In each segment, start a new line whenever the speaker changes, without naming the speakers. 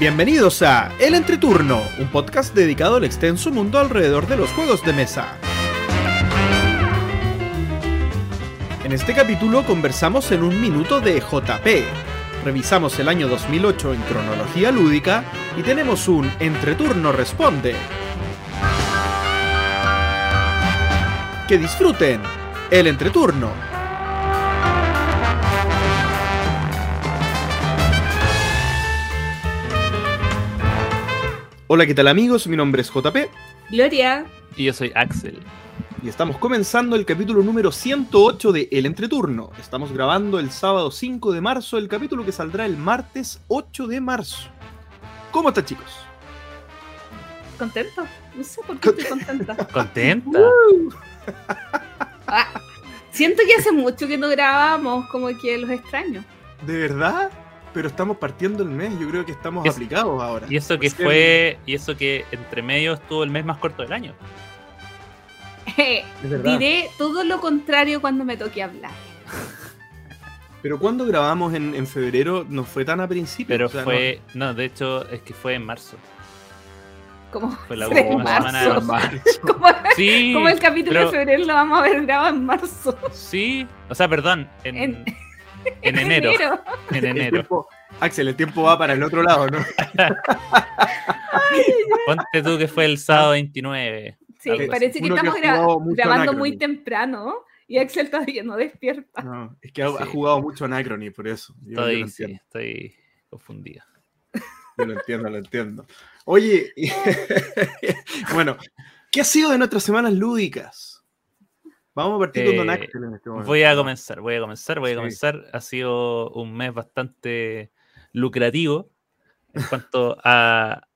Bienvenidos a El Entreturno, un podcast dedicado al extenso mundo alrededor de los juegos de mesa. En este capítulo conversamos en un minuto de JP. Revisamos el año 2008 en cronología lúdica y tenemos un Entreturno Responde. Que disfruten el entreturno. Hola, ¿qué tal amigos? Mi nombre es JP
Gloria.
Y yo soy Axel.
y estamos comenzando el capítulo número 108 de El Entreturno. Estamos grabando el sábado 5 de marzo, el capítulo que saldrá el martes 8 de marzo. ¿Cómo están chicos?
¿Contento? No sé por qué estoy contenta.
¿Contenta?
Ah, siento que hace mucho que no grabamos, como que los extraño.
¿De verdad? Pero estamos partiendo el mes, yo creo que estamos
Es-
aplicados ahora.
Y eso que fue, y eso que entre medio estuvo el mes más corto del año.
Verdad.
Diré todo lo contrario cuando me toque hablar.
Pero cuando grabamos en, en febrero no fue tan a principio.
Pero
o sea,
fue, no, de hecho es que fue en marzo.
Como,
Fue la última semana de
marzo.
marzo.
como,
Sí,
como el capítulo
pero-
de febrero lo vamos a ver grabado en marzo.
sí, o sea, perdón, en,
En-
en enero, en
el
enero.
tiempo- Axel, el tiempo va para el otro lado, ¿no?
Ponte tú que fue el sábado 29.
Sí,
así.
parece que
Uno
estamos
ha
gra- grabando muy temprano y Axel todavía no despierta.
No, es que ha, ha
Sí.
jugado mucho Anacrony, por eso. Yo,
Estoy, sí, estoy confundido.
yo lo entiendo, lo entiendo. Oye, bueno, ¿qué ha sido de nuestras semanas lúdicas? Vamos a partir con Don
Eh,
Axel en este momento.
Voy a comenzar, voy a comenzar, voy a
Sí.
comenzar. Ha sido un mes bastante lucrativo en cuanto a,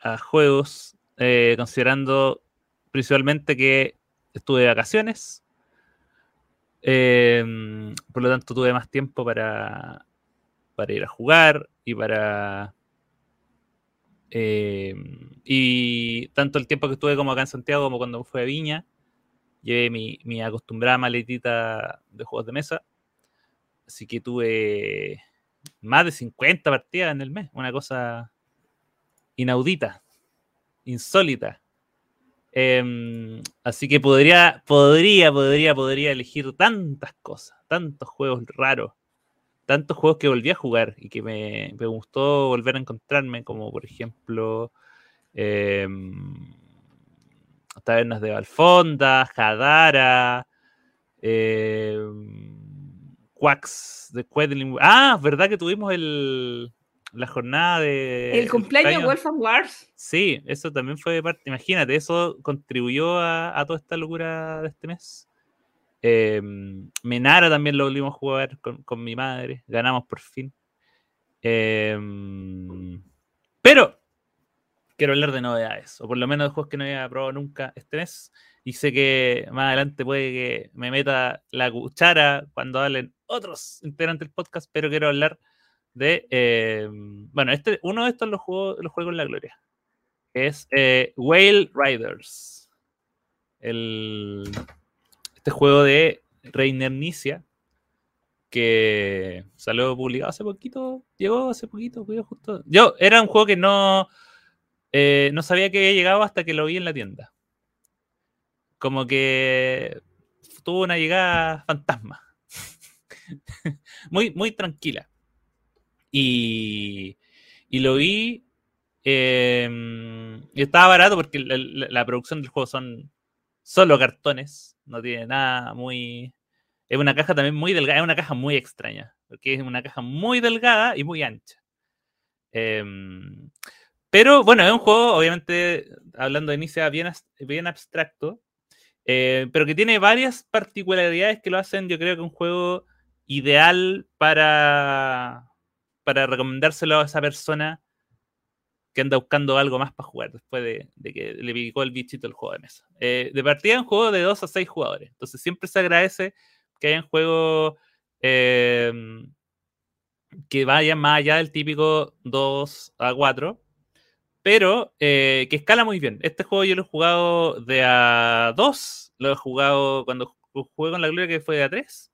a juegos, eh, considerando principalmente que estuve de vacaciones. eh, por lo tanto, tuve más tiempo para, para ir a jugar y para. eh, y tanto el tiempo que estuve como acá en Santiago como cuando fui a Viña, llevé mi, mi acostumbrada maletita de juegos de mesa. Así que tuve más de 50 partidas en el mes. Una cosa inaudita, insólita. Em, así que podría, podría, podría, podría elegir tantas cosas, tantos juegos raros, tantos juegos que volví a jugar y que me, me gustó volver a encontrarme, como por ejemplo em, Tabernas de Valfonda, Hadara, em, Quacks de Quedlin. Ah, ¿verdad que tuvimos el, la jornada de.
el cumpleaños de Wolf of Wars.
Sí, eso también fue parte. Imagínate, eso contribuyó a, a toda esta locura de este mes. Eh, Menara también lo volvimos a jugar con, con mi madre. Ganamos por fin. Eh, pero quiero hablar de novedades, o por lo menos de juegos que no había probado nunca este mes. Y sé que más adelante puede que me meta la cuchara cuando hablen otros integrantes del podcast, pero quiero hablar de. eh, bueno, este, uno de estos los juegos, los juegos en la gloria. Es eh, Whale Riders. El, este juego de Reiner Nicia. Que salió publicado hace poquito. Llegó hace poquito, justo. Yo, era un juego que no. Eh, no sabía que había llegado hasta que lo vi en la tienda. Como que tuvo una llegada fantasma. muy, muy tranquila. Y, y lo vi. eh, y estaba barato porque la, la- producción del juego son solo cartones. No tiene nada muy. Es una caja también muy delgada. Es una caja muy extraña. Porque es una caja muy delgada y muy ancha. Em, pero bueno, es un juego, obviamente, hablando de inicia, bien, bien abstracto. eh, pero que tiene varias particularidades que lo hacen, yo creo que un juego ideal para, para recomendárselo a esa persona que anda buscando algo más para jugar después de, que le picó el bichito el juego de mesa. Eh, de partida es un juego de 2 a 6 jugadores, entonces siempre se agradece que hayan juegos eh, que vayan más allá del típico 2 a 4, pero eh, que escala muy bien. Este juego yo lo he jugado de a 2, lo he jugado cuando ju- jugué con la Gloria que fue de a 3.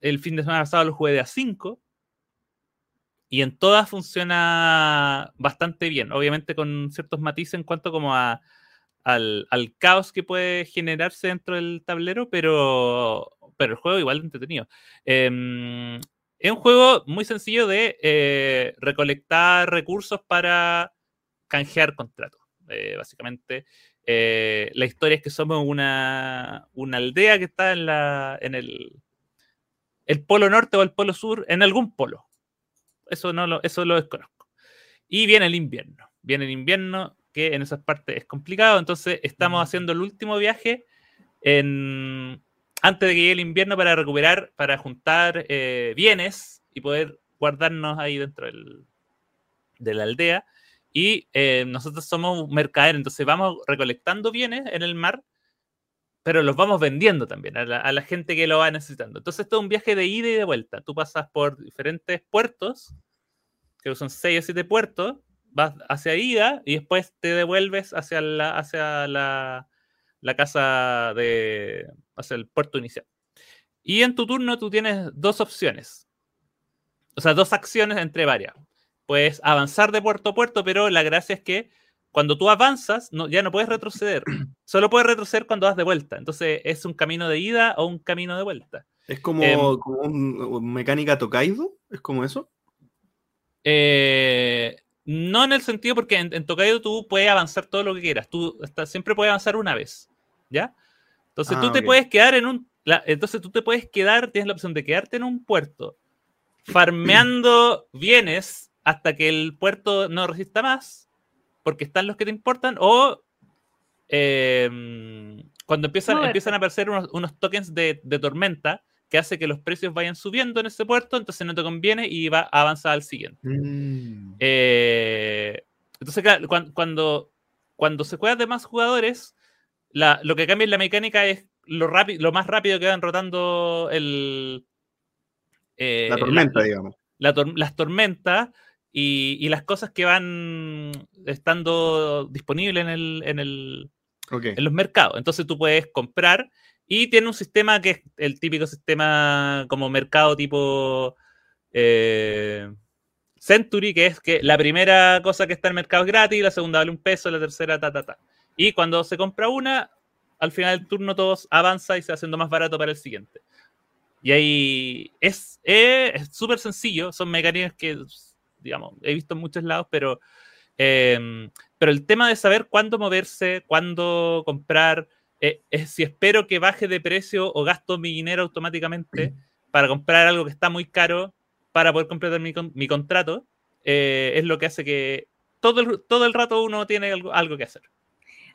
El fin de semana pasado lo jugué de a 5. y en todas funciona bastante bien, obviamente con ciertos matices en cuanto como a, al, al, caos que puede generarse dentro del tablero, pero, pero el juego igual entretenido. Eh, es un juego muy sencillo de eh, recolectar recursos para canjear contratos. Eh, básicamente, eh, la historia es que somos una, una aldea que está en, la, en el, el polo norte o el polo sur, en algún polo. Eso, no lo, eso lo desconozco. Y viene el invierno. Viene el invierno, que en esas partes es complicado. Entonces, estamos haciendo el último viaje en, antes de que llegue el invierno para recuperar, para juntar eh, bienes y poder guardarnos ahí dentro del, de la aldea. Y eh, nosotros somos mercaderes, entonces vamos recolectando bienes en el mar, pero los vamos vendiendo también a la, gente que lo va necesitando. Entonces, esto es un viaje de ida y de vuelta. Tú pasas por diferentes puertos, que son seis o siete puertos, vas hacia ida y después te devuelves hacia la, hacia la, la casa de. hacia el puerto inicial. Y en tu turno tú tienes dos opciones. O sea, dos acciones entre varias puedes avanzar de puerto a puerto, pero la gracia es que cuando tú avanzas, no, ya no puedes retroceder. Solo puedes retroceder cuando vas de vuelta. Entonces, ¿es un camino de ida o un camino de vuelta?
¿Es como, eh, como un, un, mecánica Tokaido? ¿Es como eso?
Eh, no en el sentido porque en, en, Tokaido tú puedes avanzar todo lo que quieras. Tú siempre puedes avanzar una vez. ¿Ya? Entonces ah, tú te okay. puedes quedar en un. La, entonces tú te puedes quedar, tienes la opción de quedarte en un puerto farmeando bienes hasta que el puerto no resista más, porque están los que te importan, o eh, cuando empiezan, empiezan a aparecer unos, unos tokens de, de, tormenta que hace que los precios vayan subiendo en ese puerto, entonces no te conviene y va a avanzar al siguiente. Mm. Eh, entonces, claro, cuando, cuando, cuando, se juega de más jugadores, la, lo que cambia en la mecánica es lo, lo más rápido que van rotando el...
Eh, la tormenta, la, digamos.
La tor las tormentas y, y, las cosas que van estando disponibles en, el, en, el,
okay.
en los mercados. Entonces tú puedes comprar y tiene un sistema que es el típico sistema como mercado tipo eh, Century, que es que la primera cosa que está en el mercado es gratis, la segunda vale un peso, la tercera ta, ta, ta. Y cuando se compra una, al final del turno todos avanza y se va haciendo más barato para el siguiente. Y ahí es súper sencillo, son mecánicas que digamos, he visto en muchos lados, pero, eh, pero el tema de saber cuándo moverse, cuándo comprar, eh, es si espero que baje de precio o gasto mi dinero automáticamente para comprar algo que está muy caro para poder completar mi, mi contrato, eh, es lo que hace que todo el, todo el rato uno tiene algo, algo que hacer.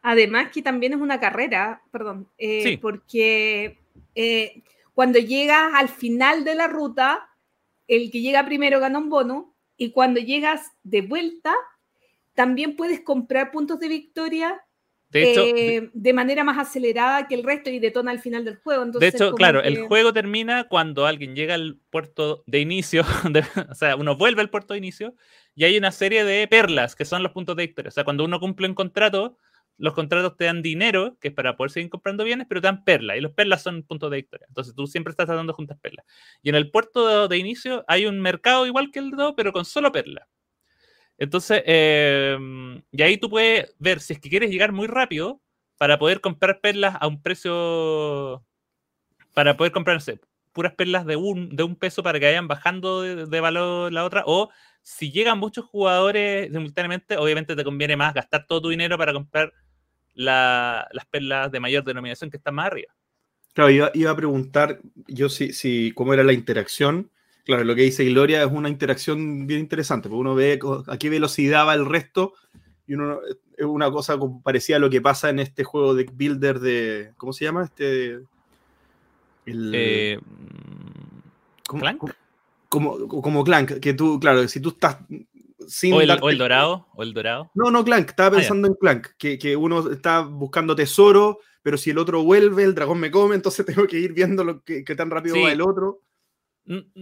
Además que también es una carrera, perdón, eh, sí. porque eh, cuando llegas al final de la ruta, el que llega primero gana un bono y cuando llegas de vuelta, también puedes comprar puntos de victoria de, hecho, eh, de, manera más acelerada que el resto y detona al final del juego. Entonces,
de hecho, claro, que... el juego termina cuando alguien llega al puerto de inicio, de, o sea, uno vuelve al puerto de inicio y hay una serie de perlas que son los puntos de victoria. O sea, cuando uno cumple un contrato, los contratos te dan dinero, que es para poder seguir comprando bienes, pero te dan perlas, y los perlas son puntos de victoria. Entonces tú siempre estás tratando de juntar perlas. Y en el puerto de, inicio hay un mercado igual que el de pero con solo perlas. Entonces, eh, y ahí tú puedes ver si es que quieres llegar muy rápido para poder comprar perlas a un precio, para poder comprar, no sé, puras perlas de un, de un peso para que vayan bajando de valor la otra, o si llegan muchos jugadores simultáneamente, obviamente te conviene más gastar todo tu dinero para comprar la, las perlas de mayor denominación que están más arriba.
Claro, iba, iba a preguntar yo si, si cómo era la interacción. Claro, lo que dice Gloria es una interacción bien interesante, porque uno ve a qué velocidad va el resto y uno es una cosa parecida a lo que pasa en este juego de Builder de. ¿Cómo se llama? Este.
El, eh,
¿cómo, ¿Clank? Como, como Clank, que tú, claro, si tú estás
sin o, el, darte... o el, dorado, o el dorado.
No, no, Clank, estaba pensando ah, en Clank, que, que, uno está buscando tesoro, pero si el otro vuelve, el dragón me come, entonces tengo que ir viendo lo que, que tan rápido sí. va el otro.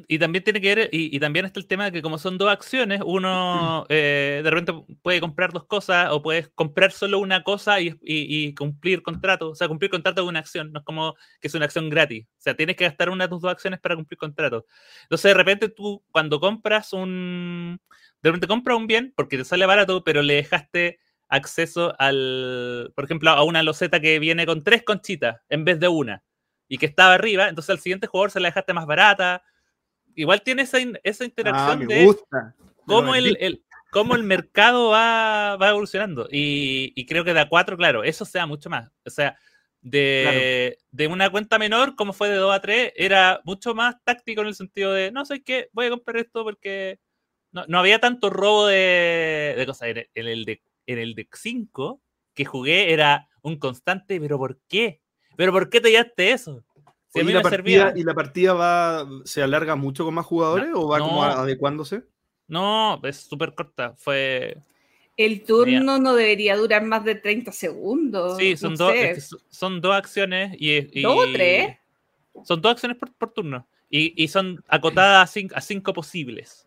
y también tiene que ver, y, también está el tema de que como son dos acciones, uno eh, de repente puede comprar dos cosas o puedes comprar solo una cosa y, cumplir contrato. O sea, cumplir contrato de una acción, no es como que es una acción gratis. O sea, tienes que gastar una de tus dos acciones para cumplir contrato. Entonces, de repente tú, cuando compras un, de repente compras un bien porque te sale barato, pero le dejaste acceso al, por ejemplo, a una loseta que viene con tres conchitas en vez de una y que estaba arriba, entonces al siguiente jugador se la dejaste más barata igual tiene esa, esa interacción
ah, de gusta.
cómo el, el, cómo el mercado va, va evolucionando. Y, y, creo que de a 4, claro, eso sea mucho más. O sea, de, de, una cuenta menor, como fue de 2 a 3, era mucho más táctico en el sentido de, no sé qué, voy a comprar esto porque no, no había tanto robo de, de cosas. En el, de, en el de 5 que jugué era un constante, pero ¿por qué? ¿Pero por qué te llevaste eso?
¿Y, la partida, ¿Y la partida va, se alarga mucho con más jugadores o va como adecuándose?
No, es súper corta. Fue.
El turno no debería durar más de 30 segundos.
Sí, son, dos, son dos acciones. Y,
¿Dos o tres?
Son dos acciones por, turno. Y, son acotadas a cinco, posibles.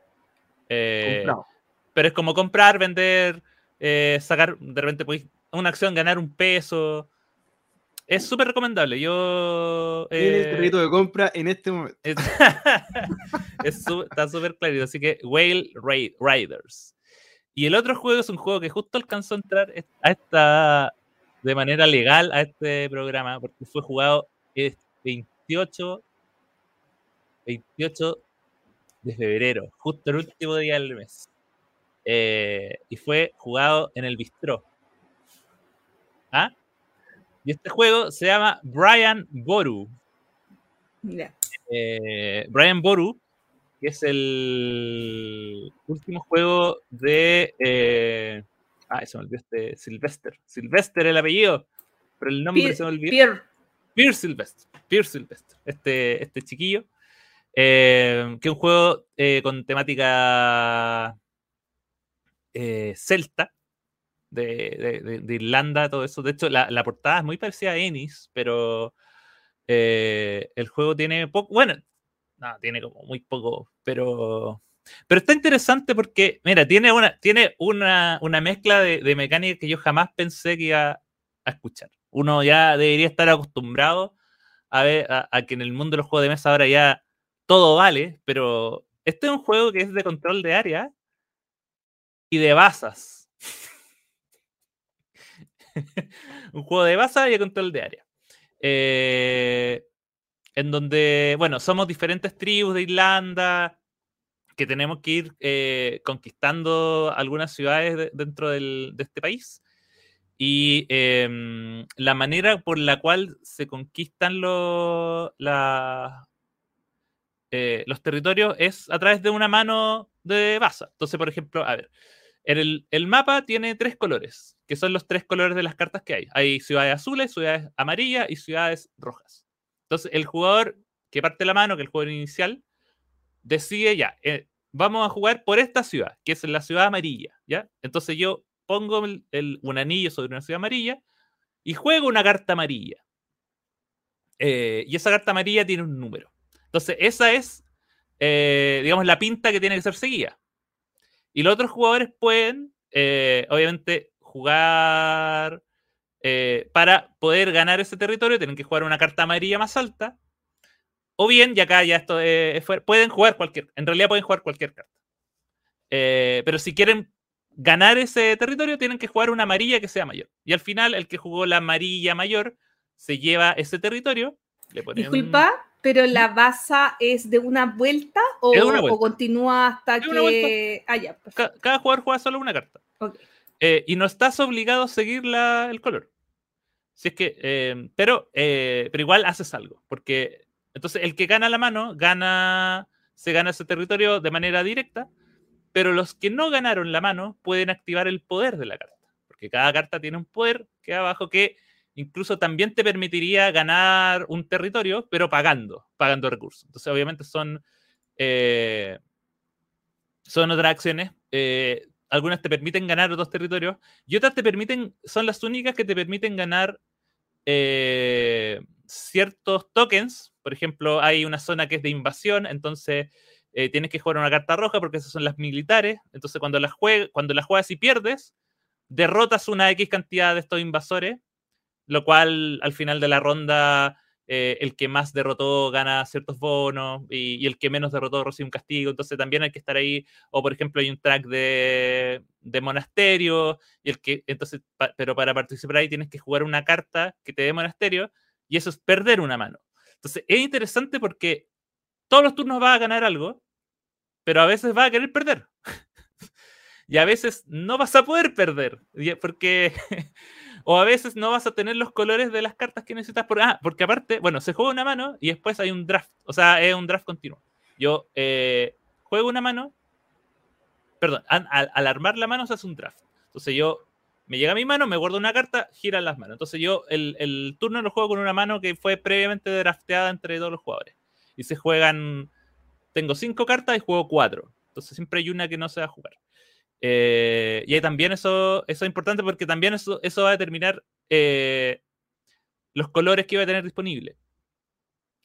Eh, pero es como comprar, vender, eh, sacar, de repente una acción, ganar un peso. Es súper recomendable. Yo.
el carrito de compra en este momento.
está súper clarito. Así que Whale Riders. Y el otro juego es un juego que justo alcanzó a entrar a esta de manera legal a este programa, porque fue jugado el 28, 28 de febrero, justo el último día del mes. Eh, y fue jugado en el bistró. ¿Ah? Y este juego se llama Brian Boru. Eh, Brian Boru, que es el último juego de. Eh, ah, se me olvidó este. Sylvester. Sylvester el apellido, pero el nombre se me olvidó.
Pierre.
Pierre Sylvester. Pierre Sylvester. Este, este chiquillo. Eh, que un juego con temática celta de, Irlanda, todo eso. De hecho, la, portada es muy parecida a Ennis, pero eh, el juego tiene poco. Bueno, no, tiene como muy poco, pero. Pero está interesante porque, mira, tiene una, tiene una, mezcla de, de mecánicas que yo jamás pensé que iba a escuchar. Uno ya debería estar acostumbrado a ver a, que en el mundo de los juegos de mesa ahora ya todo vale, pero este es un juego que es de control de área y de basas. un juego de base y de control de área. Eh, en donde, bueno, somos diferentes tribus de Irlanda que tenemos que ir eh, conquistando algunas ciudades dentro de este país. Y em, la manera por la cual se conquistan eh, los territorios es a través de una mano de base. Entonces, por ejemplo, a ver, el, el, mapa tiene tres colores, que son los tres colores de las cartas que hay. Hay ciudades azules, ciudades amarillas y ciudades rojas. Entonces, el jugador que parte la mano, que el jugador inicial, decide ya, eh, vamos a jugar por esta ciudad, que es la ciudad amarilla, ¿ya? Entonces yo pongo un anillo sobre una ciudad amarilla y juego una carta amarilla. Eh, y esa carta amarilla tiene un número. Entonces, esa es, eh, digamos, la pinta que tiene que ser seguida. Y los otros jugadores pueden, eh, obviamente, jugar eh, para poder ganar ese territorio, tienen que jugar una carta amarilla más alta. O bien, y acá ya esto es, pueden jugar cualquier, en realidad pueden jugar cualquier carta. Pero si quieren ganar ese territorio, tienen que jugar una amarilla que sea mayor. Y al final, el que jugó la amarilla mayor se lleva ese territorio.
Le Disculpa, pero la basa es de una vuelta o, continúa hasta que.
Ah, pues. cada, jugador juega solo una carta. Eh, y no estás obligado a seguir el color. Si es que. Eh, pero, eh, pero igual haces algo. Porque. Entonces, el que gana la mano, gana. Se gana ese territorio de manera directa. Pero los que no ganaron la mano pueden activar el poder de la carta. Porque cada carta tiene un poder que abajo que incluso también te permitiría ganar un territorio, pero pagando, pagando recursos. Entonces, obviamente son, eh, son otras acciones. Eh, algunas te permiten ganar otros territorios y otras te permiten, son las únicas que te permiten ganar, eh, ciertos tokens. Por ejemplo, hay una zona que es de invasión, entonces tienes que jugar una carta roja porque esas son las militares. Entonces, cuando las, cuando las juegas y pierdes, derrotas una X cantidad de estos invasores, lo cual al final de la ronda eh, el que más derrotó gana ciertos bonos y, el que menos derrotó recibe un castigo. Entonces también hay que estar ahí. O por ejemplo hay un track de, de monasterio y el que entonces, pero para participar ahí tienes que jugar una carta que te dé monasterio y eso es perder una mano. Entonces es interesante porque todos los turnos vas a ganar algo, pero a veces vas a querer perder. y a veces no vas a poder perder, porque o a veces no vas a tener los colores de las cartas que necesitas. Ah, porque aparte, bueno, se juega una mano y después hay un draft. O sea, es un draft continuo. Yo eh, juego una mano, perdón, al, armar la mano se hace un draft. Entonces yo me llega mi mano, me guardo una carta, giran las manos. Entonces yo el, el, turno lo juego con una mano que fue previamente drafteada entre todos los jugadores. Y se juegan, tengo cinco cartas y juego cuatro. Entonces siempre hay una que no se va a jugar. Eh, y también eso, eso es importante porque también eso, eso va a determinar eh, los colores que va a tener disponible.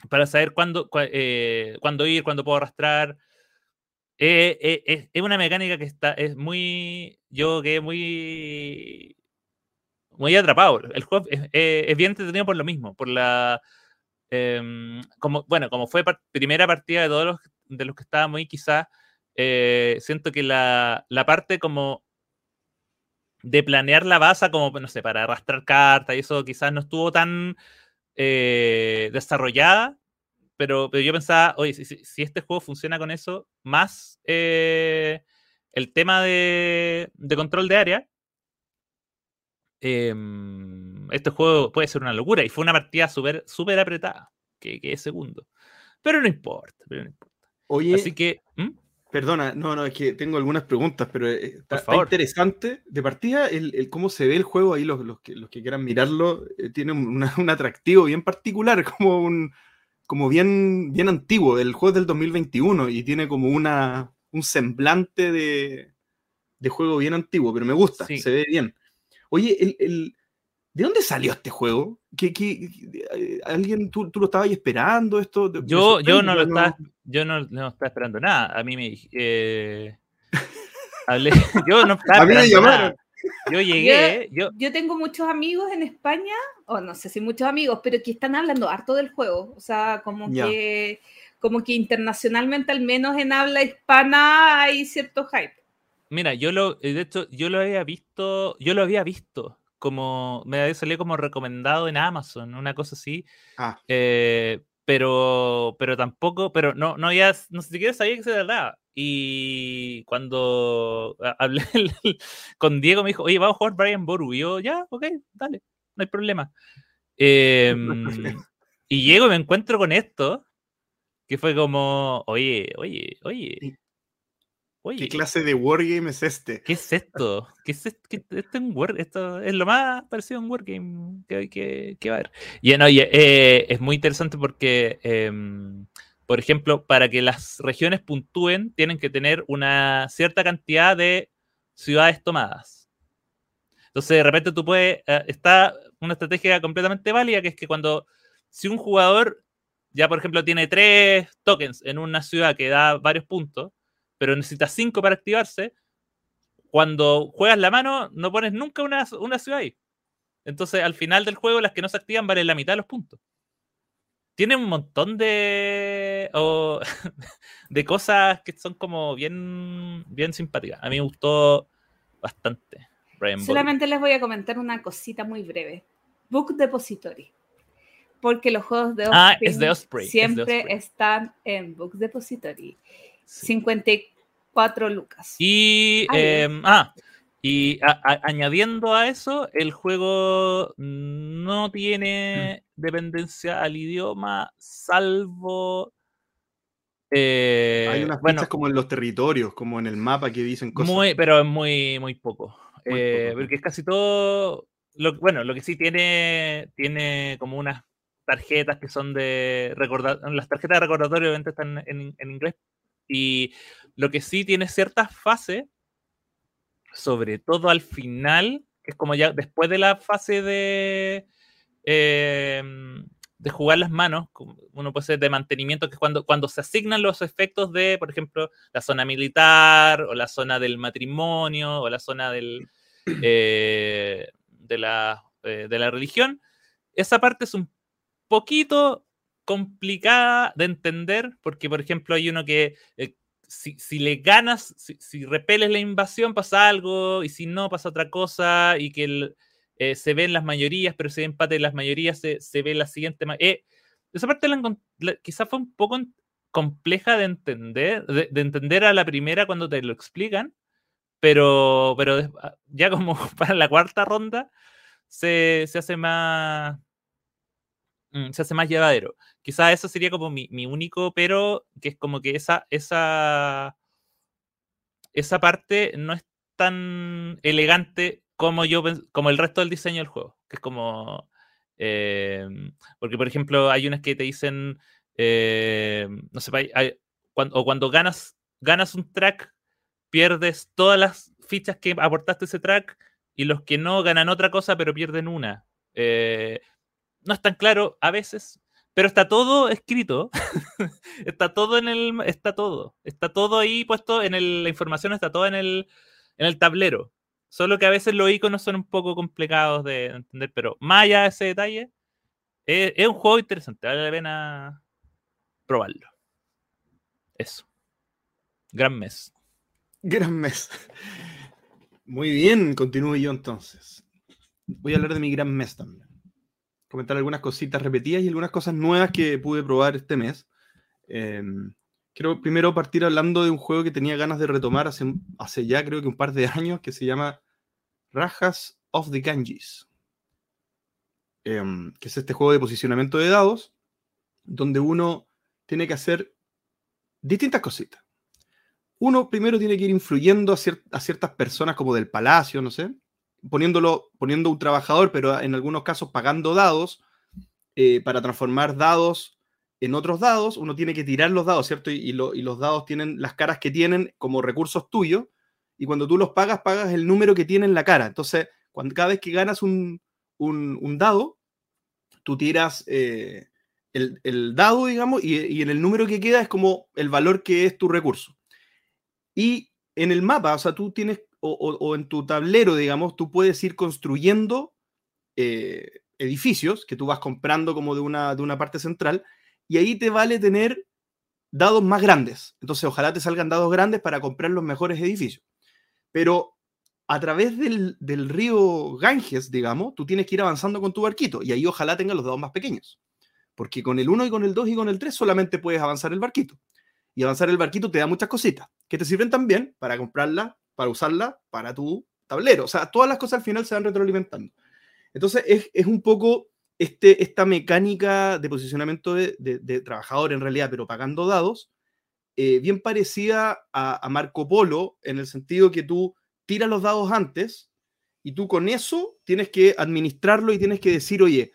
Para saber cuándo, eh, cuándo ir, cuándo puedo arrastrar. es una mecánica que está, es muy, yo quedé muy, muy atrapado. El juego es, bien entretenido por lo mismo, por la, em, como, bueno, como fue primera partida de todos los, de los que estábamos ahí, quizás eh, siento que la, parte como de planear la base como, no sé, para arrastrar cartas y eso quizás no estuvo tan eh, desarrollada, pero, pero, yo pensaba, oye, si, este juego funciona con eso, más eh, el tema de, control de área, em, este juego puede ser una locura. Y fue una partida súper super apretada, que, es segundo. Pero no importa, pero no importa.
Oye, Así que... Perdona, no, no, es que tengo algunas preguntas, pero eh, está, interesante. De partida, el, cómo se ve el juego ahí, los, los, que, los que quieran mirarlo, eh, tiene un atractivo bien particular, como un como bien, bien antiguo. El juego es del 2021 y tiene como una, un semblante de, de juego bien antiguo, pero me gusta, se ve bien. Oye, el, ¿De dónde salió este juego? ¿Qué, qué, alguien tú, tú, lo estabas esperando esto?
Yo, yo no lo estaba, yo no, no, estaba esperando nada. A mí me eh, hablé, yo no estaba a mí me llamaron. Yo llegué.
Yo, yo, tengo muchos amigos en España, o no sé si muchos amigos, pero que están hablando harto del juego. O sea, como que como que internacionalmente, al menos en habla hispana, hay cierto hype.
Mira, yo lo, de hecho, yo lo había visto, yo lo había visto como, me había salido como recomendado en Amazon, una cosa así. Ah. Eh, pero, pero tampoco, pero no, no había, no siquiera sabía que se trataba. Y cuando hablé con Diego me dijo, oye, vamos a jugar Brian Boru. Y yo, ya, ok, dale, no hay problema. Em, y llego y me encuentro con esto, que fue como, oye, oye, oye,
¿Qué clase de wargame es este?
¿Qué es esto? ¿Qué es esto? esto, es esto es lo más parecido a un wargame que, que, que va a haber. Y eh, es muy interesante porque, em, por ejemplo, para que las regiones puntúen, tienen que tener una cierta cantidad de ciudades tomadas. Entonces, de repente tú puedes. Eh, está una estrategia completamente válida, que es que cuando. Si un jugador ya, por ejemplo, tiene tres tokens en una ciudad que da varios puntos pero necesitas 5 para activarse. Cuando juegas la mano, no pones nunca una, ciudad ahí. Entonces, al final del juego, las que no se activan valen la mitad de los puntos. Tiene un montón de, de cosas que son como bien, bien simpáticas. A mí me gustó bastante.
Solamente les voy a comentar una cosita muy breve. Book Depository. Porque los juegos de
ah,
Osprey, siempre están en Book Depository. 54 lucas.
Y, em, ah, y añadiendo a eso, el juego no tiene mm. dependencia al idioma, salvo.
Eh, Hay unas bueno, como en los territorios, como en el mapa que dicen
cosas. Muy, pero es muy, muy poco. Eh, porque es casi todo. Lo, bueno, lo que sí tiene, tiene como unas tarjetas que son de recordar. Las tarjetas de recordatorio obviamente están en, en inglés, y lo que sí tiene ciertas fases, sobre todo al final, que es como ya después de la fase de, em, de jugar las manos, uno puede ser de mantenimiento, que es cuando, cuando se asignan los efectos de, por ejemplo, la zona militar, o la zona del matrimonio, o la zona del, eh, de, la, eh, de la religión. Esa parte es un poquito complicada de entender, porque, por ejemplo, hay uno que eh, si, si, le ganas, si, si, repeles la invasión, pasa algo, y si no, pasa otra cosa, y que el, eh, se ven las mayorías, pero si hay empate de las mayorías, se, se ve la siguiente. Eh, esa parte la, quizás fue un poco compleja de entender, de, entender a la primera cuando te lo explican, pero, pero ah, ya como para la cuarta ronda se, se hace más se hace más llevadero. Quizás eso sería como mi, mi, único, pero que es como que esa, esa, esa parte no es tan elegante como yo como el resto del diseño del juego. Que es como. Em, porque, por ejemplo, hay unas que te dicen. Em, no sé, cuando, o cuando ganas, ganas un track, pierdes todas las fichas que aportaste ese track. Y los que no ganan otra cosa, pero pierden una. Eh, no es tan claro a veces, pero está todo escrito. está todo en el. Está todo. Está todo ahí puesto en el, la información, está todo en el, en el tablero. Solo que a veces los iconos son un poco complicados de entender, pero más allá de ese detalle, es, un juego interesante, vale la pena probarlo. Eso. Gran mes.
Gran mes. Muy bien, continúo yo entonces. Voy a hablar de mi gran mes también. Comentar algunas cositas repetidas y algunas cosas nuevas que pude probar este mes. Em, quiero primero partir hablando de un juego que tenía ganas de retomar hace, hace ya creo que un par de años, que se llama Rajas of the Ganges, em, que es este juego de posicionamiento de dados, donde uno tiene que hacer distintas cositas. Uno primero tiene que ir influyendo a, ciertas personas como del palacio, no sé, poniéndolo, poniendo un trabajador, pero en algunos casos pagando dados eh, para transformar dados en otros dados. Uno tiene que tirar los dados, ¿cierto? Y, y los dados tienen las caras que tienen como recursos tuyos y cuando tú los pagas, pagas el número que tiene en la cara. Entonces, cuando, cada vez que ganas un, dado, tú tiras eh, el, dado, digamos, y, en el número que queda es como el valor que es tu recurso. Y en el mapa, o sea, tú tienes, o, en tu tablero, digamos, tú puedes ir construyendo eh, edificios que tú vas comprando como de una, de una parte central, y ahí te vale tener dados más grandes. Entonces, ojalá te salgan dados grandes para comprar los mejores edificios. Pero a través del, río Ganges, digamos, tú tienes que ir avanzando con tu barquito y ahí ojalá tengas los dados más pequeños. Porque con el 1 y con el 2 y con el 3 solamente puedes avanzar el barquito. Y avanzar el barquito te da muchas cositas que te sirven también para comprarla, para usarla, para tu tablero. O sea, todas las cosas al final se van retroalimentando. Entonces es, un poco este, esta mecánica de posicionamiento de, trabajador en realidad, pero pagando dados, eh, bien parecida a, Marco Polo, en el sentido que tú tiras los dados antes y tú con eso tienes que administrarlo y tienes que decir, oye,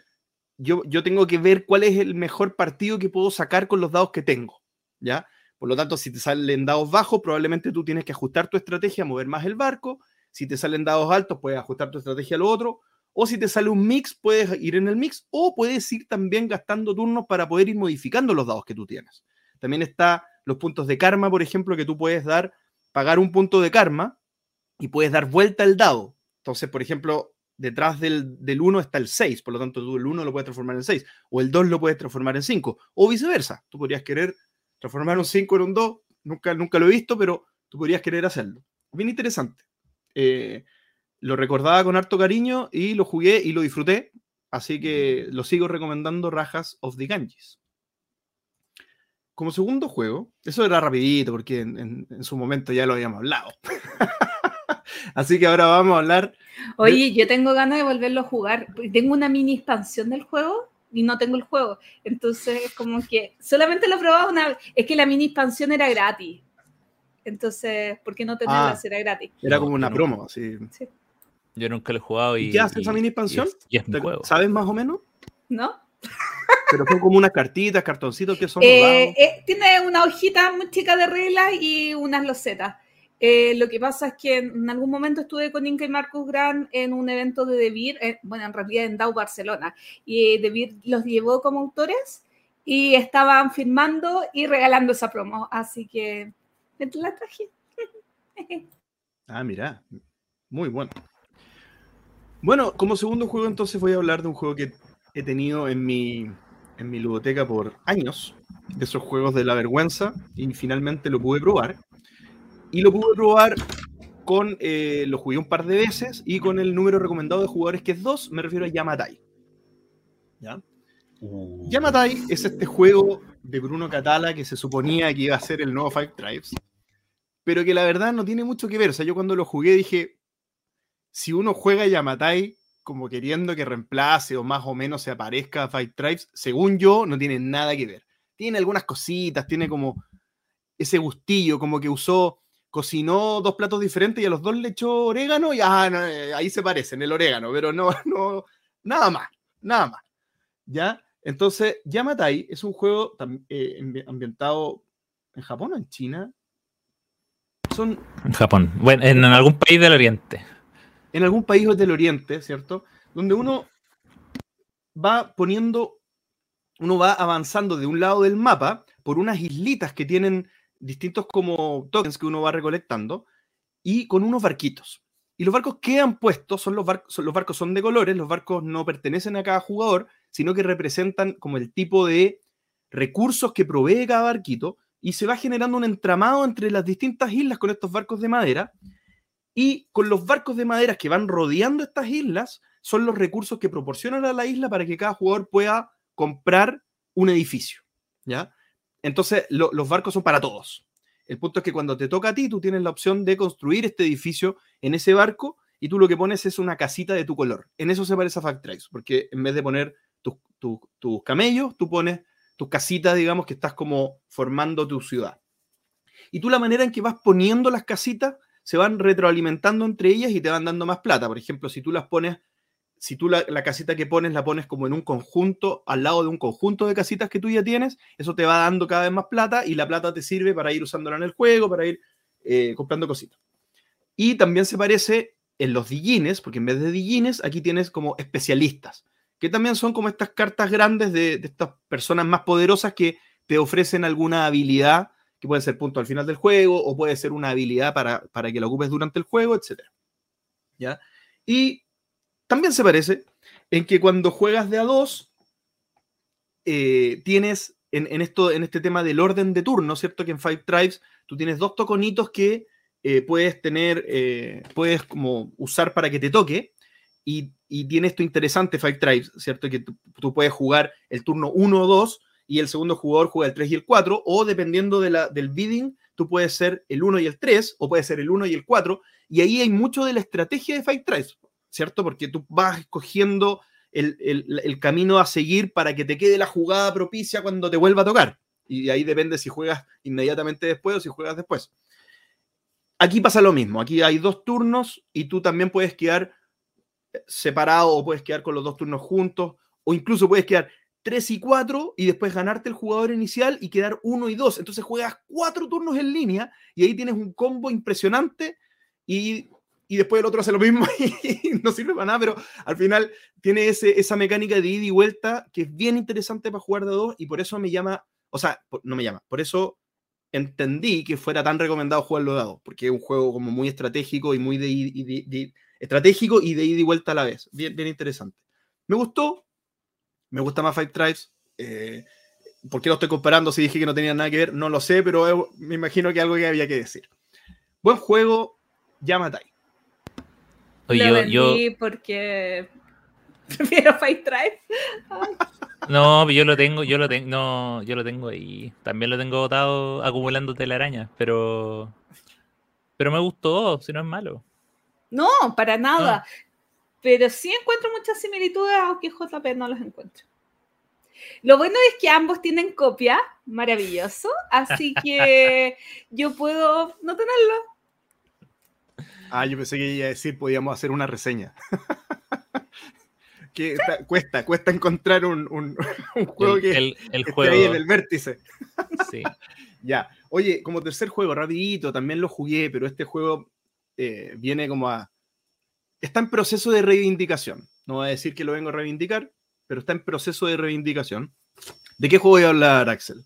yo, yo tengo que ver cuál es el mejor partido que puedo sacar con los dados que tengo, ¿ya? Por lo tanto, si te salen dados bajos, probablemente tú tienes que ajustar tu estrategia, mover más el barco. Si te salen dados altos, puedes ajustar tu estrategia a lo otro. O si te sale un mix, puedes ir en el mix. O puedes ir también gastando turnos para poder ir modificando los dados que tú tienes. También está los puntos de karma, por ejemplo, que tú puedes dar, pagar un punto de karma y puedes dar vuelta al dado. Entonces, por ejemplo, detrás del, 1 está el 6, por lo tanto tú el 1 lo puedes transformar en 6, o el 2 lo puedes transformar en 5, o viceversa. Tú podrías querer transformar un 5 en un 2, nunca, nunca lo he visto, pero tú podrías querer hacerlo. Bien interesante. Eh, lo recordaba con harto cariño y lo jugué y lo disfruté, así que lo sigo recomendando Rajas of the Ganges como segundo juego, eso era rapidito porque en, su momento ya lo habíamos hablado. Así que ahora vamos a hablar.
Oye, yo tengo ganas de volverlo a jugar. Tengo una mini expansión del juego y no tengo el juego. Entonces, como que solamente lo he probado una vez. Es que la mini expansión era gratis. Entonces, ¿por qué no tenerla ah, si era gratis?
Era como una promo, sí.
Yo nunca lo he jugado y.
¿Qué hace esa mini expansión? ¿Sabes más o menos?
¿No?
Pero son como unas cartitas, cartoncitos que son.
Eh, eh, tiene una hojita muy chica de reglas y unas losetas. Eh, lo que pasa es que en algún momento estuve con Inca y Marcus Grant en un evento de Debir, eh, bueno, en realidad en DAO Barcelona, y Debir los llevó como autores y estaban firmando y regalando esa promo, así que la traje.
ah, mira, muy bueno. Bueno, como segundo juego entonces voy a hablar de un juego que he tenido en mi, en mi ludoteca por años, de esos juegos de la vergüenza, y finalmente lo pude probar. Y lo pude probar con, eh, lo jugué un par de veces y con el número recomendado de jugadores que es 2, me refiero a Yamatai. ¿Ya? Uh. Yamatai es este juego de Bruno Catala que se suponía que iba a ser el nuevo Five Tribes, pero que la verdad no tiene mucho que ver. O sea, yo cuando lo jugué dije, si uno juega Yamatai como queriendo que reemplace o más o menos se aparezca a Five Tribes, según yo, no tiene nada que ver. Tiene algunas cositas, tiene como ese gustillo, como que usó cocinó dos platos diferentes y a los dos le echó orégano y ah, eh, ahí se parecen el orégano, pero no, no, nada más, nada más. ¿Ya? Entonces, Yamatai es un juego eh, ambientado en Japón o en China.
Son... En Japón, bueno, en, algún país del Oriente.
En algún país del Oriente, ¿cierto? Donde uno va poniendo, uno va avanzando de un lado del mapa por unas islitas que tienen distintos como tokens que uno va recolectando y con unos barquitos. Y los barcos que han puesto son los, barcos, los barcos son de colores, los barcos no pertenecen a cada jugador, sino que representan como el tipo de recursos que provee cada barquito y se va generando un entramado entre las distintas islas con estos barcos de madera y con los barcos de madera que van rodeando estas islas son los recursos que proporcionan a la isla para que cada jugador pueda comprar un edificio, ¿ya? Entonces, los barcos son para todos. El punto es que cuando te toca a ti, tú tienes la opción de construir este edificio en ese barco y tú lo que pones es una casita de tu color. En eso se parece a Factrace, porque en vez de poner tus, camellos, tú pones tus casitas, digamos, que estás como formando tu ciudad. Y tú la manera en que vas poniendo las casitas se van retroalimentando entre ellas y te van dando más plata. Por ejemplo, si tú las pones si tú la, casita que pones la pones como en un conjunto, al lado de un conjunto de casitas que tú ya tienes, eso te va dando cada vez más plata y la plata te sirve para ir usándola en el juego, para ir eh, comprando cositas. Y también se parece en los digines, porque en vez de digines, aquí tienes como especialistas, que también son como estas cartas grandes de, estas personas más poderosas que te ofrecen alguna habilidad, que puede ser punto al final del juego, o puede ser una habilidad para, para que la ocupes durante el juego, etc. ¿Ya? Y también se parece en que cuando juegas de a dos, eh, tienes en, esto, en este tema del orden de turno, ¿cierto? Que en Five Tribes tú tienes dos toconitos que eh, puedes tener, eh, puedes como usar para que te toque. Y, y tiene esto interesante Five Tribes, ¿cierto? Que tú, puedes jugar el turno 1 o 2 y el segundo jugador juega el 3 y el 4, o dependiendo de la, del bidding, tú puedes ser el 1 y el 3, o puedes ser el 1 y el 4, y ahí hay mucho de la estrategia de Five Tribes. ¿Cierto? Porque tú vas escogiendo el, camino a seguir para que te quede la jugada propicia cuando te vuelva a tocar. Y ahí depende si juegas inmediatamente después o si juegas después. Aquí pasa lo mismo. Aquí hay dos turnos y tú también puedes quedar separado o puedes quedar con los dos turnos juntos o incluso puedes quedar tres y cuatro y después ganarte el jugador inicial y quedar uno y dos. Entonces juegas cuatro turnos en línea y ahí tienes un combo impresionante y y después el otro hace lo mismo y no sirve para nada, pero al final tiene ese, esa mecánica de ida y vuelta que es bien interesante para jugar de dos y por eso me llama, o sea, no me llama, por eso entendí que fuera tan recomendado jugarlo de dos, porque es un juego como muy estratégico y muy de, estratégico y de ida y vuelta a la vez, bien, bien interesante. Me gustó, me gusta más Five Tribes. Eh, ¿Por qué lo estoy comparando si dije que no tenía nada que ver? No lo sé, pero me imagino que algo que había que decir. Buen juego, Yamatai
lo vendí porque prefiero Fight Drive.
No, yo lo tengo, yo lo tengo, no, yo lo tengo ahí. También lo tengo botado acumulando telarañas, pero pero me gustó, si no es malo.
No, para nada. Pero sí encuentro muchas similitudes, aunque JP no las encuentro. Lo bueno es que ambos tienen copia, maravilloso, así que yo puedo no tenerlo.
Ah, yo pensé que iba a decir, podíamos hacer una reseña. que cuesta, cuesta encontrar un, juego que,
el,
esté ahí en el vértice. Sí. ya. Oye, como tercer juego, rapidito, también lo jugué, pero este juego eh, viene como a... Está en proceso de reivindicación. No voy a decir que lo vengo a reivindicar, pero está en proceso de reivindicación. ¿De qué juego voy a hablar, Axel?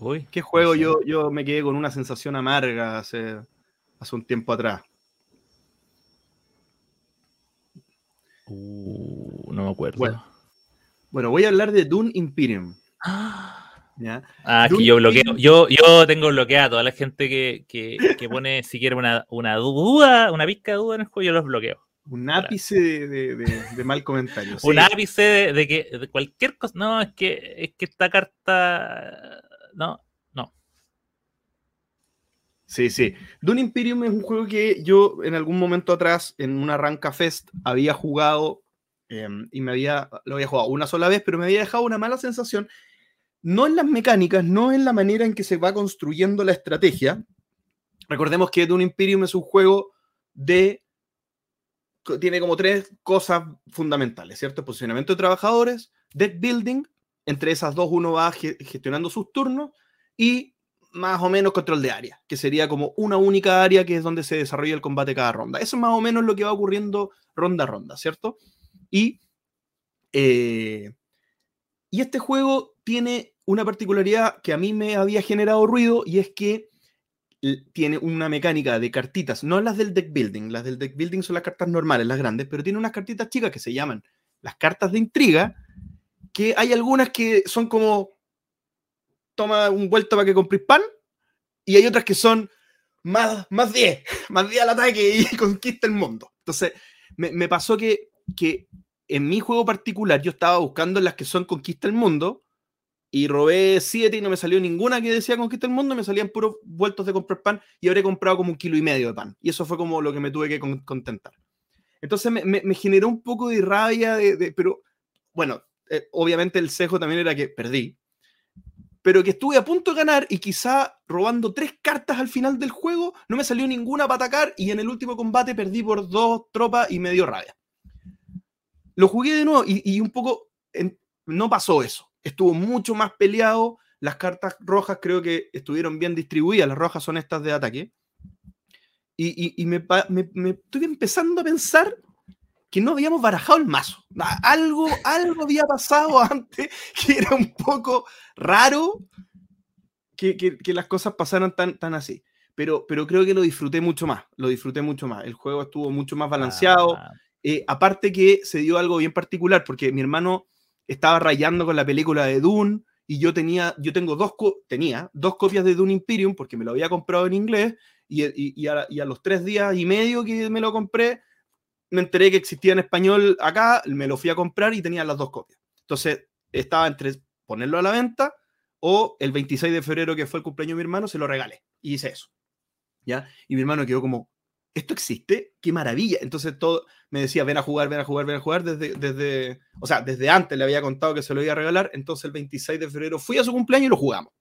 Uy, ¿Qué juego yo, yo me quedé con una sensación amarga hace, hace un tiempo atrás?
Uh, no me acuerdo.
Bueno, voy a hablar de Dune Imperium.
Ah, que yo bloqueo. Yo, yo tengo bloqueado a toda la gente que, que, pone siquiera una, una duda, una pizca de duda en el juego, yo los bloqueo.
Un ápice de, de, mal comentario.
Un ápice de, que de cualquier cosa. No, es que, es que esta carta. No, no.
Sí, sí. Dune Imperium es un juego que yo en algún momento atrás, en una Ranca Fest, había jugado em, y me había, lo había jugado una sola vez, pero me había dejado una mala sensación. No en las mecánicas, no en la manera en que se va construyendo la estrategia. Recordemos que Dune Imperium es un juego de. Tiene como tres cosas fundamentales, ¿cierto? Posicionamiento de trabajadores, deck building, entre esas dos uno va gestionando sus turnos y más o menos control de área, que sería como una única área que es donde se desarrolla el combate cada ronda. Eso es más o menos lo que va ocurriendo ronda a ronda, ¿cierto? Y, eh, y este juego tiene una particularidad que a mí me había generado ruido y es que tiene una mecánica de cartitas, no las del deck building, las del deck building son las cartas normales, las grandes, pero tiene unas cartitas chicas que se llaman las cartas de intriga, que hay algunas que son como toma un vuelto para que compres pan, y hay otras que son más, más 10, más 10 al ataque y conquista el mundo. Entonces, me, pasó que, que en mi juego particular yo estaba buscando las que son conquista el mundo, y robé 7 y no me salió ninguna que decía conquista el mundo, me salían puros vueltos de comprar pan y habré comprado como un kilo y medio de pan. Y eso fue como lo que me tuve que contentar. Entonces me, generó un poco de rabia, de, pero bueno, eh, obviamente el cejo también era que perdí, pero que estuve a punto de ganar y quizá robando tres cartas al final del juego, no me salió ninguna para atacar y en el último combate perdí por dos tropas y me dio rabia. Lo jugué de nuevo y, un poco no pasó eso. Estuvo mucho más peleado. Las cartas rojas creo que estuvieron bien distribuidas. Las rojas son estas de ataque. Y, me, me estoy empezando a pensar que no habíamos barajado el mazo. Algo, algo había pasado antes que era un poco raro que, que, las cosas pasaran tan, tan así. Pero, pero creo que lo disfruté mucho más, lo disfruté mucho más. El juego estuvo mucho más balanceado. Ah. Eh, aparte que se dio algo bien particular, porque mi hermano estaba rayando con la película de Dune y yo tenía, yo tengo dos, tenía dos copias de Dune Imperium porque me lo había comprado en inglés y, y, a, y a los tres días y medio que me lo compré, me enteré que existía en español acá, me lo fui a comprar y tenía las dos copias. Entonces, estaba entre ponerlo a la venta o el 26 de febrero, que fue el cumpleaños de mi hermano, se lo regalé. Y hice eso. ¿Ya? Y mi hermano quedó como, ¿esto existe? ¡Qué maravilla! Entonces todo me decía, ven a jugar, ven a jugar, ven a jugar, desde, desde, o sea, desde antes le había contado que se lo iba a regalar, entonces el 26 de febrero fui a su cumpleaños y lo jugamos.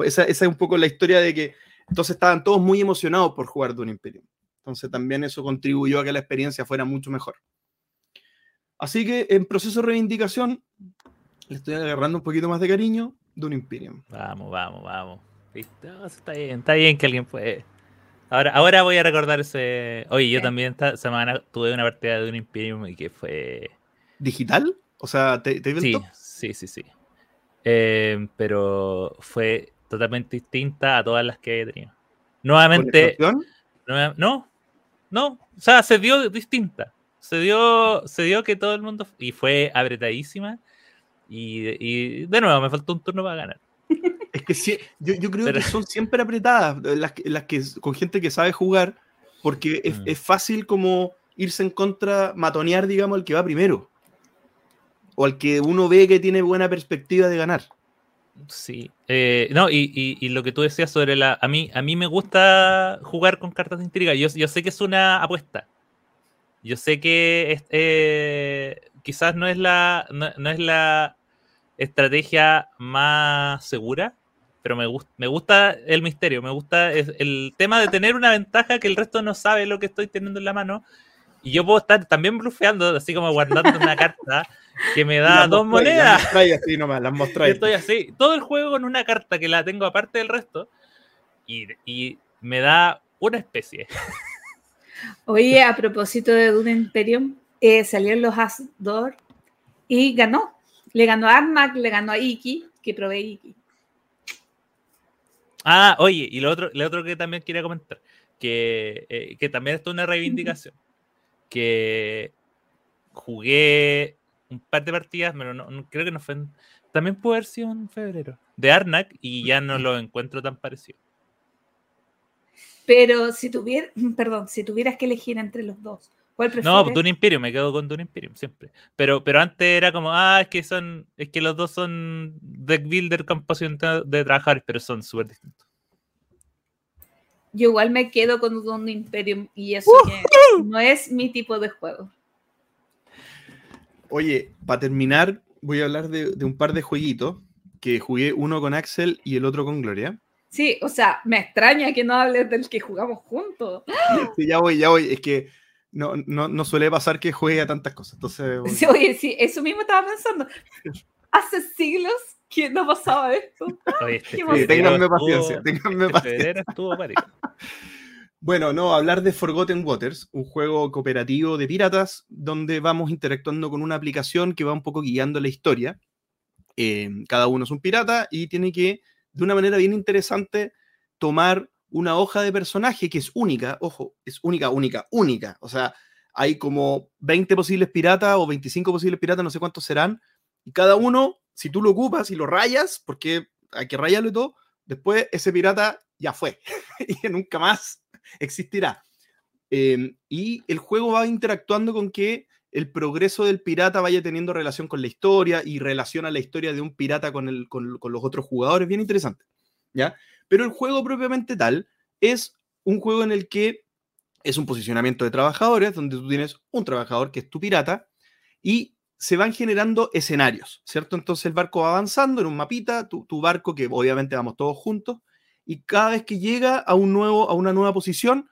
Esa, esa es un poco la historia de que entonces estaban todos muy emocionados por jugar Dune Imperium. Entonces también eso contribuyó a que la experiencia fuera mucho mejor. Así que en proceso de reivindicación le estoy agarrando un poquito más de cariño de un Imperium.
Vamos, vamos, vamos. está bien, está bien que alguien puede. Ahora, ahora voy a recordar ese. Oye, yo también esta semana tuve una partida de un Imperium y que fue.
¿Digital? O sea, ¿te, te
Sí, sí, sí, sí. Eh, pero fue totalmente distinta a todas las que he tenido. Nuevamente. No, no, o sea, se dio distinta. Se dio, se dio que todo el mundo. Y fue apretadísima. Y, de nuevo, me faltó un turno para ganar.
Es que sí, yo, creo que son siempre apretadas las, las, que con gente que sabe jugar, porque es, mm. es, fácil como irse en contra, matonear, digamos, al que va primero. O al que uno ve que tiene buena perspectiva de ganar.
Sí, eh, no, y, lo que tú decías sobre la. A mí, a mí me gusta jugar con cartas de intriga. Yo, yo sé que es una apuesta. Yo sé que eh, quizás no es la. No, es la estrategia más segura, pero me, gusta me gusta el misterio, me gusta el tema de tener una ventaja que el resto no sabe lo que estoy teniendo en la mano Y yo puedo estar también blufeando, así como guardando una carta que me da dos monedas.
Las así nomás, las
Estoy así, todo el juego con una carta que la tengo aparte del resto. Y, y me da una especie.
Oye, a propósito de Dune Imperium, eh, salieron los Asdor y ganó. Le ganó a Armac, le ganó a Iki, que probé Iki.
Ah, oye, y lo otro, lo otro que también quería comentar, que, eh, que también es una reivindicación, que jugué un par de partidas, pero no, creo que no fue, también puede haber sido en febrero, de Arnak y ya no lo encuentro tan parecido.
Pero si tuvieras, perdón, si tuvieras que elegir entre los dos, ¿cuál prefieres?
No, Dune Imperium, me quedo con Dune Imperium siempre. Pero, pero antes era como, ah, es que son, es que los dos son deck builder con posibilidad de trabajar, pero son súper distintos.
Yo igual me quedo con Dune Imperium y eso no es mi tipo de juego.
Oye, para terminar, voy a hablar de, de un par de jueguitos que jugué uno con Axel y el otro con Gloria.
Sí, o sea, me extraña que no hables del que jugamos juntos.
Sí, ya voy, ya voy. Es que no, no, suele pasar que juegue a tantas cosas. Entonces,
sí, oye, sí, eso mismo estaba pensando. Hace siglos que no pasaba esto.
Oye, este ténganme paciencia, ténganme este paciencia. Bueno, no, hablar de Forgotten Waters, un juego cooperativo de piratas donde vamos interactuando con una aplicación que va un poco guiando la historia. Eh, cada uno es un pirata y tiene que de una manera bien interesante tomar una hoja de personaje que es única, ojo, es única, única, única. O sea, hay como 20 posibles piratas o 25 posibles piratas, no sé cuántos serán, y cada uno, si tú lo ocupas y lo rayas, porque hay que rayarlo y todo, después ese pirata ya fue y nunca más existirá. Em, y el juego va interactuando con que el progreso del pirata vaya teniendo relación con la historia y relaciona la historia de un pirata con, el, con, los otros jugadores, bien interesante. ¿ya? Pero el juego propiamente tal es un juego en el que es un posicionamiento de trabajadores, donde tú tienes un trabajador que es tu pirata y se van generando escenarios, ¿cierto? Entonces el barco va avanzando en un mapita, tu, barco que obviamente vamos todos juntos, y cada vez que llega a, un nuevo, a una nueva posición,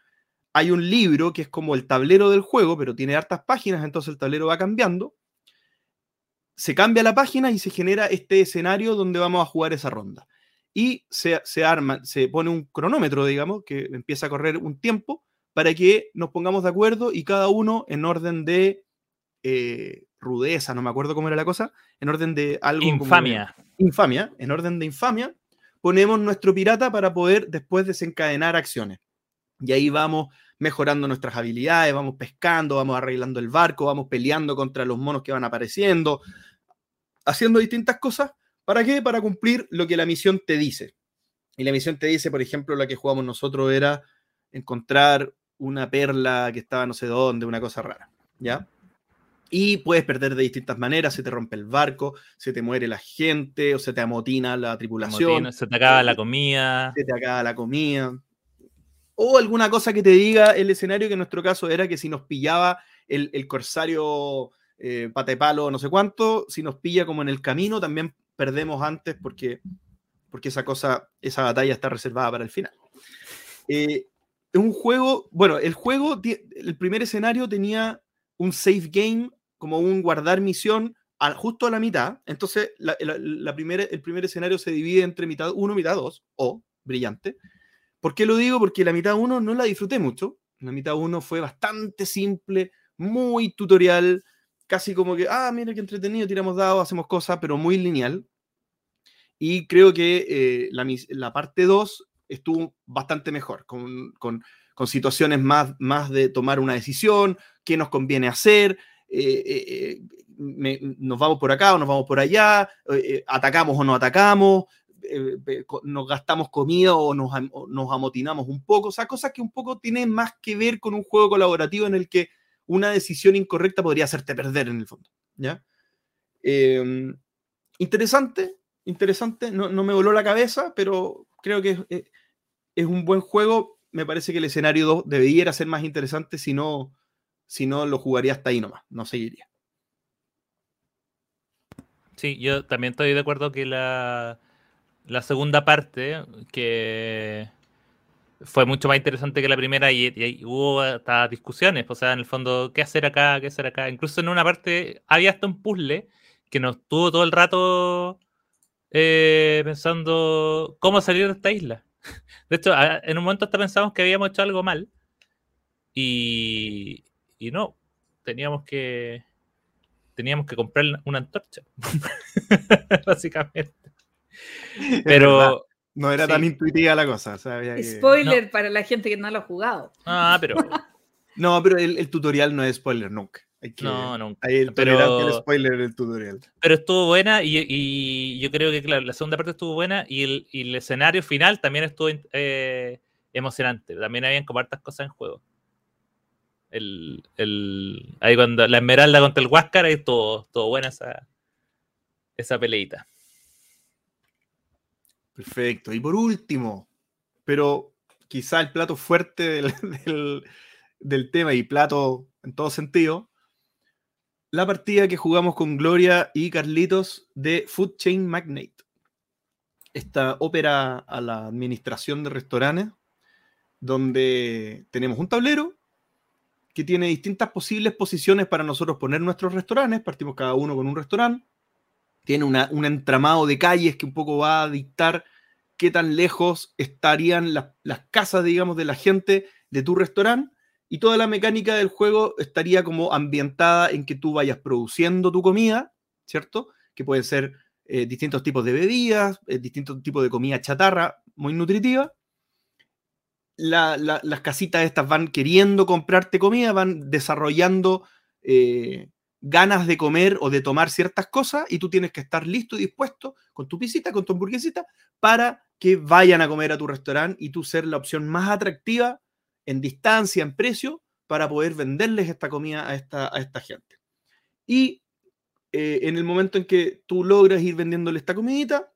hay un libro que es como el tablero del juego, pero tiene hartas páginas, entonces el tablero va cambiando. Se cambia la página y se genera este escenario donde vamos a jugar esa ronda. Y se, arma, se pone un cronómetro, digamos, que empieza a correr un tiempo para que nos pongamos de acuerdo y cada uno en orden de eh, rudeza, no me acuerdo cómo era la cosa, en orden de algo.
Infamia.
infamia, en orden de infamia, ponemos nuestro pirata para poder después desencadenar acciones. Y ahí vamos mejorando nuestras habilidades, vamos pescando, vamos arreglando el barco, vamos peleando contra los monos que van apareciendo, haciendo distintas cosas. ¿Para qué? Para cumplir lo que la misión te dice. Y la misión te dice, por ejemplo, la que jugamos nosotros era encontrar una perla que estaba no sé dónde, una cosa rara, ¿ya? Y puedes perder de distintas maneras, se te rompe el barco, se te muere la gente, o se te amotina la tripulación.
se te acaba la comida.
Se te acaba la comida o alguna cosa que te diga el escenario, que en nuestro caso era que si nos pillaba el, corsario eh, palo no sé cuánto, si nos pilla como en el camino, también perdemos antes porque, porque esa cosa, esa batalla está reservada para el final. Eh, es un juego, bueno, el juego, el primer escenario tenía un save game, como un guardar misión justo a la mitad. Entonces, la, el primer escenario se divide entre mitad 1 mitad 2, o brillante. ¿Por qué lo digo? Porque la mitad 1 no la disfruté mucho. La mitad 1 fue bastante simple, muy tutorial, casi como que, ah, mira qué entretenido, tiramos dados, hacemos cosas, pero muy lineal. Y creo que eh, la, parte 2 estuvo bastante mejor, con, situaciones más, más de tomar una decisión, qué nos conviene hacer, eh, eh, nos vamos por acá o nos vamos por allá, atacamos o no atacamos, eh, nos gastamos comida o nos, nos, amotinamos un poco, o sea, cosas que un poco tienen más que ver con un juego colaborativo en el que una decisión incorrecta podría hacerte perder en el fondo, ¿ya? Em, interesante, interesante, no, me voló la cabeza, pero creo que es, es, un buen juego, me parece que el escenario 2 debería ser más interesante, si no, si no lo jugaría hasta ahí nomás, no seguiría.
Sí, yo también estoy de acuerdo que la, la segunda parte, que, fue mucho más interesante que la primera y, hubo hasta discusiones, o sea, en el fondo, ¿qué hacer acá? ¿Qué hacer acá? Incluso en una parte había hasta un puzzle que nos tuvo todo el rato eh, pensando cómo salir de esta isla. De hecho, en un momento hasta pensamos que habíamos hecho algo mal y, y no, teníamos que teníamos que comprar una antorcha, básicamente. Pero
no era tan intuitiva la cosa.
Spoiler para la gente que no lo ha jugado.
Ah, pero.
no, pero el, tutorial no es spoiler nunca.
no, nunca.
Hay el, pero, el spoiler del tutorial.
Pero estuvo buena y, yo creo que, claro, la segunda parte estuvo buena y el, el escenario final también estuvo eh, emocionante. También habían como hartas cosas en juego. El, el, ahí cuando la Esmeralda contra el Huáscar, ahí todo, todo buena esa, esa peleita.
Perfecto. Y por último, pero quizá el plato fuerte del, tema y plato en todo sentido, la partida que jugamos con Gloria y Carlitos de Food Chain Magnate. Esta ópera a la administración de restaurantes, donde tenemos un tablero que tiene distintas posibles posiciones para nosotros poner nuestros restaurantes. Partimos cada uno con un restaurante tiene un entramado de calles que un poco va a dictar qué tan lejos estarían las, casas, digamos, de la gente de tu restaurante. Y toda la mecánica del juego estaría como ambientada en que tú vayas produciendo tu comida, ¿cierto? Que pueden ser eh, distintos tipos de bebidas, eh, distintos tipos de comida chatarra, muy nutritiva. Las casitas estas van queriendo comprarte comida, van desarrollando eh, ganas de comer o de tomar ciertas cosas y tú tienes que estar listo y dispuesto con tu pisita, con tu hamburguesita, para que vayan a comer a tu restaurante y tú ser la opción más atractiva en distancia, en precio, para poder venderles esta comida a esta, a esta gente. Y eh, en el momento en que tú logras ir vendiéndole esta comidita,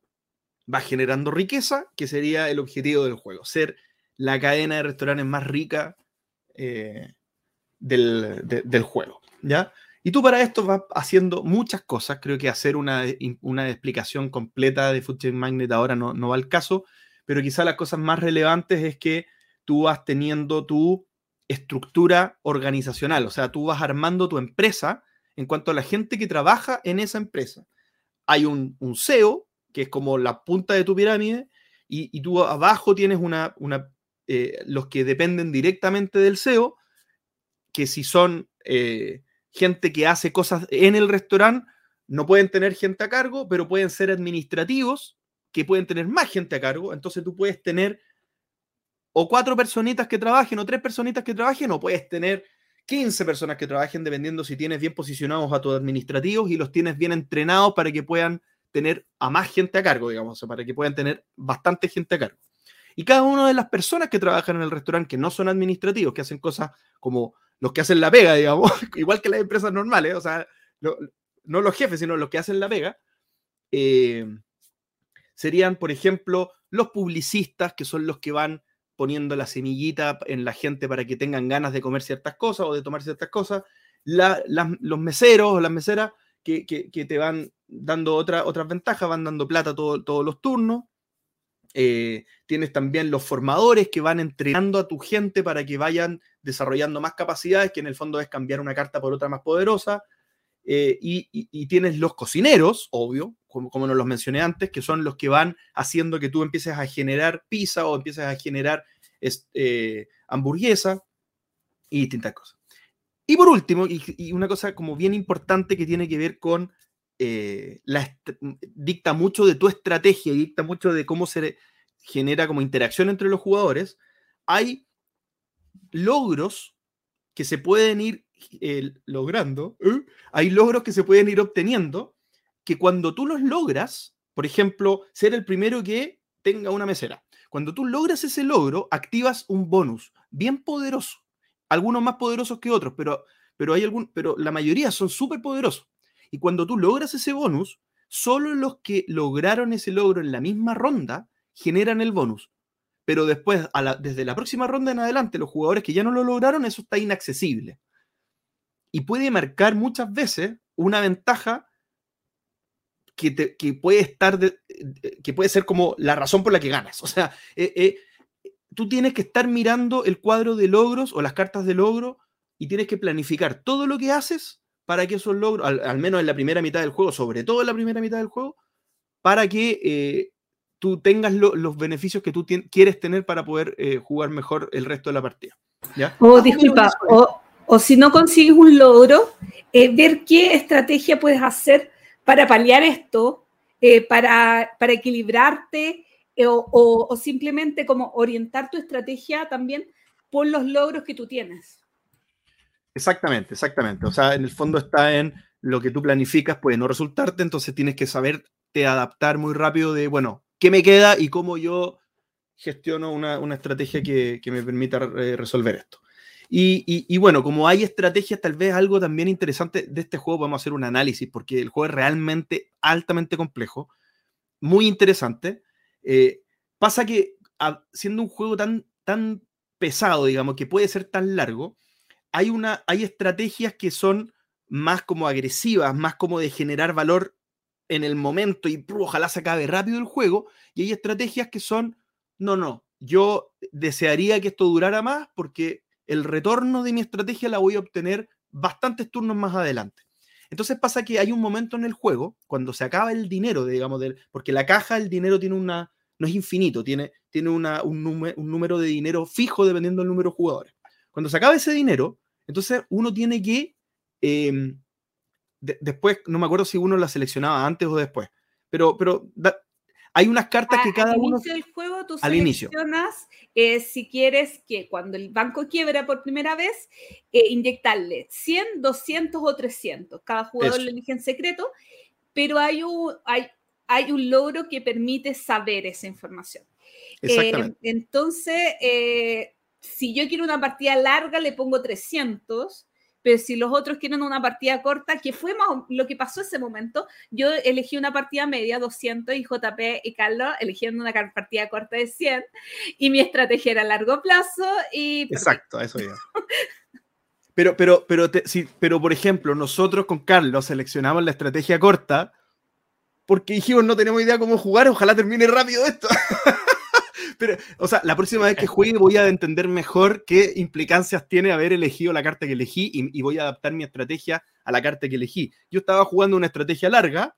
vas generando riqueza, que sería el objetivo del juego, ser la cadena de restaurantes más rica eh, del, del juego. ¿ya? Y tú para esto vas haciendo muchas cosas. Creo que hacer una, una explicación completa de Food Chain Magnet ahora no, no va al caso, pero quizá las cosas más relevantes es que tú vas teniendo tu estructura organizacional, o sea, tú vas armando tu empresa en cuanto a la gente que trabaja en esa empresa. Hay un, un CEO, que es como la punta de tu pirámide, y, tú abajo tienes una, una eh, los que dependen directamente del CEO, que si son eh, gente que hace cosas en el restaurante, no pueden tener gente a cargo, pero pueden ser administrativos que pueden tener más gente a cargo. Entonces tú puedes tener o cuatro personitas que trabajen o tres personitas que trabajen o puedes tener 15 personas que trabajen dependiendo si tienes bien posicionados a tus administrativos y los tienes bien entrenados para que puedan tener a más gente a cargo, digamos, para que puedan tener bastante gente a cargo. Y cada una de las personas que trabajan en el restaurante que no son administrativos, que hacen cosas como los que hacen la pega, digamos, igual que las empresas normales, o sea, no los jefes, sino los que hacen la pega, eh, serían, por ejemplo, los publicistas, que son los que van poniendo la semillita en la gente para que tengan ganas de comer ciertas cosas o de tomar ciertas cosas, los meseros o las meseras que, te van dando otra, otras ventajas, van dando plata todos los turnos, eh, tienes también los formadores que van entrenando a tu gente para que vayan desarrollando más capacidades, que en el fondo es cambiar una carta por otra más poderosa. Eh, y, tienes los cocineros, obvio, como, nos los mencioné antes, que son los que van haciendo que tú empieces a generar pizza o empieces a generar eh, hamburguesa y distintas cosas. Y por último, y, una cosa como bien importante que tiene que ver con eh, la dicta mucho de tu estrategia y dicta mucho de cómo se genera como interacción entre los jugadores, hay logros que se pueden ir eh, logrando, ¿eh? hay logros que se pueden ir obteniendo, que cuando tú los logras, por ejemplo, ser el primero que tenga una mesera, cuando tú logras ese logro, activas un bonus bien poderoso, algunos más poderosos que otros, pero, pero, hay algún, pero la mayoría son súper poderosos. Y cuando tú logras ese bonus, solo los que lograron ese logro en la misma ronda generan el bonus. Pero después, desde la próxima ronda en adelante, los jugadores que ya no lo lograron, eso está inaccesible. Y puede marcar muchas veces una ventaja que, puede estar, que puede ser como la razón por la que ganas. O sea, eh, eh, tú tienes que estar mirando el cuadro de logros o las cartas de logro y tienes que planificar todo lo que haces para que esos logros, al, menos en la primera mitad del juego, sobre todo en la primera mitad del juego, para que eh, tú tengas los beneficios que tú quieres tener para poder eh, jugar mejor el resto de la partida. ¿ya?
Oh, disculpa, o, si no consigues un logro, eh, ver qué estrategia puedes hacer para paliar esto, para, para, equilibrarte o, o simplemente como orientar tu estrategia también por los logros que tú tienes.
Exactamente, exactamente. O sea, en el fondo está en lo que tú planificas puede no resultarte, entonces tienes que saberte adaptar muy rápido de, bueno, ¿qué me queda y cómo yo gestiono una, estrategia que, me permita eh, resolver esto? Y, bueno, como hay estrategias, tal vez algo también interesante de este juego, podemos hacer un análisis, porque el juego es realmente altamente complejo, muy interesante. Eh, pasa que siendo un juego tan, tan pesado, digamos, que puede ser tan largo, hay, una, hay estrategias que son más como agresivas, más como de generar valor en el momento y ojalá se acabe rápido el juego. Y hay estrategias que son, no, no, yo desearía que esto durara más porque el retorno de mi estrategia la voy a obtener bastantes turnos más adelante. Entonces pasa que hay un momento en el juego, cuando se acaba el dinero, digamos, porque la caja, el dinero tiene una, no es infinito, tiene, tiene una, un, un, número de dinero fijo dependiendo del número de jugadores. Cuando se acaba ese dinero, entonces uno tiene que, em, después, no me acuerdo si uno la seleccionaba antes o después, pero, pero hay unas cartas que cada uno...
Al inicio del juego tú seleccionas eh, si quieres que cuando el banco quiebra por primera vez, eh, inyectarle 100, 200 o 300. Cada jugador lo elige en secreto, pero hay un, hay, hay un logro que permite saber esa información. Exactamente. Eh, entonces, si yo quiero una partida larga, le pongo 300, pero si los otros quieren una partida corta, que fue lo que pasó ese momento, yo elegí una partida media, 200, y JP y Carlos eligieron una partida corta de 100, y mi estrategia era a largo plazo y...
Exacto, eso ya. Pero, pero, pero, pero, por ejemplo, nosotros con Carlos seleccionamos la estrategia corta porque dijimos no tenemos idea cómo jugar, ojalá termine rápido esto. Pero, o sea, la próxima vez que juegue voy a entender mejor qué implicancias tiene haber elegido la carta que elegí y, voy a adaptar mi estrategia a la carta que elegí. Yo estaba jugando una estrategia larga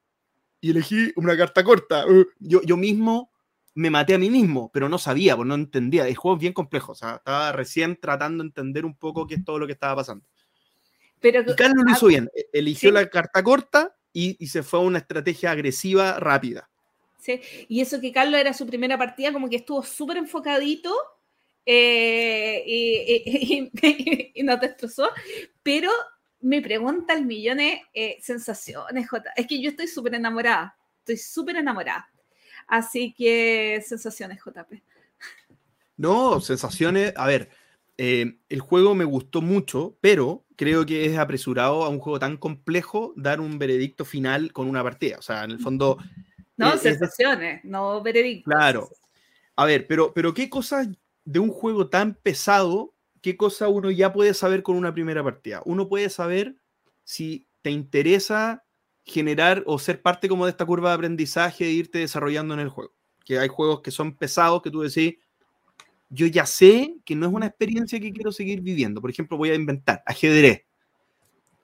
y elegí una carta corta. Uh, yo, yo mismo me maté a mí mismo, pero no sabía, pues no entendía. El juego es bien complejo, o sea, estaba recién tratando de entender un poco qué es todo lo que estaba pasando. Pero, y Carlos lo hizo bien, e, eligió la carta corta y, y se fue a una estrategia agresiva rápida.
Y eso que Carlos era su primera partida, como que estuvo súper enfocadito eh, y, no te destrozó, pero me pregunta el millones eh, sensaciones, J. Es que yo estoy súper enamorada, estoy súper enamorada. Así que sensaciones, JP.
No, sensaciones, a ver, eh, el juego me gustó mucho, pero creo que es apresurado a un juego tan complejo dar un veredicto final con una partida. O sea, en el fondo
no, eh, sensaciones, no veredictos.
Claro. A ver, pero, pero ¿qué cosas de un juego tan pesado, qué cosa uno ya puede saber con una primera partida? Uno puede saber si te interesa generar o ser parte como de esta curva de aprendizaje e irte desarrollando en el juego. Que hay juegos que son pesados que tú decís, yo ya sé que no es una experiencia que quiero seguir viviendo. Por ejemplo, voy a inventar ajedrez.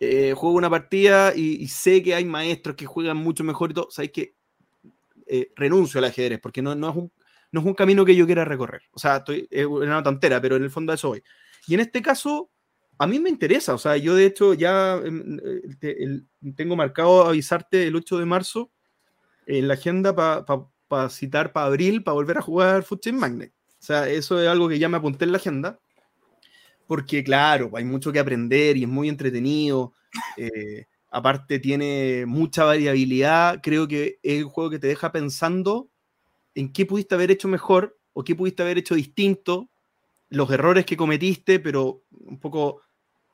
Eh, juego una partida y, y, sé que hay maestros que juegan mucho mejor y todo. Sabes que eh, renuncio al ajedrez, porque no, no, es un, no es un camino que yo quiera recorrer. O sea, estoy, es una tontera, pero en el fondo a eso voy. Y en este caso, a mí me interesa. O sea, yo de hecho ya em, eh, tengo marcado avisarte el 8 de marzo en la agenda para citar para abril, para volver a jugar Chain Magnet. O sea, eso es algo que ya me apunté en la agenda. Porque, claro, hay mucho que aprender y es muy entretenido. Eh, Aparte tiene mucha variabilidad. Creo que es un juego que te deja pensando en qué pudiste haber hecho mejor o qué pudiste haber hecho distinto, los errores que cometiste, pero un poco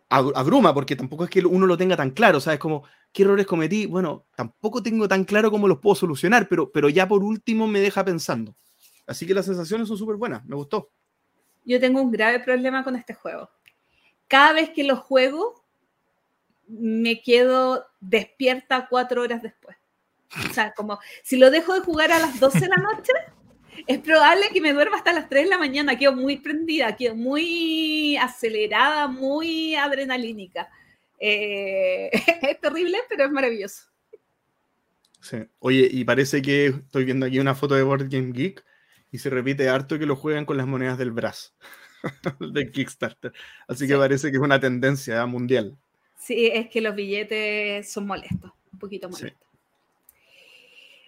abruma, porque tampoco es que uno lo tenga tan claro, ¿sabes? Como, ¿qué errores cometí? Bueno, tampoco tengo tan claro cómo los puedo solucionar, pero, pero ya por último me deja pensando. Así que las sensaciones son súper buenas, me gustó.
Yo tengo un grave problema con este juego. Cada vez que lo juego, me quedo despierta cuatro horas después. O sea, como si lo dejo de jugar a las 12 de la noche, Es probable que me duerma hasta las 3 de la mañana, quedo muy prendida, quedo muy acelerada, muy adrenalínica. Eh, es terrible, pero es maravilloso.
Sí. Oye, y parece que estoy viendo aquí una foto de Board Game Geek y se repite harto que lo juegan con las monedas del brazo de Kickstarter. Así que parece que es una tendencia mundial.
Sí, es que los billetes son molestos, un poquito molestos.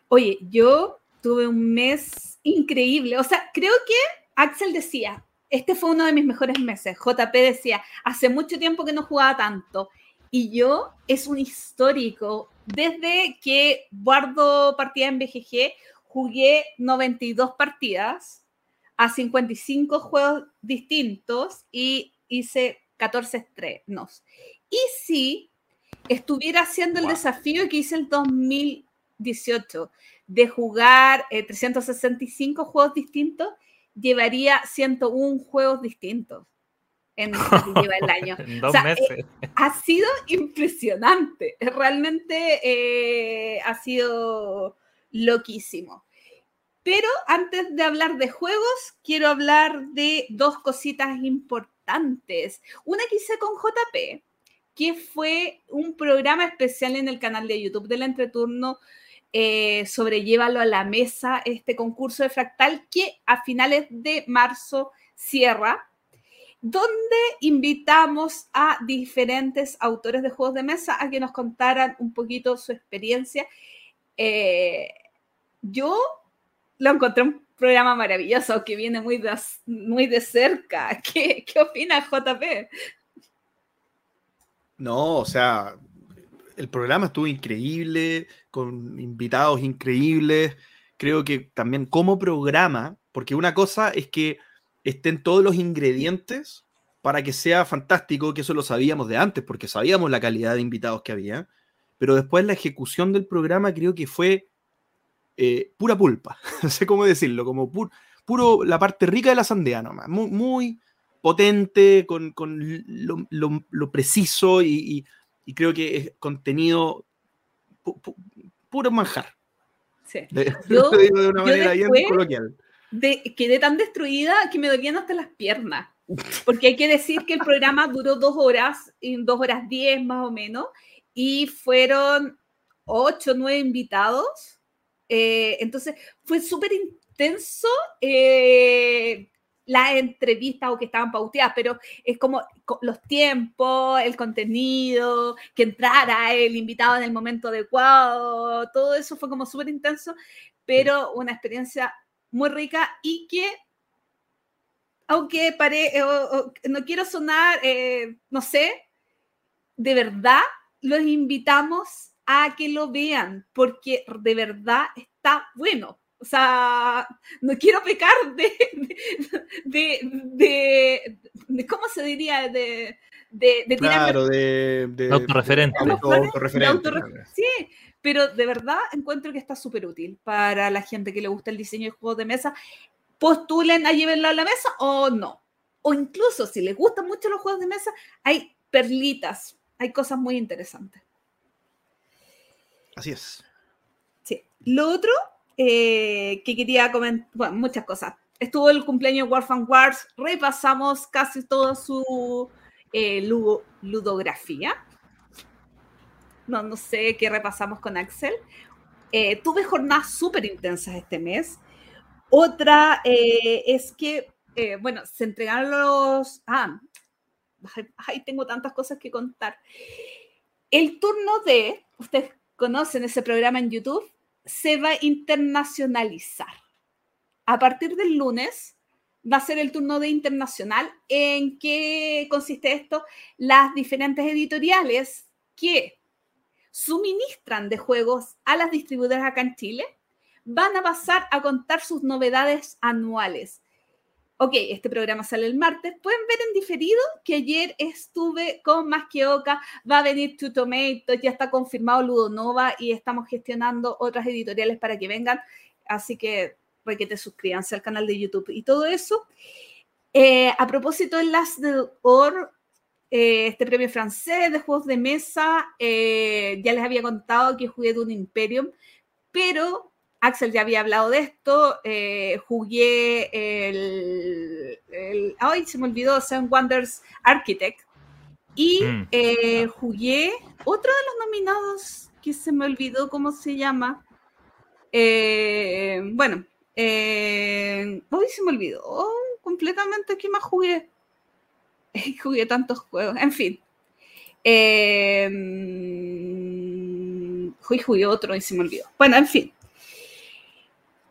Oye, yo tuve un mes increíble. O sea, creo que Axel decía, este fue uno de mis mejores meses. JP decía, hace mucho tiempo que no jugaba tanto. Y yo es un histórico. Desde que guardo partida en BGG, jugué 92 partidas a 55 juegos distintos y hice 14 estrenos. Y si estuviera haciendo el desafío que hice el 2018 de jugar 365 eh, juegos distintos, llevaría 101 juegos distintos en lleva el año.
dos meses. Eh,
ha sido impresionante. Realmente eh, ha sido loquísimo. Pero antes de hablar de juegos, quiero hablar de dos cositas importantes. Una que hice con JP, que fue un programa especial en el canal de YouTube del Entreturno eh, sobre Llévalo a la Mesa, este concurso de fractal que a finales de marzo cierra donde invitamos a diferentes autores de juegos de mesa a que nos contaran un poquito su experiencia. Eh, yo lo encontré un programa maravilloso que viene muy de, muy de cerca. ¿Qué, qué opina JP?
No, o sea, el programa estuvo increíble, con invitados increíbles. Creo que también como programa, porque una cosa es que estén todos los ingredientes para que sea fantástico, que eso lo sabíamos de antes, porque sabíamos la calidad de invitados que había, pero después la ejecución del programa creo que fue eh, pura pulpa, no sé cómo decirlo, como puro la parte rica de la sandía nomás, muy, muy potente, con, lo, preciso y, creo que es contenido puro manjar.
Sí.
De, de una manera bien coloquial
quedé tan destruida que me dolían hasta las piernas. Porque hay que decir que el programa duró dos horas, dos horas diez más o menos, y fueron ocho, nueve invitados. Eh, entonces fue súper intenso eh, las entrevistas o que estaban pauteadas, pero es como los tiempos, el contenido, que entrara el invitado en el momento adecuado, todo eso fue como súper intenso, pero una experiencia muy rica y que, aunque pare, eh, no quiero sonar, eh, no sé, de verdad los invitamos a que lo vean, porque de verdad está bueno. O sea, no quiero pecar de, de, de, ¿cómo se diría? De, de, de
claro, de, de,
autorreferente.
sí, pero de verdad encuentro que está súper útil para la gente que le gusta el diseño de juegos de mesa. Postulen a llevarlo a la mesa o no. O incluso si les gustan mucho los juegos de mesa, hay perlitas, hay cosas muy interesantes.
Así es.
Sí. Lo otro eh, que quería comentar, bueno, muchas cosas. Estuvo el cumpleaños de Warfan Wars, repasamos casi toda su eh, ludografía no, no sé qué repasamos con Axel. Eh, tuve jornadas súper intensas este mes. Otra eh, es que, eh, bueno, se entregaron los... Ah, ay, tengo tantas cosas que contar. El turno de, ustedes conocen ese programa en YouTube, se va a internacionalizar. A partir del lunes va a ser el turno de internacional. ¿En qué consiste esto? Las diferentes editoriales que suministran de juegos a las distribuidoras acá en Chile, van a pasar a contar sus novedades anuales. Ok, este programa sale el martes. Pueden ver en diferido que ayer estuve con Más que Oca, va a venir To Tomatoes, ya está confirmado Ludonova y estamos gestionando otras editoriales para que vengan. Así que requete suscríbanse al canal de YouTube y todo eso. Eh, a propósito de las de OR, eh, este premio francés de juegos de mesa. Eh, ya les había contado que jugué de un Imperium, pero Axel ya había hablado de esto, eh, jugué el, el, ay, se me olvidó, Seven Wonders Architect, y mm. eh, jugué otro de los nominados que se me olvidó cómo se llama. Eh, bueno, hoy se me olvidó completamente qué más jugué. jugué tantos juegos, en fin. jugué otro y se me olvidó. Bueno, en fin.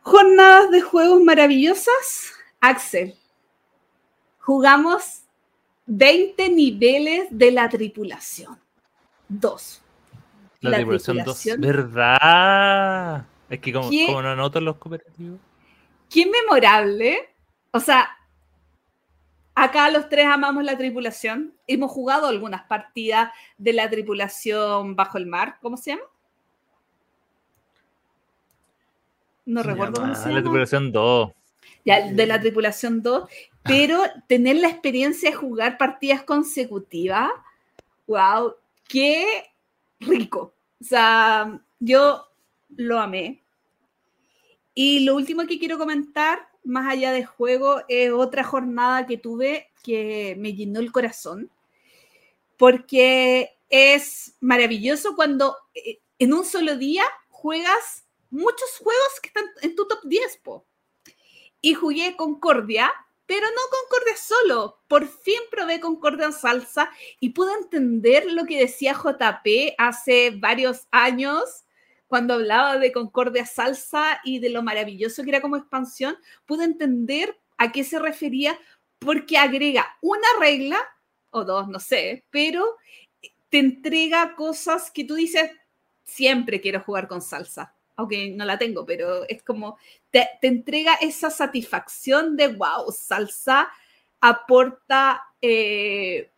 Jornadas de juegos maravillosas. Axel, jugamos 20 niveles de la tripulación. Dos.
La, tripulación 2. ¿Verdad? Es que como, no anoto los cooperativos.
Qué memorable. O sea, acá los tres amamos la tripulación. Hemos jugado algunas partidas de la tripulación bajo el mar. ¿Cómo se llama? No recuerdo cómo se llama.
La tripulación 2.
Ya, de la tripulación 2, pero tener la experiencia de jugar partidas consecutivas, wow, qué rico. O sea, yo lo amé. Y lo último que quiero comentar, más allá de juego, es otra jornada que tuve que me llenó el corazón, porque es maravilloso cuando eh, en un solo día juegas muchos juegos que están en tu top 10, po. Y jugué Concordia, pero no Concordia solo. Por fin probé Concordia en salsa y pude entender lo que decía JP hace varios años cuando hablaba de Concordia salsa y de lo maravilloso que era como expansión. Pude entender a qué se refería porque agrega una regla o dos, no sé, pero te entrega cosas que tú dices, siempre quiero jugar con salsa aunque no la tengo, pero es como te, entrega esa satisfacción de, wow, salsa aporta eh,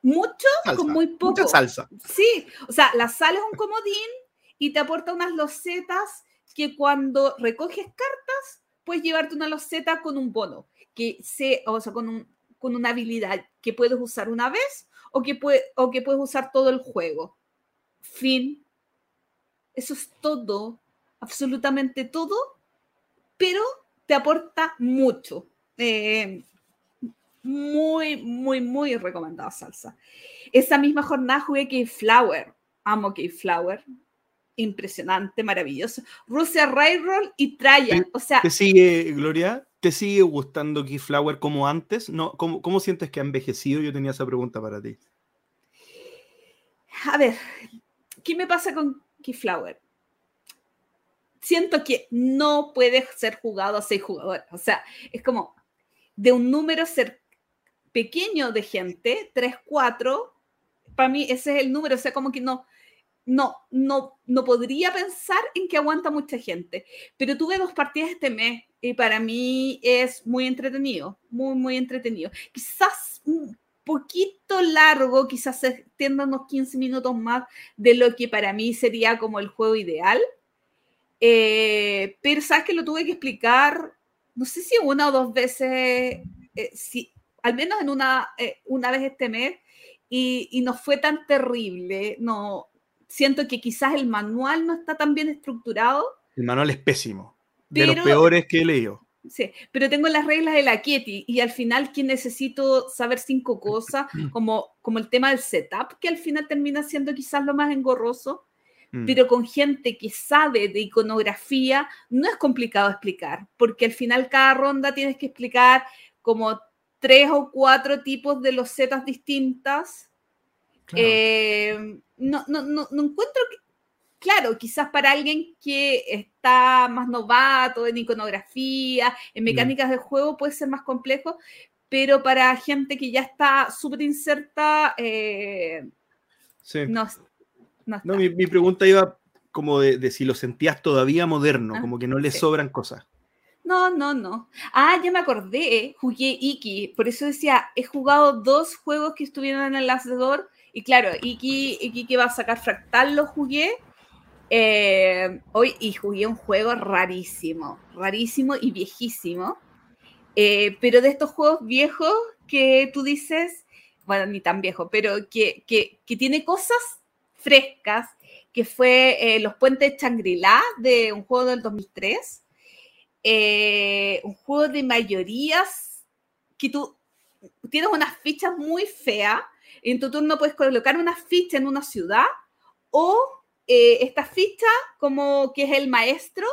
mucho con muy poco.
Mucha salsa.
Sí, o sea, la sal es un comodín y te aporta unas losetas que cuando recoges cartas puedes llevarte una loseta con un bono, que se, o sea, con, un, con una habilidad que puedes usar una vez o que, puede, o que puedes usar todo el juego. Fin. Eso es todo absolutamente todo, pero te aporta mucho. Eh, muy, muy, muy recomendada salsa. Esa misma jornada jugué Keyflower. Amo Keyflower. Impresionante, maravilloso. Rusia Railroad y Trajan. O sea.
¿Te sigue, Gloria? ¿Te sigue gustando Keyflower como antes? ¿No? ¿Cómo, ¿Cómo sientes que ha envejecido? Yo tenía esa pregunta para ti.
A ver, ¿qué me pasa con Keyflower? Siento que no puede ser jugado a seis jugadores. O sea, es como de un número ser pequeño de gente, tres, cuatro, para mí ese es el número, o sea, como que no, no, no, no podría pensar en que aguanta mucha gente. Pero tuve dos partidas este mes y para mí es muy entretenido, muy, muy entretenido. Quizás un poquito largo, quizás se extienda unos 15 minutos más de lo que para mí sería como el juego ideal, eh, pero sabes que lo tuve que explicar, no sé si una o dos veces, eh, si, al menos en una, eh, una vez este mes, y, y, no fue tan terrible. No, siento que quizás el manual no está tan bien estructurado.
El manual es pésimo, de los peores que he leído.
Sí, pero tengo las reglas de la Kitty y al final que necesito saber cinco cosas, como, como el tema del setup, que al final termina siendo quizás lo más engorroso. Mm. pero con gente que sabe de iconografía no es complicado explicar, porque al final cada ronda tienes que explicar como tres o cuatro tipos de los setas distintas. Eh, no, no, no, encuentro que, claro, quizás para alguien que está más novato en iconografía, en mm. mecánicas de juego puede ser más complejo, pero para gente que ya está súper inserta, eh, no,
no, mi, pregunta iba como de, si lo sentías todavía moderno, ah, como que no le sobran cosas.
No, no, no. Ah, ya me acordé, jugué Iki, por eso decía, he jugado dos juegos que estuvieron en el lanzador, y claro, Iki, Iki que va a sacar Fractal lo jugué, eh, hoy y jugué un juego rarísimo, rarísimo y viejísimo, eh, pero de estos juegos viejos que tú dices, bueno, ni tan viejo, pero que, que, que tiene cosas frescas, que fue Los Puentes de Shangri-La, de un juego del 2003. un juego de mayorías que tú tienes unas fichas muy feas en tu turno puedes colocar una ficha en una ciudad o esta ficha como que es el maestro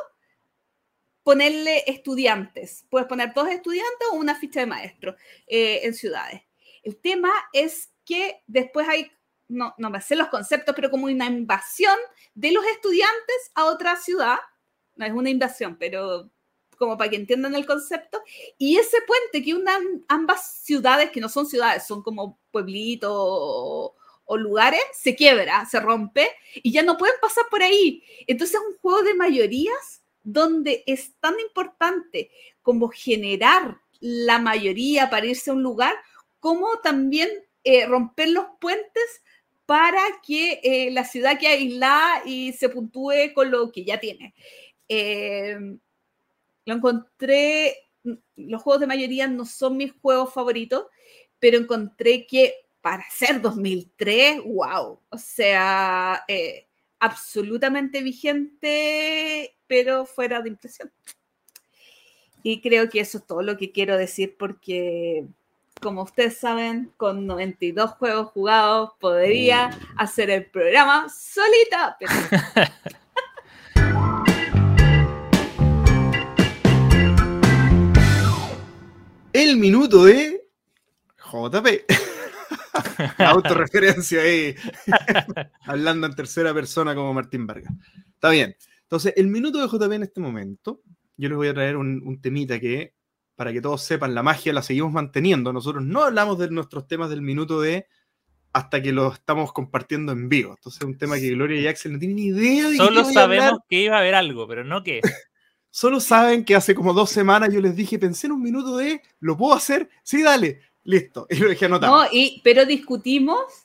ponerle estudiantes. Puedes poner dos estudiantes o una ficha de maestro eh, en ciudades. El tema es que después hay, no, no me sé los conceptos, pero como una invasión de los estudiantes a otra ciudad. No es una invasión, pero como para que entiendan el concepto. Y ese puente que unan ambas ciudades, que no son ciudades, son como pueblitos o, o lugares, se quiebra, se rompe y ya no pueden pasar por ahí. Entonces es un juego de mayorías donde es tan importante como generar la mayoría para irse a un lugar, como también eh, romper los puentes para que eh, la ciudad quede aislada y se puntúe con lo que ya tiene. Eh, lo encontré, los juegos de mayoría no son mis juegos favoritos, pero encontré que para ser 2003, wow, o sea, absolutamente vigente pero fuera de impresión. Y creo que eso es todo lo que quiero decir porque, como ustedes saben, con 92 juegos jugados podría mm. hacer el programa solita.
el minuto de JP. Autorreferencia ahí. Hablando en tercera persona como Martín Vargas. Está bien. Entonces, el minuto de JP en este momento, yo les voy a traer un, temita que, para que todos sepan, la magia la seguimos manteniendo. Nosotros no hablamos de nuestros temas del minuto de hasta que lo estamos compartiendo en vivo. Entonces, es un tema que Gloria y Axel no tienen ni idea de
Solo sabemos que iba a haber algo, pero no qué.
Solo saben que hace como dos semanas yo les dije, pensé en un minuto de, ¿lo puedo hacer? Sí, dale, listo. Y lo dejé anotado.
No, y, pero discutimos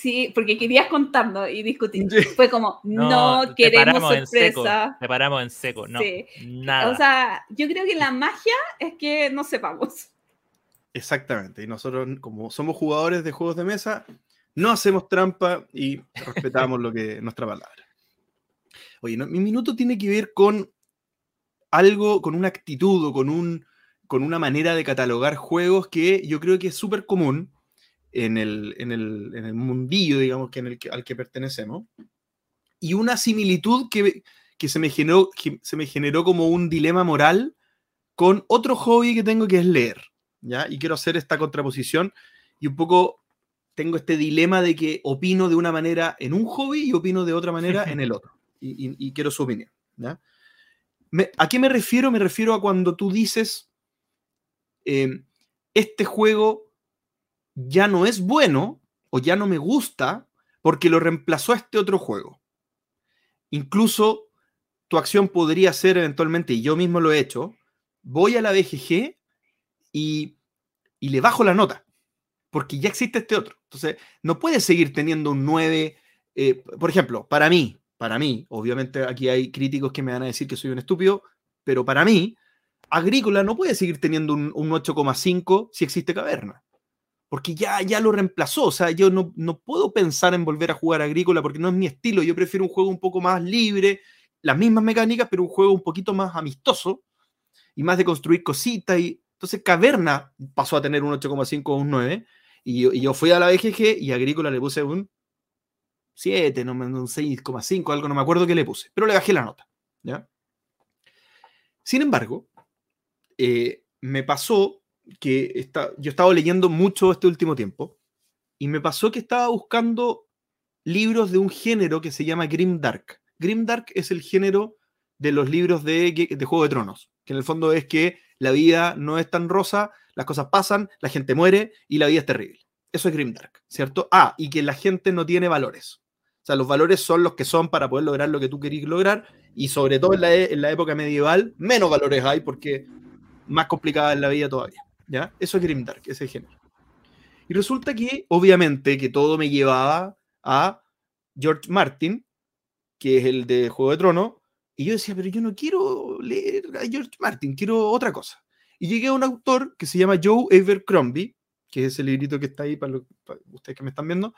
Sí, porque querías contando y discutir. Fue como, no, queremos sorpresa.
Te paramos en seco, no.
Nada. O sea, yo creo que la magia es que no sepamos.
Exactamente. Y nosotros, como somos jugadores de juegos de mesa, no hacemos trampa y respetamos lo que nuestra palabra. Oye, mi minuto tiene que ver con algo, con una actitud o con, un, con una manera de catalogar juegos que yo creo que es súper común en el, en el, en el mundillo, digamos, que en el al que pertenecemos, y una similitud que, que, se me generó, que se me generó como un dilema moral con otro hobby que tengo que es leer, ¿ya? Y quiero hacer esta contraposición y un poco tengo este dilema de que opino de una manera en un hobby y opino de otra manera en el otro, y, quiero su opinión, ¿ya? ¿A qué me refiero? Me refiero a cuando tú dices, eh, este juego ya no es bueno o ya no me gusta porque lo reemplazó a este otro juego. Incluso tu acción podría ser eventualmente, y yo mismo lo he hecho, voy a la BGG y, le bajo la nota, porque ya existe este otro. Entonces, no puedes seguir teniendo un 9. Eh, por ejemplo, para mí, para mí, obviamente aquí hay críticos que me van a decir que soy un estúpido, pero para mí, Agrícola no puede seguir teniendo un, un 8,5 si existe Caverna porque ya, ya lo reemplazó. O sea, yo no, no, puedo pensar en volver a jugar agrícola porque no es mi estilo. Yo prefiero un juego un poco más libre, las mismas mecánicas, pero un juego un poquito más amistoso y más de construir cositas. Y... Entonces, Caverna pasó a tener un 8,5 o un 9. Y yo, y yo, fui a la BGG y agrícola le puse un 7, no, un 6,5, algo, no me acuerdo qué le puse, pero le bajé la nota. ¿ya? Sin embargo, eh, me pasó que está, yo estaba leyendo mucho este último tiempo y me pasó que estaba buscando libros de un género que se llama Grim Dark. Grim Dark es el género de los libros de, de Juego de Tronos, que en el fondo es que la vida no es tan rosa, las cosas pasan, la gente muere y la vida es terrible. Eso es Grim Dark, ¿cierto? Ah, y que la gente no tiene valores. O sea, los valores son los que son para poder lograr lo que tú querías lograr y sobre todo en la, en la época medieval, menos valores hay porque más complicada es la vida todavía. ¿Ya? Eso es Grimdark, ese género. Y resulta que, obviamente, que todo me llevaba a George Martin, que es el de Juego de Tronos, y yo decía, pero yo no quiero leer a George Martin, quiero otra cosa. Y llegué a un autor que se llama Joe Abercrombie, que es el librito que está ahí para, ustedes que me están viendo,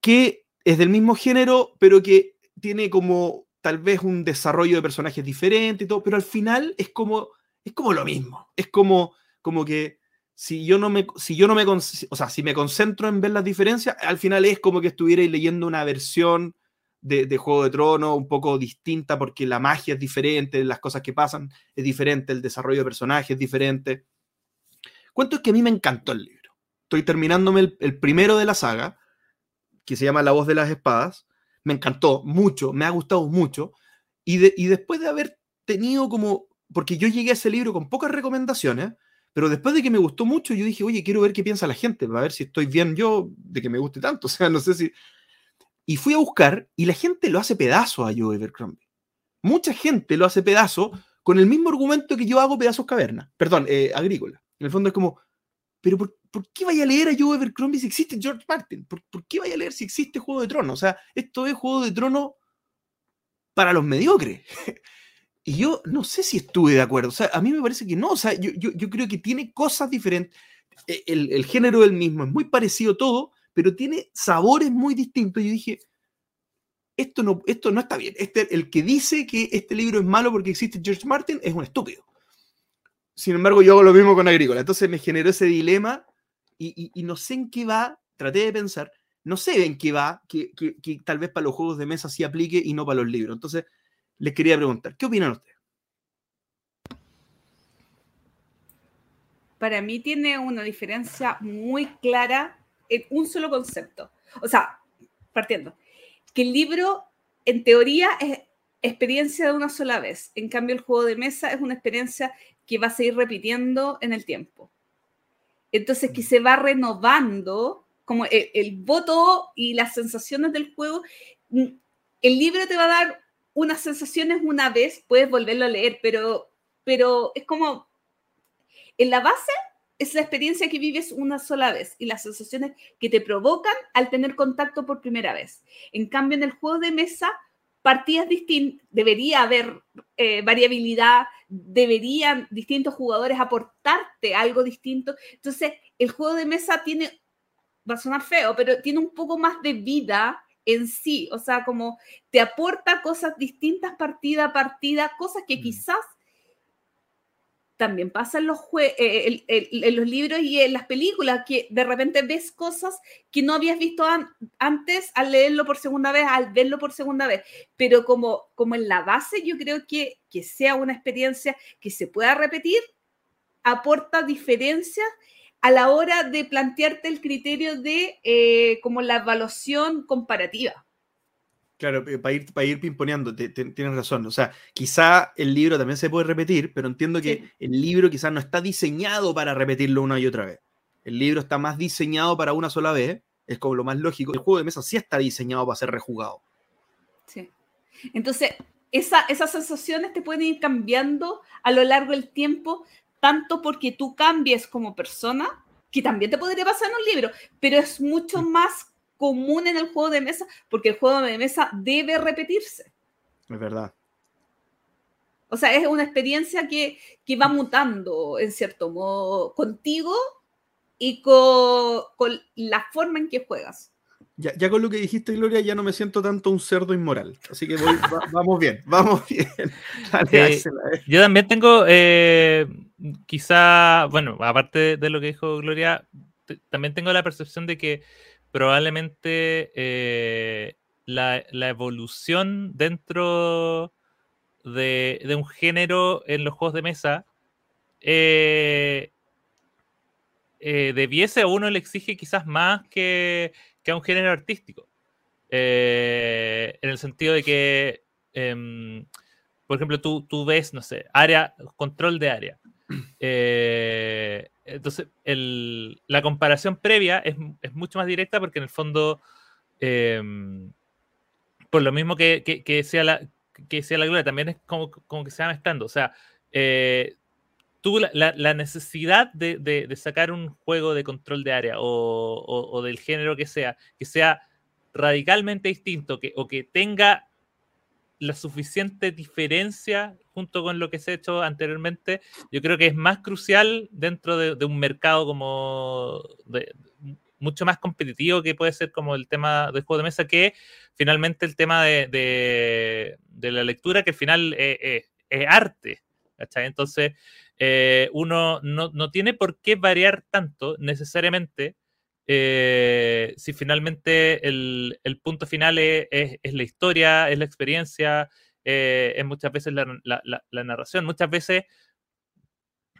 que es del mismo género, pero que tiene como tal vez un desarrollo de personajes diferente y todo, pero al final es como, es como lo mismo. Es como, como que si yo no me, si yo no me, o sea, si me concentro en ver las diferencias, al final es como que estuvierais leyendo una versión de, de, Juego de Tronos un poco distinta porque la magia es diferente, las cosas que pasan es diferente, el desarrollo de personajes es diferente. Cuento es que a mí me encantó el libro. Estoy terminándome el, primero de la saga, que se llama La voz de las espadas. Me encantó mucho, me ha gustado mucho. Y, y después de haber tenido como, porque yo llegué a ese libro con pocas recomendaciones, pero después de que me gustó mucho, yo dije, oye, quiero ver qué piensa la gente, para ver si estoy bien yo de que me guste tanto. O sea, no sé si, y fui a buscar y la gente lo hace pedazo a Joe Evercrombie. Mucha gente lo hace pedazo con el mismo argumento que yo hago pedazos caverna, perdón, eh, agrícola. En el fondo es como, pero por, qué vaya a leer a Joe Evercrombie si existe George Martin? ¿Por, qué vaya a leer si existe Juego de Tronos? O sea, esto es Juego de Tronos para los mediocres. y yo no sé si estuve de acuerdo. O sea, a mí me parece que no. O sea, yo, creo que tiene cosas diferentes. E, el, el, género del mismo es muy parecido todo, pero tiene sabores muy distintos. Yo dije, esto no, esto no está bien. Este, el que dice que este libro es malo porque existe George Martin es un estúpido. Sin embargo, yo hago lo mismo con Agrícola. Entonces me generó ese dilema y, no sé en qué va, traté de pensar, no sé en qué va, que, que, tal vez para los juegos de mesa sí aplique y no para los libros. Entonces, les quería preguntar, ¿qué opinan ustedes?
Para mí tiene una diferencia muy clara en un solo concepto. O sea, partiendo, que el libro en teoría es experiencia de una sola vez. En cambio, el juego de mesa es una experiencia que va a seguir repitiendo en el tiempo. Entonces, que mm. se va renovando como el, voto y las sensaciones del juego. Mm, el libro te va a dar unas sensaciones una vez, puedes volverlo a leer, pero, pero es como en la base es la experiencia que vives una sola vez y las sensaciones que te provocan al tener contacto por primera vez. En cambio, en el juego de mesa, partidas distintas, debería haber eh, variabilidad, deberían distintos jugadores aportarte algo distinto. Entonces, el juego de mesa tiene, va a sonar feo, pero tiene un poco más de vida en sí, o sea, como te aporta cosas distintas partida a partida, cosas que mm. quizás también pasa en los, eh, en los libros y en las películas, que de repente ves cosas que no habías visto antes al leerlo por segunda vez, al verlo por segunda vez. Pero como, como en la base, yo creo que que sea una experiencia que se pueda repetir, aporta diferencias a la hora de plantearte el criterio de eh, como la evaluación comparativa.
Claro, eh, para ir, para ir pimponeando, tienes razón. O sea, quizá el libro también se puede repetir, pero entiendo que el libro quizás no está diseñado para repetirlo una y otra vez. El libro está más diseñado para una sola vez, es como lo más lógico. El juego de mesa sí está diseñado para ser rejugado.
Sí. Entonces, esas sensaciones te pueden ir cambiando a lo largo del tiempo, tanto porque tú cambies como persona, que también te podría pasar en un libro, pero es mucho más común en el juego de mesa, porque el juego de mesa debe repetirse.
Es verdad.
O sea, es una experiencia que, va mutando, en cierto modo, contigo y con, la forma en que juegas.
Ya, con lo que dijiste, Gloria, ya no me siento tanto un cerdo inmoral. Así que vamos bien, vamos bien.
Eh, yo también tengo, eh, quizá, bueno, aparte de lo que dijo Gloria, también tengo la percepción de que probablemente eh, la, evolución dentro de, un género en los juegos de mesa eh, debiese a uno le exige quizás más que, a un género artístico. en el sentido de que, em, por ejemplo, tú, tú, ves, no sé, área, control de área. Entonces, la comparación previa es, mucho más directa porque en el fondo, em, por lo mismo que, sea la, que sea la gloria, también es como, que se va mezclando. O sea, eh, tuvo la, necesidad de, sacar un juego de control de área o, del género que sea, que sea radicalmente distinto o que tenga la suficiente diferencia junto con lo que se ha hecho anteriormente, yo creo que es más crucial dentro de, un mercado como mucho más competitivo que puede ser como el tema del juego de mesa que finalmente el tema de, la lectura, que al final es, arte. Entonces, eh, uno no, tiene por qué variar tanto necesariamente eh, si finalmente el, punto final es, la historia, es la experiencia, eh, es muchas veces la, narración, muchas veces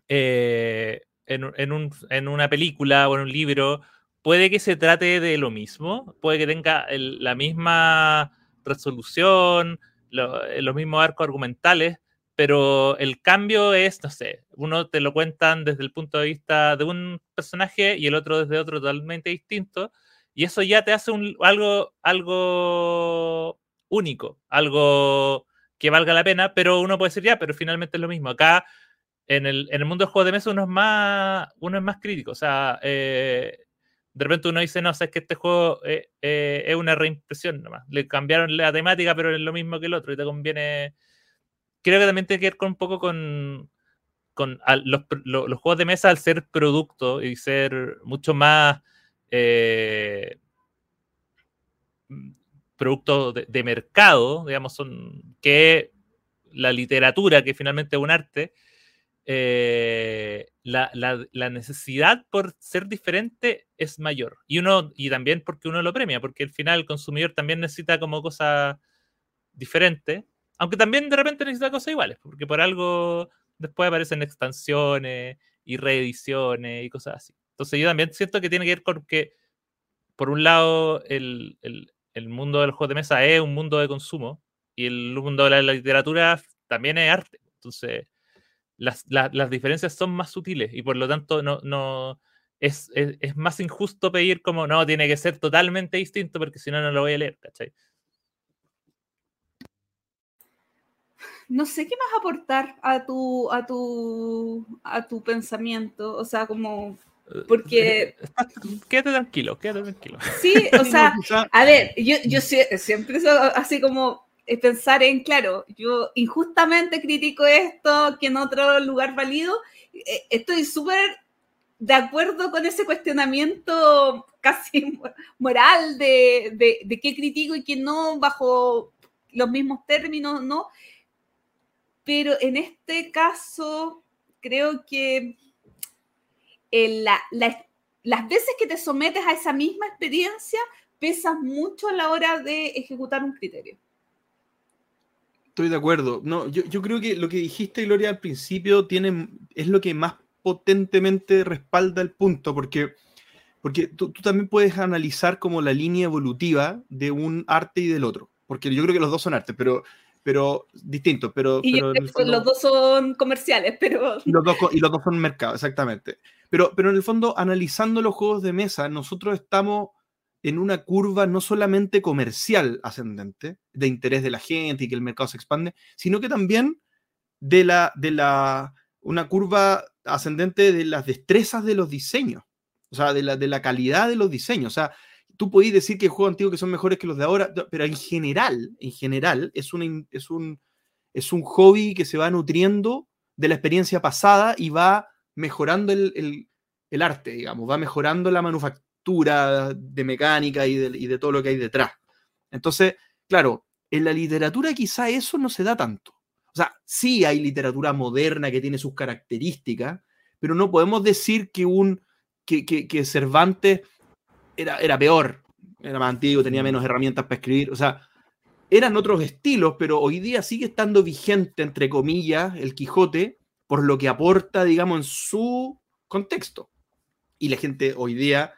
en, una película o en un libro puede que se trate de lo mismo, puede que tenga la misma resolución, los mismos arcos argumentales, pero el cambio es, no sé, uno te lo cuentan desde el punto de vista de un personaje y el otro desde otro totalmente distinto, y eso ya te hace un, algo, algo único, algo que valga la pena, pero uno puede decir ya, pero finalmente es lo mismo. Acá, en el, en el mundo del juego de mesa, uno es más, uno es más crítico, o sea, eh, de repente uno dice, no, sabes que este juego eh, eh, es una reimpresión nomás. Le cambiaron la temática, pero es lo mismo que el otro y te conviene creo que también tiene que ver con un poco con, los, juegos de mesa al ser producto y ser mucho más eh, producto de, mercado, digamos, son que la literatura, que finalmente es un arte, eh, la, necesidad por ser diferente es mayor. Y uno, y también porque uno lo premia, porque al final el consumidor también necesita como cosas diferentes. Aunque también de repente necesita cosas iguales, porque por algo después aparecen expansiones y reediciones y cosas así. Entonces yo también siento que tiene que ver con que, por un lado, el, mundo del juego de mesa es un mundo de consumo y el mundo de la literatura también es arte. Entonces, las, diferencias son más sutiles y por lo tanto no, no es, es, más injusto pedir como, no, tiene que ser totalmente distinto porque si no, no lo voy a leer, ¿cachai?
No sé qué más aportar a tu, a tu, a tu pensamiento. O sea, como porque.
Quédate tranquilo, quédate tranquilo.
Sí, o sea, a ver, yo, yo siempre así como pensar en, claro, yo injustamente critico esto que en otro lugar válido. Eh, estoy súper de acuerdo con ese cuestionamiento casi moral de, de, de qué critico y qué no, bajo los mismos términos, ¿no? Pero en este caso creo que las veces que te sometes a esa misma experiencia pesan mucho a la hora de ejecutar un criterio.
Estoy de acuerdo. No, yo, creo que lo que dijiste, Gloria, al principio tiene, es lo que más potentemente respalda el punto, porque, porque tú, tú, también puedes analizar como la línea evolutiva de un arte y del otro, porque yo creo que los dos son artes, pero pero distinto, pero...
Y los dos son comerciales, pero...
Y los dos, y los dos son mercados, exactamente. Pero, pero en el fondo, analizando los juegos de mesa, nosotros estamos en una curva no solamente comercial ascendente, de interés de la gente y que el mercado se expande, sino que también de la, de la, una curva ascendente de las destrezas de los diseños, o sea, de la, de la calidad de los diseños. O sea, tú podés decir que juegos antiguos que son mejores que los de ahora, pero en general, en general, es, un, es, un, es un hobby que se va nutriendo de la experiencia pasada y va mejorando el, arte, digamos, va mejorando la manufactura de mecánica y de, y de, todo lo que hay detrás. Entonces, claro, en la literatura quizá eso no se da tanto. O sea, sí hay literatura moderna que tiene sus características, pero no podemos decir que un que, que, que Cervantes era, peor, era más antiguo, tenía menos herramientas para escribir, o sea, eran otros estilos, pero hoy día sigue estando vigente, entre comillas, el Quijote, por lo que aporta, digamos, en su contexto. Y la gente hoy día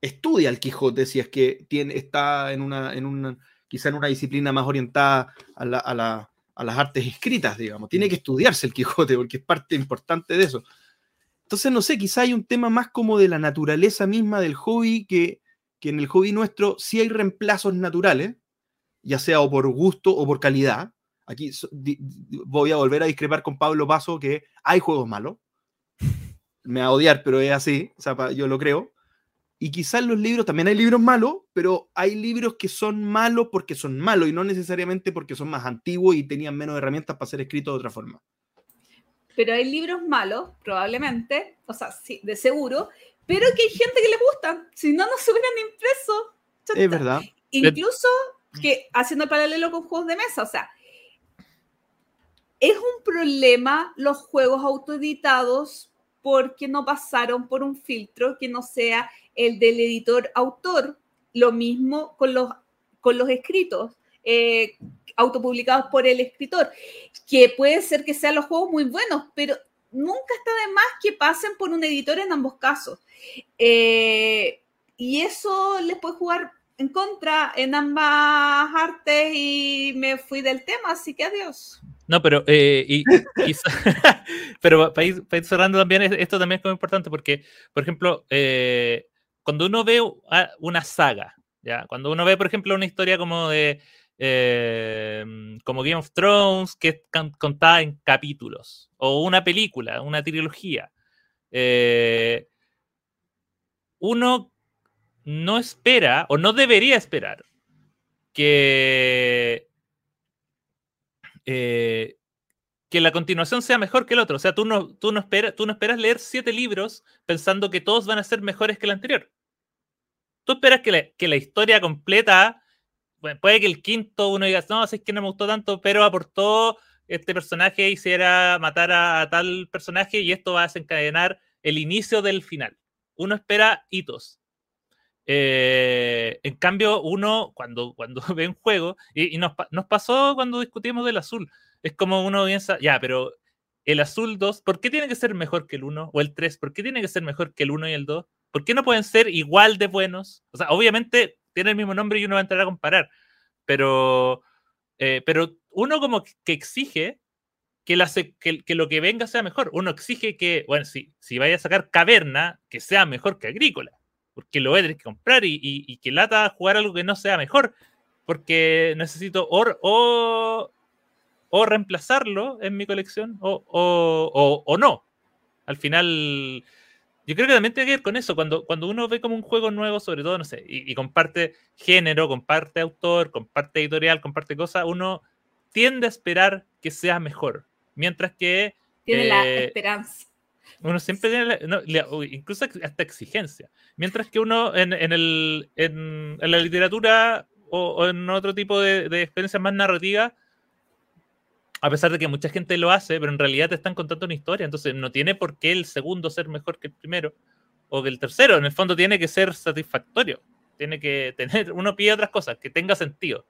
estudia el Quijote si es que tiene, está en una, en una, quizá en una disciplina más orientada a, a las artes escritas, digamos. Tiene que estudiarse el Quijote porque es parte importante de eso. Entonces, no sé, quizá hay un tema más como de la naturaleza misma del hobby que, que en el hobby nuestro sí hay reemplazos naturales, ya sea o por gusto o por calidad. Aquí voy a volver a discrepar con Pablo Paso que hay juegos malos. Me va a odiar, pero es así, o sea, yo lo creo. Y quizás los libros, también hay libros malos, pero hay libros que son malos porque son malos y no necesariamente porque son más antiguos y tenían menos herramientas para ser escritos de otra forma.
Pero hay libros malos, probablemente, o sea, sí, de seguro, pero que hay gente que le gusta. Si no, no se hubieran impreso.
Es verdad.
Incluso que haciendo el paralelo con juegos de mesa, o sea, es un problema los juegos autoeditados porque no pasaron por un filtro que no sea el del editor autor. Lo mismo con los, con los escritos. Eh, autopublicados por el escritor, que puede ser que sean los juegos muy buenos, pero nunca está de más que pasen por un editor en ambos casos. Eh, y eso les puede jugar en contra en ambas artes y me fui del tema, así que adiós.
No, pero, eh, y, pero para ir, cerrando también, esto también es muy importante porque, por ejemplo, eh, cuando uno ve una saga, ¿ya? cuando uno ve, por ejemplo, una historia como de Em, como Game of Thrones, que es contada en capítulos, o una película, una trilogía. Eh, uno no espera, o no debería esperar, que, eh, que la continuación sea mejor que el otro. O sea, tú no, tú no, tú no esperas leer siete libros pensando que todos van a ser mejores que el anterior. Tú esperas que que la historia completa puede que el quinto uno diga, no, es que no me gustó tanto, pero aportó este personaje hiciera matar a, tal personaje y esto va a desencadenar el inicio del final. Uno espera hitos. Eh, en cambio, uno cuando, cuando ve un juego, y, nos, pasó cuando discutimos del azul, es como uno piensa, ya, pero el azul 2, ¿por qué tiene que ser mejor que el 1? O el 3, ¿por qué tiene que ser mejor que el 1 y el 2? ¿Por qué no pueden ser igual de buenos? O sea, obviamente tiene el mismo nombre y uno va a entrar a comparar. Pero, eh, pero uno como que exige que, lo que venga sea mejor. Uno exige que, bueno, si, si vaya a sacar caverna, que sea mejor que agrícola. Porque lo voy a tener que comprar y, y, que lata jugar algo que no sea mejor. Porque necesito o, o, reemplazarlo en mi colección o, o, o no. Al final, yo creo que también tiene que ver con eso, cuando, cuando uno ve como un juego nuevo, sobre todo, no sé, y, comparte género, comparte autor, comparte editorial, comparte cosas, uno tiende a esperar que sea mejor, mientras que...
Tiene la eh, esperanza.
Uno siempre tiene, incluso hasta exigencia, mientras que uno en, en, el, en, la literatura o, en otro tipo de, de experiencias más narrativas, a pesar de que mucha gente lo hace, pero en realidad te están contando una historia, entonces no tiene por qué el segundo ser mejor que el primero o que el tercero, en el fondo tiene que ser satisfactorio, tiene que tener, uno pide otras cosas, que tenga sentido.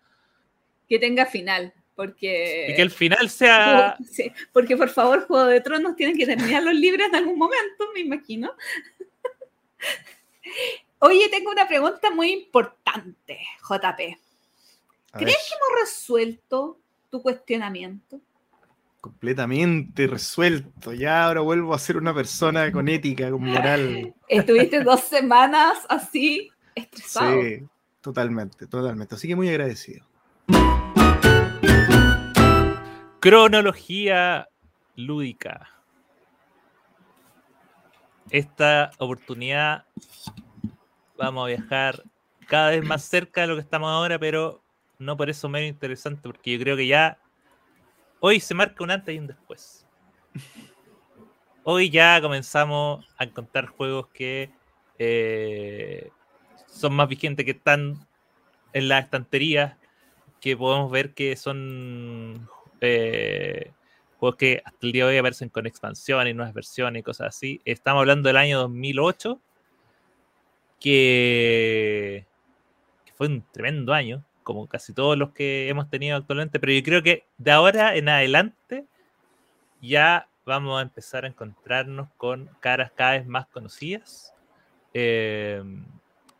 Que tenga final, porque...
Y que el final sea...
Sí, porque por favor, Juego de Tronos tienen que terminar los libros en algún momento, me imagino. Oye, tengo una pregunta muy importante, JP. ¿Crees que hemos resuelto tu cuestionamiento?
Completamente resuelto. Ya ahora vuelvo a ser una persona con ética, con moral.
Estuviste dos semanas así, estresado. Sí,
totalmente, totalmente. Así que muy agradecido.
Cronología lúdica. Esta oportunidad vamos a viajar cada vez más cerca de lo que estamos ahora, pero no por eso menos interesante, porque yo creo que ya hoy se marca un antes y un después. Hoy ya comenzamos a encontrar juegos que eh, son más vigentes, que están en las estanterías, que podemos ver que son eh, juegos que hasta el día de hoy aparecen con expansión y nuevas versiones y cosas así. Estamos hablando del año 2008, que fue un tremendo año como casi todos los que hemos tenido actualmente, pero yo creo que de ahora en adelante ya vamos a empezar a encontrarnos con caras cada vez más conocidas. Eh,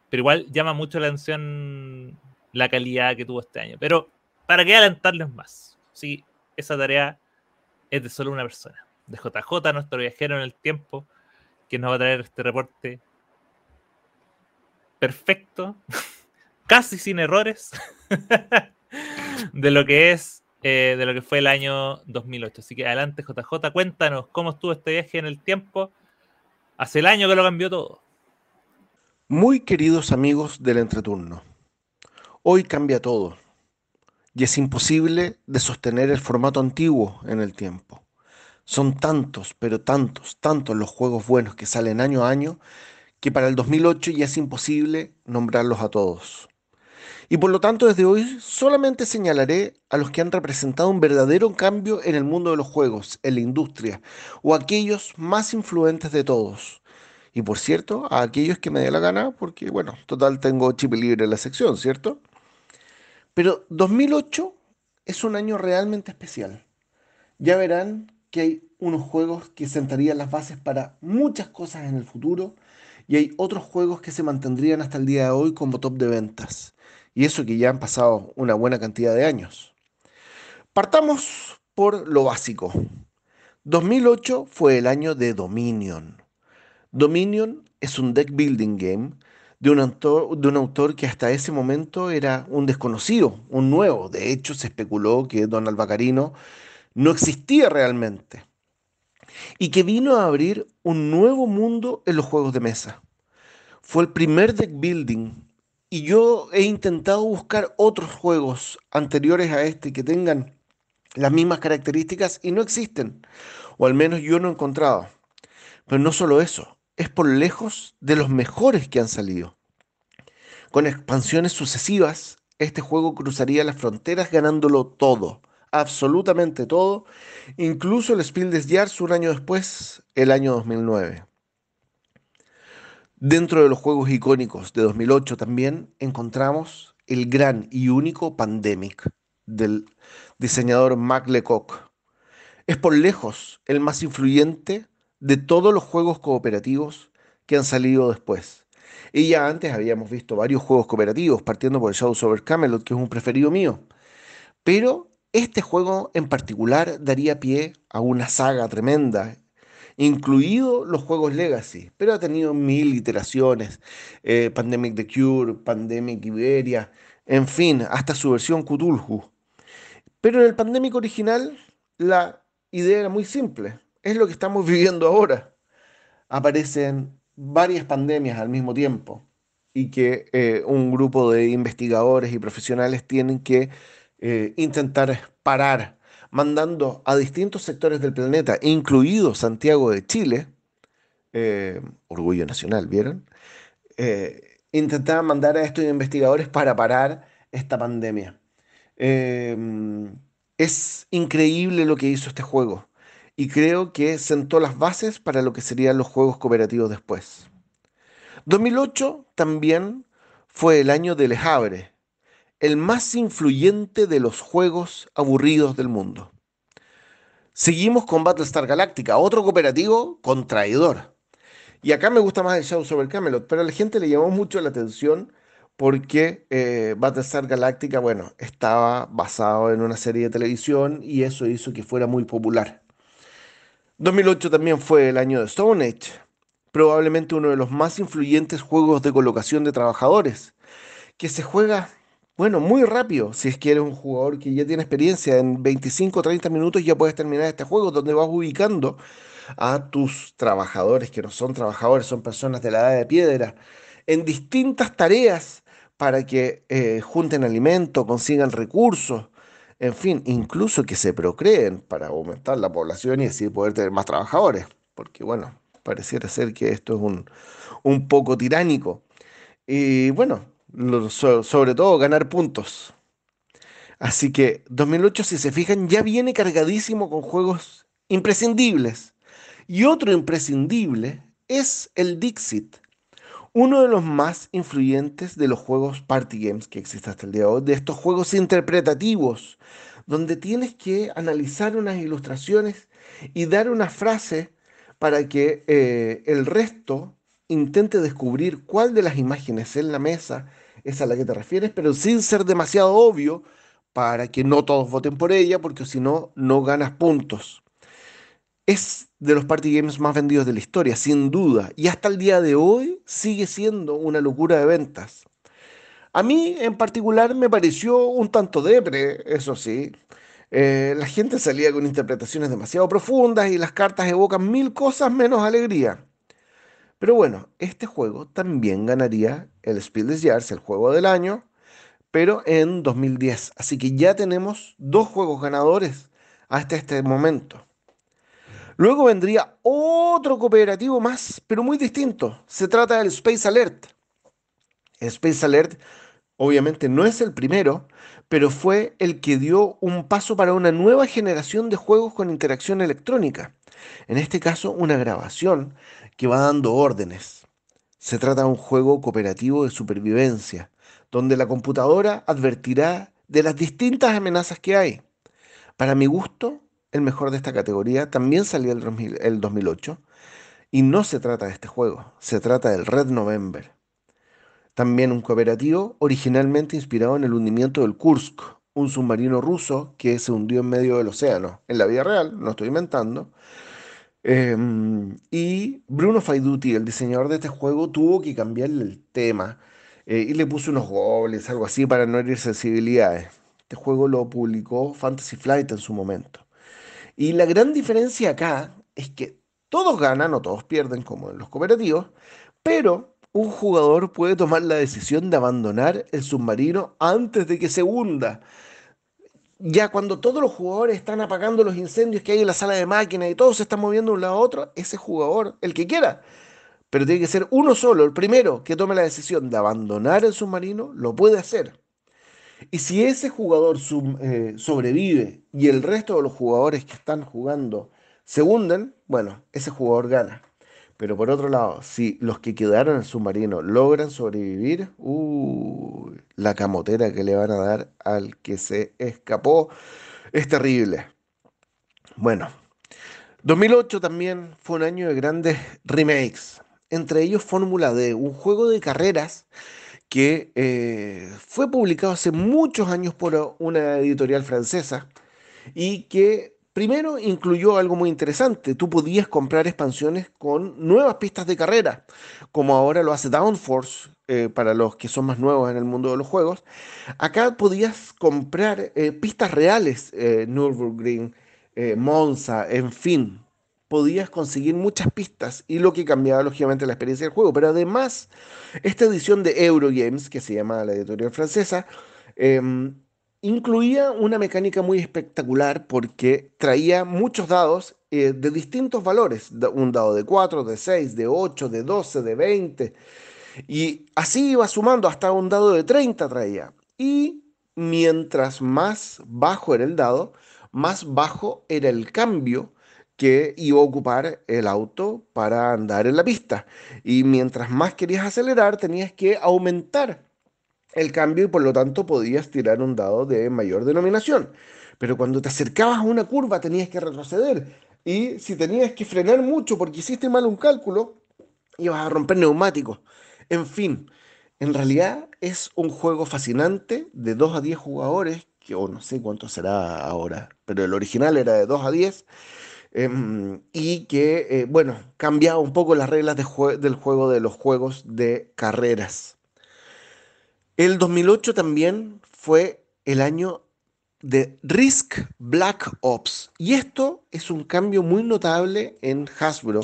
pero igual llama mucho la atención la calidad que tuvo este año. Pero para qué alentarles más, sí, esa tarea es de solo una persona, de JJ, nuestro viajero en el tiempo, que nos va a traer este reporte perfecto casi sin errores de lo que es, eh, de lo que fue el año 2008. Así que adelante, JJ, cuéntanos cómo estuvo este viaje en el tiempo. Hace el año que lo cambió todo.
Muy queridos amigos del entreturno, hoy cambia todo y es imposible de sostener el formato antiguo en el tiempo. Son tantos, pero tantos, tantos los juegos buenos que salen año a año que para el 2008 ya es imposible nombrarlos a todos. Y por lo tanto desde hoy solamente señalaré a los que han representado un verdadero cambio en el mundo de los juegos, en la industria, o aquellos más influentes de todos. Y por cierto, a aquellos que me dé la gana, porque bueno, total tengo chip libre en la sección, ¿cierto? Pero 2008 es un año realmente especial. Ya verán que hay unos juegos que sentarían las bases para muchas cosas en el futuro y hay otros juegos que se mantendrían hasta el día de hoy como top de ventas. Y eso que ya han pasado una buena cantidad de años. Partamos por lo básico. 2008 fue el año de Dominion. Dominion es un deck building game de un, autor, de un autor que hasta ese momento era un desconocido, un nuevo. De hecho, se especuló que Don Albacarino no existía realmente y que vino a abrir un nuevo mundo en los juegos de mesa. Fue el primer deck building y yo he intentado buscar otros juegos anteriores a este que tengan las mismas características y no existen, o al menos yo no he encontrado. Pero no solo eso, es por lejos de los mejores que han salido. Con expansiones sucesivas, este juego cruzaría las fronteras ganándolo todo, absolutamente todo, incluso el Spiel des Jahres un año después, el año 2009. Dentro de los juegos icónicos de 2008 también encontramos el gran y único Pandemic del diseñador Mac Lecoq. Es por lejos el más influyente de todos los juegos cooperativos que han salido después. Y ya antes habíamos visto varios juegos cooperativos, partiendo por Shadows over Camelot, que es un preferido mío. Pero este juego en particular daría pie a una saga tremenda, incluido los juegos Legacy, pero ha tenido mil iteraciones, eh, Pandemic The Cure, Pandemic Iberia, en fin, hasta su versión Cthulhu. Pero en el Pandemic original la idea era muy simple, es lo que estamos viviendo ahora. Aparecen varias pandemias al mismo tiempo y que eh, un grupo de investigadores y profesionales tienen que eh, intentar parar, mandando a distintos sectores del planeta, incluido Santiago de Chile, eh, orgullo nacional, ¿vieron? Eh, intentaban mandar a estos investigadores para parar esta pandemia. es increíble lo que hizo este juego y creo que sentó las bases para lo que serían los juegos cooperativos después. 2008 también fue el año de Le Havre, el más influyente de los juegos aburridos del mundo. Seguimos con Battlestar Galactica, otro cooperativo contraidor. Y acá me gusta más el Shadow sobre Camelot, pero a la gente le llamó mucho la atención porque eh, Battlestar Galactica, bueno, estaba basado en una serie de televisión y eso hizo que fuera muy popular. 2008 también fue el año de Stone Age, probablemente uno de los más influyentes juegos de colocación de trabajadores, que se juega bueno, muy rápido, si es que eres un jugador que ya tiene experiencia, en 25 o 30 minutos ya puedes terminar este juego donde vas ubicando a tus trabajadores, que no son trabajadores, son personas de la edad de piedra, en distintas tareas para que eh, junten alimento, consigan recursos, en fin, incluso que se procreen para aumentar la población y así poder tener más trabajadores, porque bueno, pareciera ser que esto es un, un poco tiránico. Y bueno, sobre todo ganar puntos. Así que 2008, si se fijan, ya viene cargadísimo con juegos imprescindibles. Y otro imprescindible es el Dixit, uno de los más influyentes de los juegos party games que existe hasta el día de hoy, de estos juegos interpretativos, donde tienes que analizar unas ilustraciones y dar una frase para que eh, el resto intente descubrir cuál de las imágenes en la mesa es a la que te refieres, pero sin ser demasiado obvio para que no todos voten por ella, porque si no, no ganas puntos. Es de los party games más vendidos de la historia, sin duda, y hasta el día de hoy sigue siendo una locura de ventas. A mí en particular me pareció un tanto depre, eso sí. Eh, la gente salía con interpretaciones demasiado profundas y las cartas evocan mil cosas menos alegría. Pero bueno, este juego también ganaría el Spiel des Jahres, el juego del año, pero en 2010. Así que ya tenemos dos juegos ganadores hasta este momento. Luego vendría otro cooperativo más, pero muy distinto. Se trata del Space Alert. Space Alert obviamente no es el primero, pero fue el que dio un paso para una nueva generación de juegos con interacción electrónica. En este caso, una grabación que va dando órdenes. Se trata de un juego cooperativo de supervivencia, donde la computadora advertirá de las distintas amenazas que hay. Para mi gusto, el mejor de esta categoría también salió el, el 2008, y no se trata de este juego, se trata del Red November. También un cooperativo originalmente inspirado en el hundimiento del Kursk, un submarino ruso que se hundió en medio del océano, en la vida real, no estoy inventando. Em, y Bruno Faiduti, el diseñador de este juego, tuvo que cambiarle el tema eh, y le puso unos goles, algo así, para no herir sensibilidades. Este juego lo publicó Fantasy Flight en su momento. Y la gran diferencia acá es que todos ganan o todos pierden, como en los cooperativos, pero un jugador puede tomar la decisión de abandonar el submarino antes de que se hunda. Ya cuando todos los jugadores están apagando los incendios que hay en la sala de máquinas y todos se están moviendo de un lado a otro, ese jugador, el que quiera, pero tiene que ser uno solo, el primero que tome la decisión de abandonar el submarino, lo puede hacer. Y si ese jugador eh, sobrevive y el resto de los jugadores que están jugando se hunden, bueno, ese jugador gana. Pero por otro lado, si los que quedaron en el submarino logran sobrevivir, la camotera que le van a dar al que se escapó es terrible. Bueno, 2008 también fue un año de grandes remakes, entre ellos Fórmula D, un juego de carreras que eh, fue publicado hace muchos años por una editorial francesa y que Primero incluyó algo muy interesante. Tú podías comprar expansiones con nuevas pistas de carrera, como ahora lo hace Downforce eh, para los que son más nuevos en el mundo de los juegos. Acá podías comprar eh, pistas reales, eh, Nürburgring, eh, Monza, en fin. Podías conseguir muchas pistas y lo que cambiaba lógicamente la experiencia del juego. Pero además, esta edición de Eurogames, que se llama la editorial francesa, em, incluía una mecánica muy espectacular porque traía muchos dados eh, de distintos valores, un dado de 4, de 6, de 8, de 12, de 20, y así iba sumando hasta un dado de 30 traía. Y mientras más bajo era el dado, más bajo era el cambio que iba a ocupar el auto para andar en la pista. Y mientras más querías acelerar, tenías que aumentar el cambio y por lo tanto podías tirar un dado de mayor denominación. Pero cuando te acercabas a una curva tenías que retroceder y si tenías que frenar mucho porque hiciste mal un cálculo, ibas a romper neumáticos. En fin, en realidad es un juego fascinante de 2 a 10 jugadores, que o no sé cuánto será ahora, pero el original era de 2 a 10. Em, y que, eh, bueno, cambiaba un poco las reglas del juego de los juegos de carreras. El 2008 también fue el año de Risk Black Ops. Y esto es un cambio muy notable en Hasbro,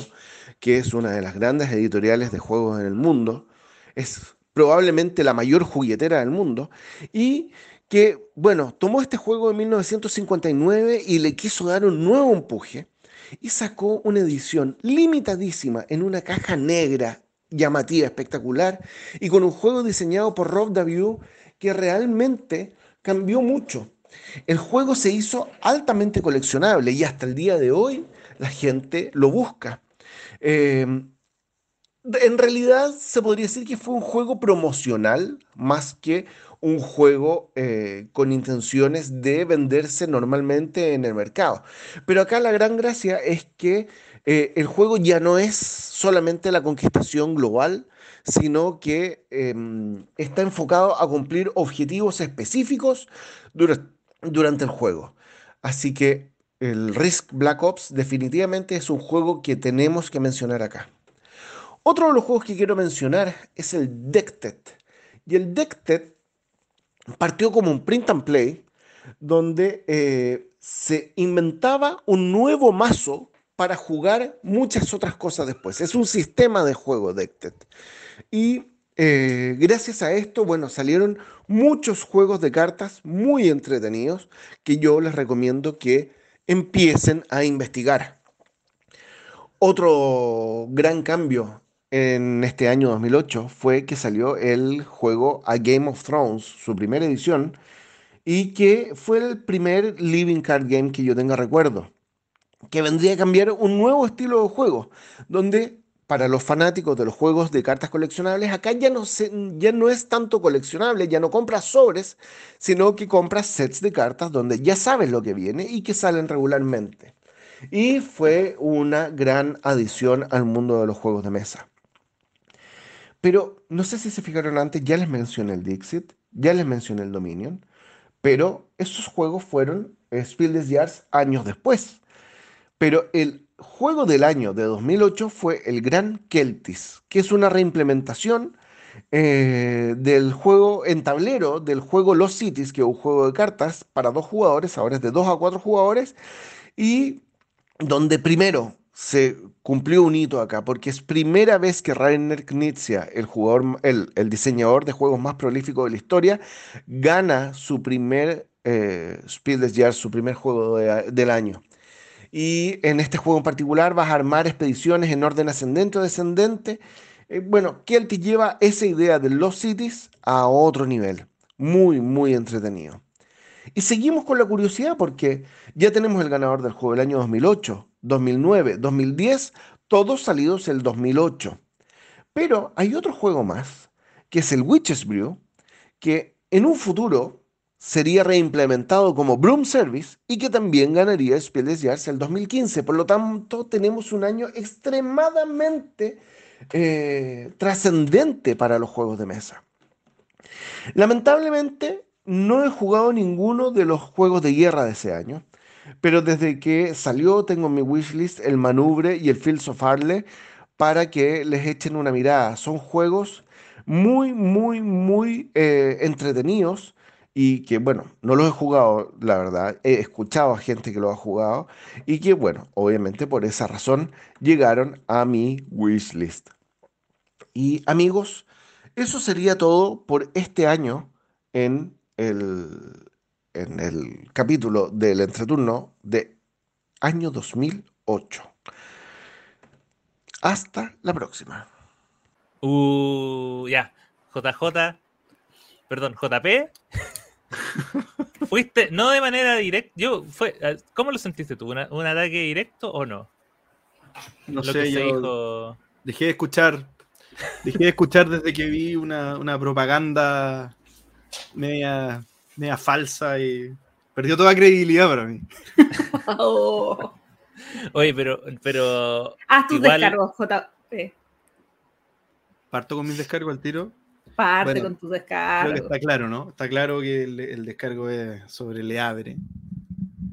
que es una de las grandes editoriales de juegos en el mundo. Es probablemente la mayor juguetera del mundo. Y que, bueno, tomó este juego en 1959 y le quiso dar un nuevo empuje. Y sacó una edición limitadísima en una caja negra llamativa, espectacular, y con un juego diseñado por Rob Daviau que realmente cambió mucho. El juego se hizo altamente coleccionable y hasta el día de hoy la gente lo busca. Eh, en realidad se podría decir que fue un juego promocional más que un juego eh, con intenciones de venderse normalmente en el mercado. Pero acá la gran gracia es que eh, el juego ya no es solamente la conquistación global, sino que em, está enfocado a cumplir objetivos específicos durante el juego. Así que el Risk Black Ops definitivamente es un juego que tenemos que mencionar acá. Otro de los juegos que quiero mencionar es el Dected. Y el Dected partió como un print and play donde eh, se inventaba un nuevo mazo para jugar muchas otras cosas después. Es un sistema de juego Dected. Y eh, gracias a esto, bueno, salieron muchos juegos de cartas muy entretenidos que yo les recomiendo que empiecen a investigar. Otro gran cambio en este año 2008 fue que salió el juego A Game of Thrones, su primera edición, y que fue el primer living card game que yo tenga recuerdo, que vendría a cambiar un nuevo estilo de juego, donde para los fanáticos de los juegos de cartas coleccionables, acá ya no, ya no es tanto coleccionable, ya no compras sobres, sino que compras sets de cartas donde ya sabes lo que viene y que salen regularmente y fue una gran adición al mundo de los juegos de mesa. Pero no sé si se fijaron antes, ya les mencioné el Dixit, ya les mencioné el Dominion, pero esos juegos fueron Spiel des Jahres años después. Pero el juego del año de 2008 fue el Gran Keltis, que es una reimplementación eh, del juego en tablero, del juego Los Cities, que es un juego de cartas para dos jugadores, ahora es de dos a cuatro jugadores, y donde primero se cumplió un hito acá, porque es primera vez que Rainer Knizia, el, jugador, el, diseñador de juegos más prolífico de la historia, gana su primer eh, des Jahres, su primer juego del año. Y en este juego en particular vas a armar expediciones en orden ascendente o descendente. Eh, bueno, Kelty lleva esa idea de los cities a otro nivel. Muy, muy entretenido. Y seguimos con la curiosidad porque ya tenemos el ganador del juego del año 2008, 2009, 2010, todos salidos el 2008. Pero hay otro juego más, que es el Witches Brew, que en un futuro sería reimplementado como Broom Service y que también ganaría Spiel des Jahres el 2015. Por lo tanto, tenemos un año extremadamente eh, trascendente para los juegos de mesa. Lamentablemente, no he jugado ninguno de los juegos de guerra de ese año, pero desde que salió tengo en mi wishlist el Manubre y el Fields of Arle para que les echen una mirada. Son juegos muy, muy, muy eh, entretenidos y que, bueno, no los he jugado, la verdad, he escuchado a gente que lo ha jugado y que, bueno, obviamente por esa razón llegaron a mi wishlist. Y amigos, eso sería todo por este año en el, en el capítulo del entreturno de año 2008. Hasta la próxima.
Uh, ya. JJ, perdón, JP. Fuiste, no de manera directa. Yo, fue, ¿Cómo lo sentiste tú? ¿Un ataque directo o no?
No sé, yo dejé de escuchar. Dejé de escuchar desde que vi una, una propaganda media, media falsa y perdió toda credibilidad para mí.
Oh. Oye, pero, pero.
Haz tus descargos, JP.
¿Parto con mis descargos al tiro?
Parte con tus descargos.
está claro, ¿no? Está claro que el, descargo es sobre Leabre.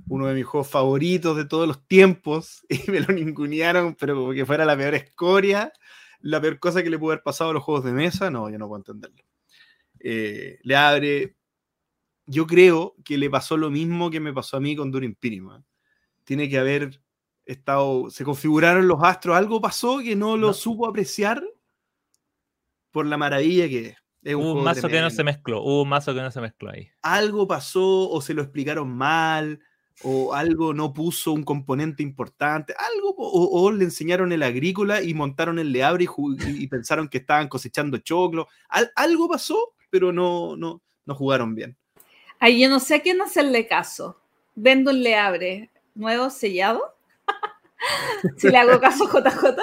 Uno de mis juegos favoritos de todos los tiempos. Y me lo ningunearon, pero como que fuera la peor escoria. La peor cosa que le pudo haber pasado a los juegos de mesa. No, yo no puedo entenderlo. Eh, le abre. Yo creo que le pasó lo mismo que me pasó a mí con Durin Pinima. Tiene que haber estado. Se configuraron los astros, algo pasó que no lo supo apreciar por la maravilla que es.
Hubo un mazo que no se mezcló, hubo un mazo que no se mezcló ahí.
Algo pasó o se lo explicaron mal o algo no puso un componente importante, algo, o, le enseñaron el agrícola y montaron el leabre y, y pensaron que estaban cosechando choclo, algo pasó pero no, no, no jugaron bien.
Ay, yo no sé a quién hacerle caso. Vendo un le abre nuevo sellado. si le hago caso a JJ.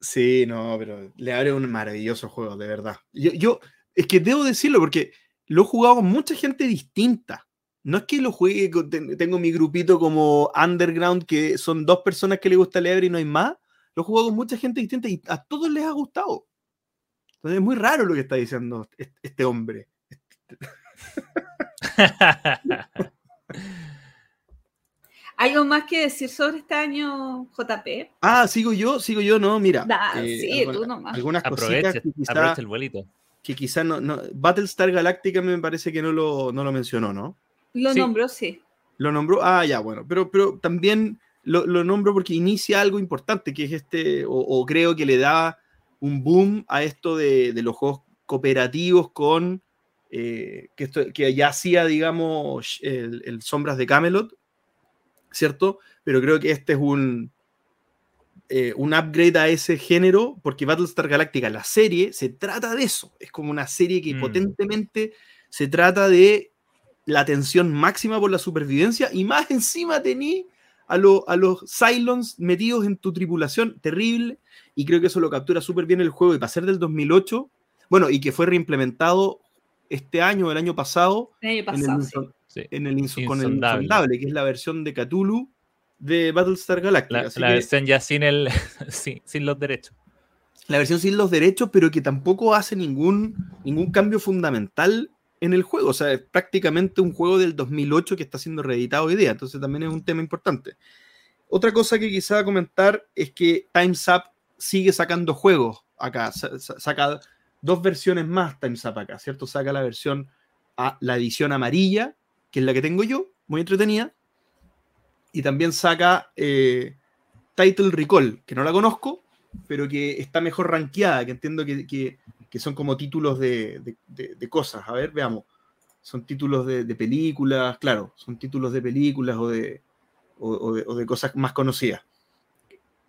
Sí, no, pero le abre un maravilloso juego, de verdad. Yo, yo, es que debo decirlo porque lo he jugado con mucha gente distinta. No es que lo juegue, tengo mi grupito como underground, que son dos personas que le gusta leer y no hay más. Lo he jugado con mucha gente distinta y a todos les ha gustado es muy raro lo que está diciendo este hombre.
¿Algo más que decir sobre este año, JP?
Ah, sigo yo, sigo yo, no, mira.
Eh, sí, tú nomás.
Algunas cositas que quizá,
el vuelito.
Que quizá no, no, Battlestar Galactica me parece que no lo, no lo mencionó, ¿no?
Lo nombró, sí.
Lo nombró, ah, ya, bueno, pero, pero también lo, lo nombro porque inicia algo importante, que es este, o creo que le da un boom a esto de, los juegos cooperativos con eh, que, esto, que ya hacía, digamos, el, Sombras de Camelot, ¿cierto? Pero creo que este es un, eh, un upgrade a ese género, porque Battlestar Galactica, la serie, se trata de eso. Es como una serie que mm. potentemente se trata de la tensión máxima por la supervivencia y más encima tení a, a los Cylons metidos en tu tripulación, terrible, y creo que eso lo captura súper bien el juego y para ser del 2008, bueno, y que fue reimplementado este año, el año pasado,
el año
pasado en el, con el Insondable, que es la versión de Cthulhu de Battlestar Galactica.
La, versión ya sin, el, sin, los derechos.
La versión sin los derechos, pero que tampoco hace ningún, ningún cambio fundamental en el juego. O sea, es prácticamente un juego del 2008 que está siendo reeditado hoy día. Entonces también es un tema importante. Otra cosa que quisiera comentar es que Time's Up sigue sacando juegos acá. Saca dos versiones más Time's Up acá, ¿cierto? Saca la versión, a la edición amarilla, que es la que tengo yo, muy entretenida. Y también saca eh, Title Recall, que no la conozco, pero que está mejor rankeada, que entiendo que, que, son como títulos de, de, cosas. A ver, veamos. Son títulos de, películas, claro, son títulos de películas o de, o, de, cosas más conocidas.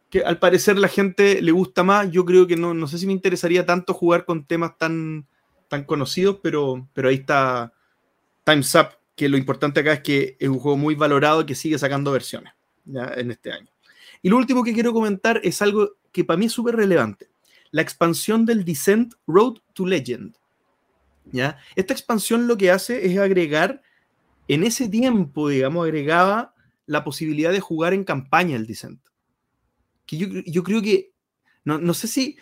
Que al parecer la gente le gusta más. Yo creo que no, no sé si me interesaría tanto jugar con temas tan, tan conocidos, pero, pero ahí está Time's Up que lo importante acá es que es un juego muy valorado que sigue sacando versiones ¿ya? en este año. Y lo último que quiero comentar es algo que para mí es súper relevante. La expansión del Descent Road to Legend. ¿ya? Esta expansión lo que hace es agregar, en ese tiempo, digamos, agregaba la posibilidad de jugar en campaña el Descent. Que yo, yo creo que, no, no, sé si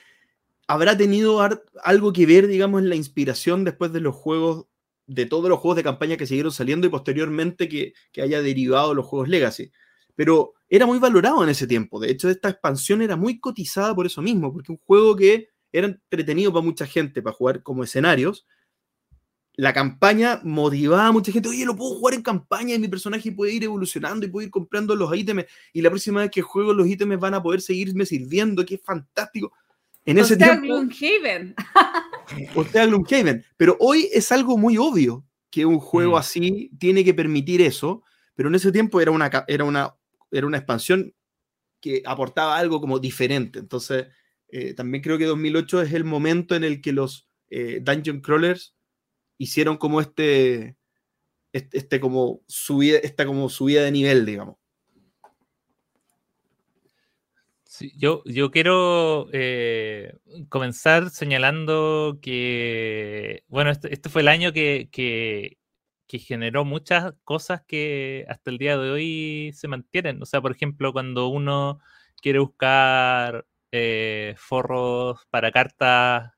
habrá tenido algo que ver, digamos, en la inspiración después de los juegos de todos los juegos de campaña que siguieron saliendo y posteriormente que, haya derivado los juegos Legacy. Pero era muy valorado en ese tiempo. De hecho, esta expansión era muy cotizada por eso mismo, porque un juego que era entretenido para mucha gente, para jugar como escenarios. La campaña motivaba a mucha gente, oye, lo puedo jugar en campaña y mi personaje puede ir evolucionando y puede ir comprando los ítems y la próxima vez que juego los ítems van a poder seguirme sirviendo, que es fantástico. En ese tiempo...
Gloomhaven.
usted a Gloomhaven. Pero hoy es algo muy obvio que un juego mm. así tiene que permitir eso, pero en ese tiempo era una, era una, era una expansión que aportaba algo como diferente. Entonces, eh, también creo que 2008 es el momento en el que los eh, Dungeon Crawlers hicieron como este, este, este, como subida, esta como subida de nivel, digamos.
Yo, yo quiero eh, comenzar señalando que, bueno, este, este fue el año que, que, generó muchas cosas que hasta el día de hoy se mantienen. O sea, por ejemplo, cuando uno quiere buscar eh, forros para cartas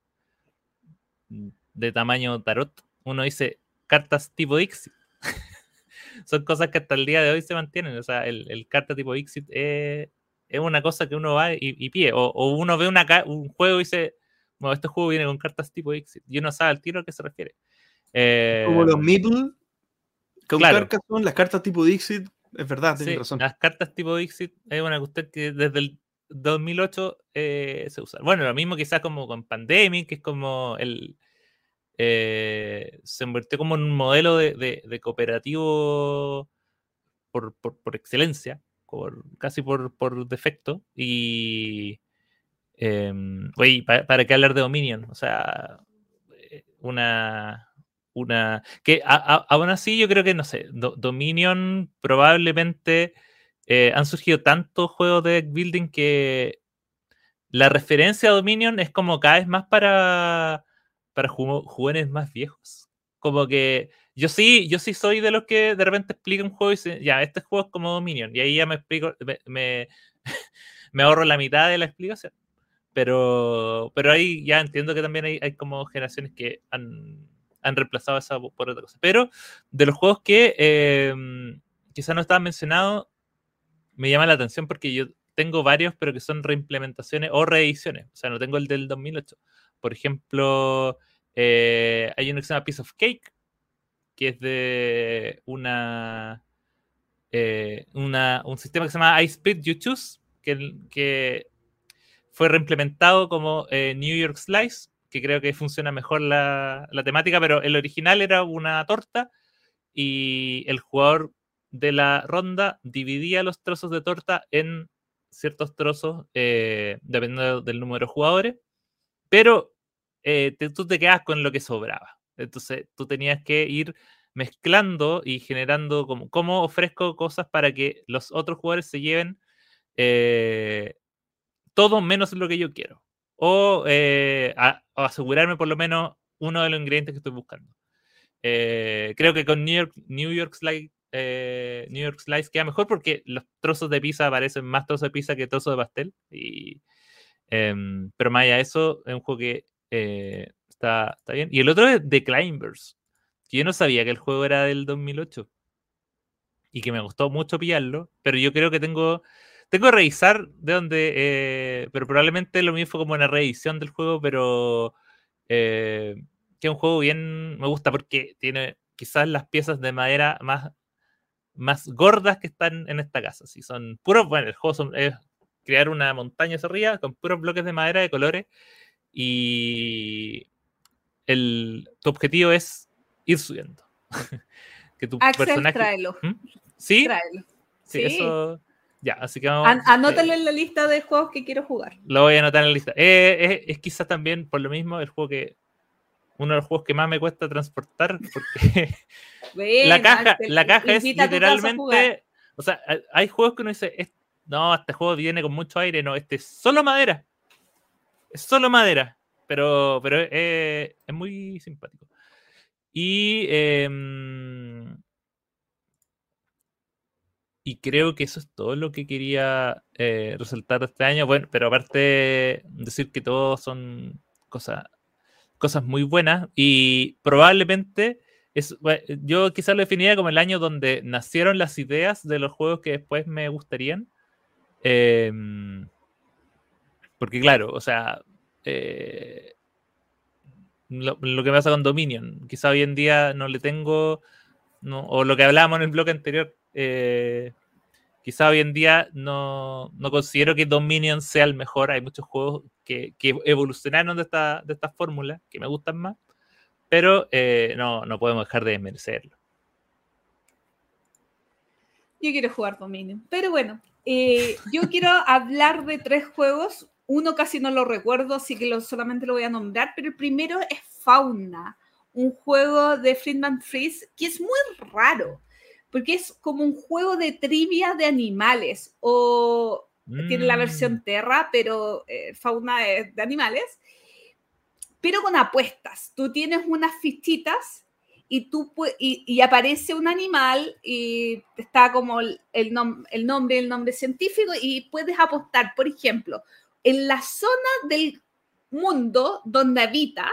de tamaño tarot, uno dice cartas tipo Dixit. Son cosas que hasta el día de hoy se mantienen. O sea, el, el carta tipo Dixit es es una cosa que uno va y, y pide. O, uno ve una, un juego y dice, bueno, este juego viene con cartas tipo Exit. Y uno sabe al tiro a qué se refiere.
Como los eh, Meeple, con claro. las cartas tipo Dixit, es verdad,
sí, razón. Las cartas tipo Dixit es una cuestión que desde el 2008 eh, se usa. Bueno, lo mismo quizás como con Pandemic, que es como el... Eh, se convirtió como en un modelo de, de, cooperativo por, por, por, excelencia, casi por, defecto. Y. Eh, ¿para, qué hablar de Dominion? O sea, eh, una. una que aún así yo creo que, no sé, Dominion probablemente eh, han surgido tantos juegos de building que la referencia a Dominion es como cada vez más para, para jóvenes más viejos. Como que yo sí, yo sí soy de los que de repente explica un juego y dice, ya, este juego es como Dominion. Y ahí ya me explico, me, me, ahorro la mitad de la explicación. Pero, pero ahí ya entiendo que también hay, hay como generaciones que han, han, reemplazado esa por otra cosa. Pero de los juegos que eh, quizás no estaban mencionados, me llama la atención porque yo tengo varios, pero que son reimplementaciones o reediciones. O sea, no tengo el del 2008. Por ejemplo, eh, hay uno que se llama Piece of Cake, que es de eh, una un sistema que se llama iSplit You Choose, que, fue reimplementado como eh, New York Slice, que creo que funciona mejor la, temática, pero el original era una torta y el jugador de la ronda dividía los trozos de torta en ciertos trozos eh, dependiendo del número de jugadores, pero tú te quedas con lo que sobraba. Entonces tú tenías que ir mezclando y generando como cómo ofrezco cosas para que los otros jugadores se lleven eh, todo menos lo que yo quiero. O, asegurarme por lo menos uno de los ingredientes que estoy buscando. creo que con New York, New York Slide eh, New York Slice queda mejor porque los trozos de pizza parecen más trozos de pizza que trozos de pastel. Em, pero más allá de eso, es un juego que eh, está, está, bien. Y el otro es The Climbers, yo no sabía que el juego era del 2008 y que me gustó mucho pillarlo, pero yo creo que tengo, tengo que revisar de dónde, eh, pero probablemente lo mío fue como una reedición del juego, pero que es un juego bien, me gusta porque tiene quizás las piezas de madera más más gordas que están en esta casa. Si son puros, bueno, el juego es crear una montaña hacia arriba con puros bloques de madera de colores y el, tu objetivo es ir subiendo.
que tu personaje... tráelo.
¿Mm? ¿Sí? Sí, eso... Ya, así que
vamos... anótalo en la lista de juegos que quiero jugar.
Lo voy a anotar en la lista. Eh, es, es quizás también, por lo mismo, el juego que uno de los juegos que más me cuesta transportar porque la caja, la caja es literalmente, o sea, hay juegos que uno dice, no, este juego viene con mucho aire, no, este es solo madera, es solo madera, pero, pero es, muy simpático. Y, em, y creo que eso es todo lo que quería eh, resaltar este año. Bueno, pero aparte decir que todos son cosas cosas muy buenas y probablemente es, yo quizás lo definiría como el año donde nacieron las ideas de los juegos que después me gustarían. Em, porque claro, o sea, eh, lo, que pasa con Dominion, quizá hoy en día no le tengo, o lo que hablábamos en el blog anterior, eh, quizá hoy en día no, considero que Dominion sea el mejor. Hay muchos juegos que, evolucionaron de esta, de esta fórmula que me gustan más, pero eh, no, no podemos dejar de desmerecerlo.
Yo quiero jugar Dominion, pero bueno, yo quiero hablar de tres juegos. Uno casi no lo recuerdo, así que solamente lo voy a nombrar, pero el primero es Fauna, un juego de Friedman Freeze que es muy raro porque es como un juego de trivia de animales, o tiene la versión mm. Terra, pero eh, fauna es de animales, pero con apuestas. Tú tienes unas fichitas y, tú, y, aparece un animal y está como el, el, el nombre, el nombre científico y puedes apostar, por ejemplo, en la zona del mundo donde habita,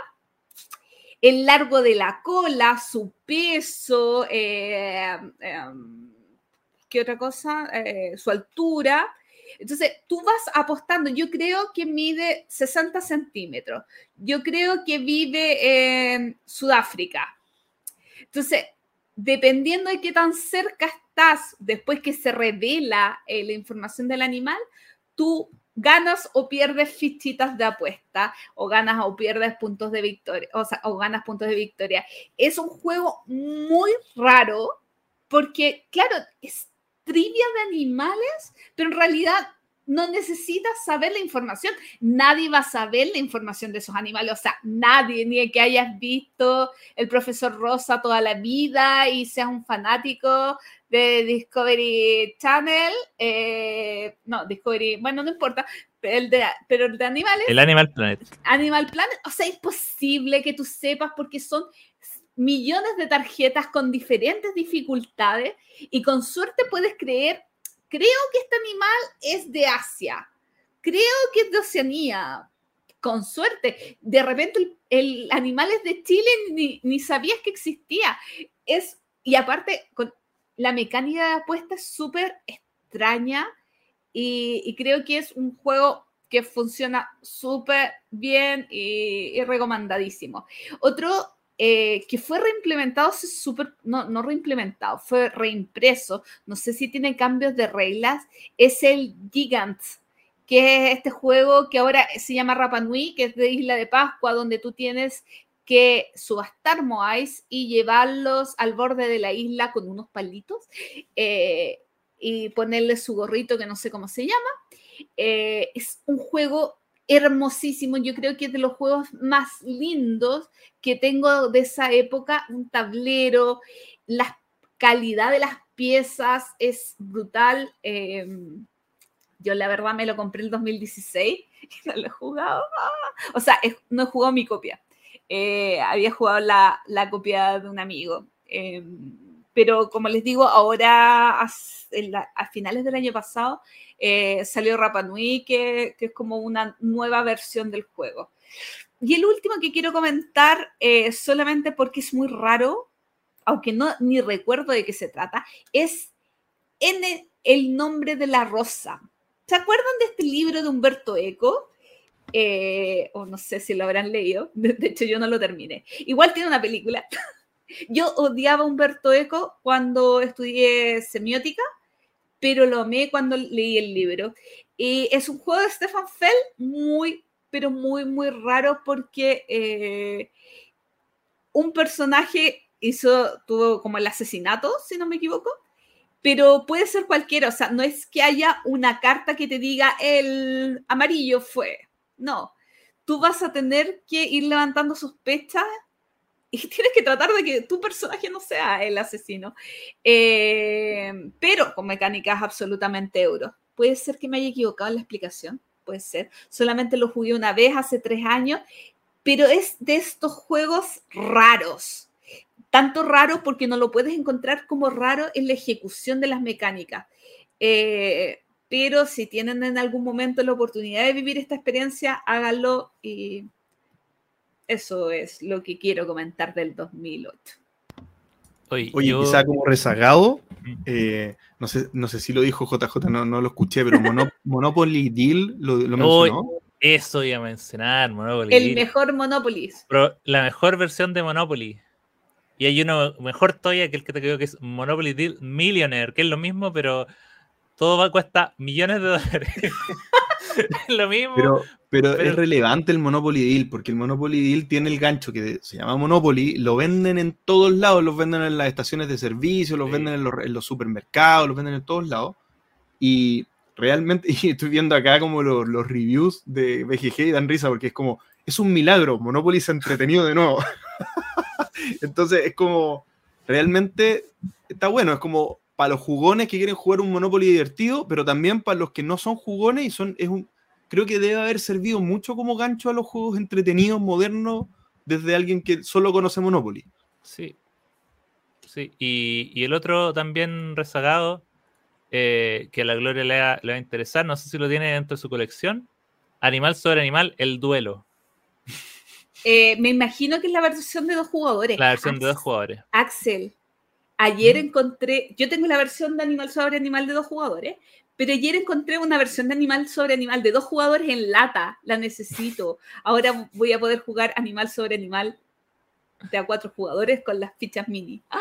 el largo de la cola, su peso, eh, em, ¿qué otra cosa? Eh, su altura. Entonces, tú vas apostando, yo creo que mide 60 centímetros, yo creo que vive en Sudáfrica. Entonces, dependiendo de qué tan cerca estás después que se revela eh, la información del animal, tú ganas o pierdes fichitas de apuesta, o ganas o pierdes puntos de victoria, o, sea, o ganas puntos de victoria. Es un juego muy raro porque, claro, es trivia de animales, pero en realidad no necesitas saber la información. Nadie va a saber la información de esos animales. O sea, nadie, ni que hayas visto el profesor Rosa toda la vida y seas un fanático de Discovery Channel. Eh, no, Discovery, bueno, no importa. Pero el, de, pero el de animales.
El Animal Planet.
Animal Planet. O sea, es posible que tú sepas porque son millones de tarjetas con diferentes dificultades y con suerte puedes creer creo que este animal es de Asia, creo que es de Oceanía, con suerte. De repente el, animal es de Chile, ni, ni, sabías que existía. Es, y aparte, con, la mecánica de apuesta es súper extraña y, creo que es un juego que funciona súper bien y, recomendadísimo. Otro eh, que fue reimplementado, super, no, no reimplementado, fue reimpreso, no sé si tiene cambios de reglas, es el Gigant, que es este juego que ahora se llama Rapa Nui, que es de Isla de Pascua, donde tú tienes que subastar Moais y llevarlos al borde de la isla con unos palitos eh, y ponerle su gorrito que no sé cómo se llama. Eh, es un juego hermosísimo. Yo creo que es de los juegos más lindos que tengo de esa época. Un tablero, la calidad de las piezas es brutal. Em, yo la verdad me lo compré el 2016 y no lo he jugado. O sea, no he jugado mi copia. Eh, había jugado la, copia de un amigo. Em, pero como les digo, ahora a, finales del año pasado eh, salió Rapa Nui, que, es como una nueva versión del juego. Y el último que quiero comentar, eh, solamente porque es muy raro, aunque no ni recuerdo de qué se trata, es el nombre de la rosa. ¿Se acuerdan de este libro de Humberto Eco? Eh, o no sé si lo habrán leído, de, hecho yo no lo terminé. Igual tiene una película. Yo odiaba a Humberto Eco cuando estudié semiótica, pero lo amé cuando leí el libro. Y es un juego de Stefan Fell muy, pero muy, muy raro porque eh, un personaje hizo, tuvo como el asesinato, si no me equivoco, pero puede ser cualquiera, o sea, no es que haya una carta que te diga el amarillo fue, no, tú vas a tener que ir levantando sospechas y tienes que tratar de que tu personaje no sea el asesino, eh, pero con mecánicas absolutamente euro. Puede ser que me haya equivocado en la explicación, puede ser. Solamente lo jugué una vez hace tres años, pero es de estos juegos raros. Tanto raro porque no lo puedes encontrar como raro en la ejecución de las mecánicas. Eh, pero si tienen en algún momento la oportunidad de vivir esta experiencia, háganlo y eso es lo que quiero comentar del 2008.
Oye, quizá como rezagado, eh, no, sé, no sé si lo dijo JJ, no, no lo escuché, pero Monopoly Deal lo, mencionó.
eso iba a mencionar, Monopoly
El mejor Monopoly.
Pero la mejor versión de Monopoly. Y hay uno mejor todavía que el que te creo que es Monopoly Deal Millionaire, que es lo mismo, pero todo va, cuesta millones de dólares. lo mismo.
Pero, pero, es relevante el Monopoly Deal, porque el Monopoly Deal tiene el gancho que se llama Monopoly, lo venden en todos lados, los venden en las estaciones de servicio, los venden en los, supermercados, los venden en todos lados. Y realmente, y estoy viendo acá como los, los reviews de BGG y dan risa, porque es como, es un milagro, Monopoly se ha entretenido de nuevo. Entonces es como, realmente está bueno, es como para los jugones que quieren jugar un Monopoly divertido, pero también para los que no son jugones y son, es un, creo que debe haber servido mucho como gancho a los juegos entretenidos, modernos, desde alguien que solo conoce Monopoly.
Sí. Sí, y, el otro también rezagado, eh, que a la Gloria le va, a interesar, no sé si lo tiene dentro de su colección, Animal sobre Animal, el duelo.
Eh, me imagino que es la versión de dos jugadores.
La versión de dos jugadores.
Axel, Ayer encontré, yo tengo la versión de Animal sobre Animal de dos jugadores, pero ayer encontré una versión de Animal sobre Animal de dos jugadores en lata. La necesito. Ahora voy a poder jugar Animal sobre Animal de a cuatro jugadores con las fichas mini. ¡Ah!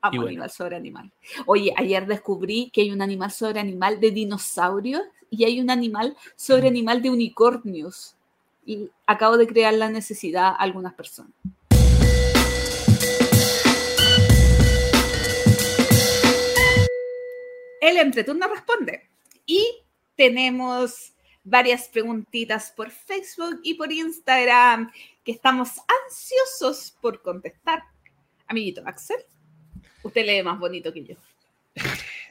Amo Animal sobre Animal. Oye, ayer descubrí que hay un animal sobre animal de dinosaurios y hay un animal sobre animal de unicornios. Y acabo de crear la necesidad a algunas personas. El entreturno responde. Y tenemos varias preguntitas por Facebook y por Instagram que estamos ansiosos por contestar. Amiguito Axel, usted lee más bonito que yo.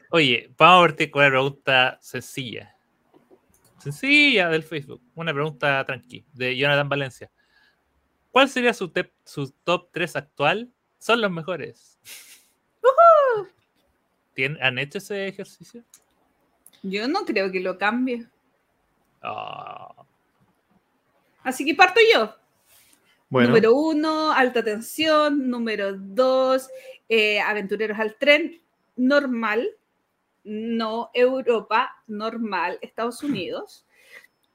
Oye, vamos a verte con una pregunta sencilla. Sencilla del Facebook. Una pregunta tranqui, de Jonathan Valencia. ¿Cuál sería su, su top 3 actual? Son los mejores. ¿Han hecho ese ejercicio?
Yo no creo que lo cambie. Ah. Así que parto yo. Número uno, alta tensión. Número dos, eh, aventureros al tren. Normal. No Europa, normal, Estados Unidos.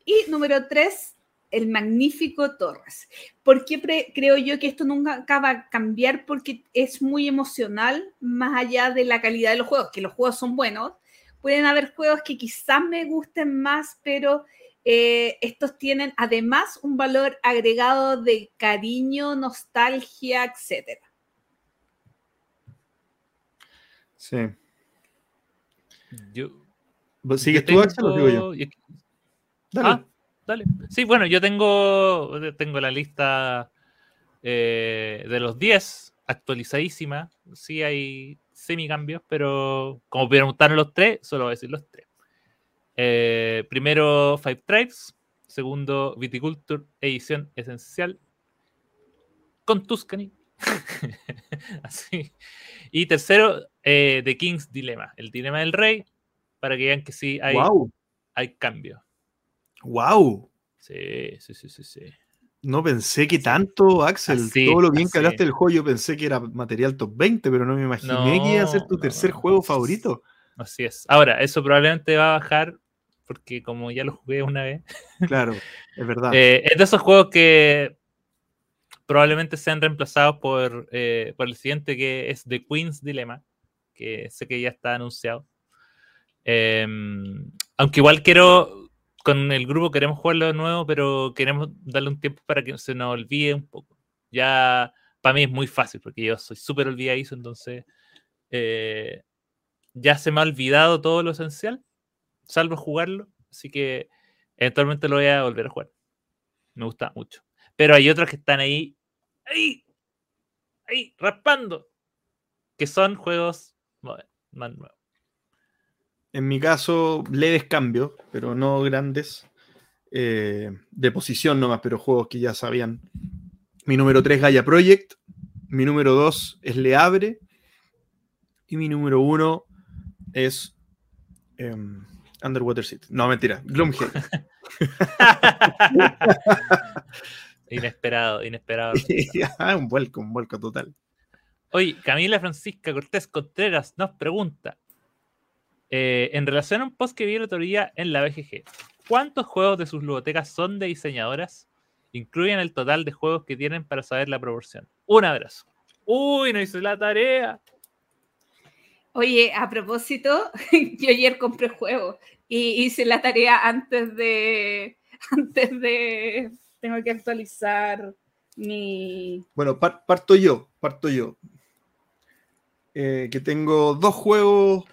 Y número tres, el magnífico Torres. ¿Por qué creo yo que esto nunca va a cambiar? Porque es muy emocional, más allá de la calidad de los juegos, que los juegos son buenos. Pueden haber juegos que quizás me gusten más, pero eh, estos tienen además un valor agregado de cariño, nostalgia, etc.
Sí.
Yo,
¿Sigues tú, Axel, o sigo yo?
Dale. Ah, dale. Sí, bueno, yo tengo, tengo la lista eh, de los 10 actualizadísima. Sí hay semicambios, pero como preguntaron los tres, solo voy a decir los tres. Eh, primero, Five Tribes. Segundo, Viticulture, edición esencial. Con Tuscany. Así. Y tercero, eh, The King's Dilemma, el dilema del rey, para que vean que sí hay, hay cambio.
¡Wow!
Sí, sí, sí, sí, sí.
No pensé que tanto, Axel. Todo lo bien que hablaste del juego, yo pensé que era material top 20, pero no me imaginé que iba a ser tu tercer juego favorito.
Así es. Ahora, eso probablemente va a bajar, porque como ya lo jugué una vez.
Claro, es verdad.
Eh, es de esos juegos que probablemente sean reemplazados por, eh, por el siguiente, que es The Queen's Dilemma, que sé que ya está anunciado. Em, aunque igual quiero con el grupo queremos jugarlo de nuevo, pero queremos darle un tiempo para que se nos olvide un poco. Ya para mí es muy fácil porque yo soy súper olvidadizo, entonces eh, ya se me ha olvidado todo lo esencial, salvo jugarlo, así que eventualmente lo voy a volver a jugar. Me gusta mucho. Pero hay otros que están ahí, ahí, ahí, raspando, que son juegos más nuevos.
En mi caso, leves cambios, pero no grandes. Eh, de posición nomás, pero juegos que ya sabían. Mi número 3, Gaia Project. Mi número 2 es Le Abre. Y mi número 1 es em, Underwater City. No, mentira, Gloomhaven.
inesperado, inesperado.
un vuelco, un vuelco total.
Hoy, Camila Francisca Cortés Contreras nos pregunta: eh, en relación a un post que vi el otro día en la BGG, ¿cuántos juegos de sus bibliotecas son de diseñadoras? Incluyen el total de juegos que tienen para saber la proporción. Un abrazo. Uy, no hice la tarea.
Oye, a propósito, yo ayer compré juegos y hice la tarea antes de. Antes de. Tengo que actualizar mi.
Bueno, parto yo, parto yo. Eh, que tengo dos juegos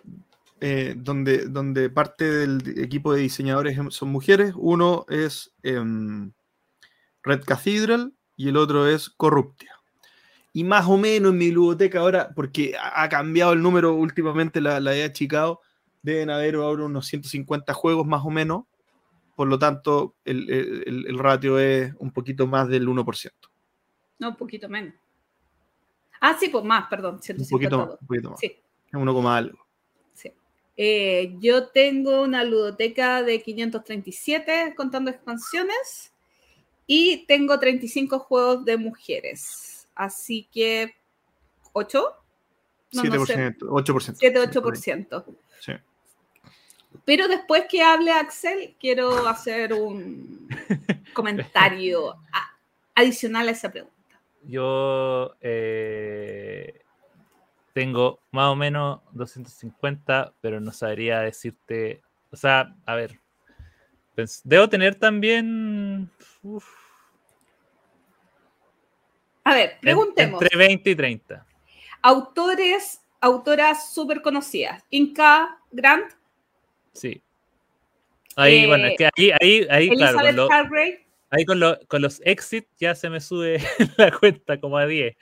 eh, donde, donde parte del equipo de diseñadores son mujeres. Uno es em, Red Cathedral y el otro es Corruptia. Y más o menos en mi biblioteca ahora, porque ha cambiado el número últimamente, la, la he achicado, deben haber ahora unos 150 juegos más o menos. Por lo tanto, el, el, ratio es un poquito más del 1%.
No, un poquito menos. Ah, sí, pues más, perdón. 150 un poquito, más, un poquito más. Sí.
1, algo.
Eh, yo tengo una ludoteca de 537 contando expansiones y tengo 35 juegos de mujeres. Así que 8?
7%, 8%.
7-8%. Sí. Pero después que hable Axel, quiero hacer un comentario adicional a esa pregunta.
Yo eh, tengo más o menos 250, pero no sabría decirte. O sea, a ver. debo tener también.
A ver, preguntemos.
Entre 20 y 30.
Autores, autoras súper conocidas. Inca Grant.
Sí. Ahí, eh, bueno, es que ahí, ahí, ahí claro. Con ahí con, con, los exit ya se me sube la cuenta como a 10.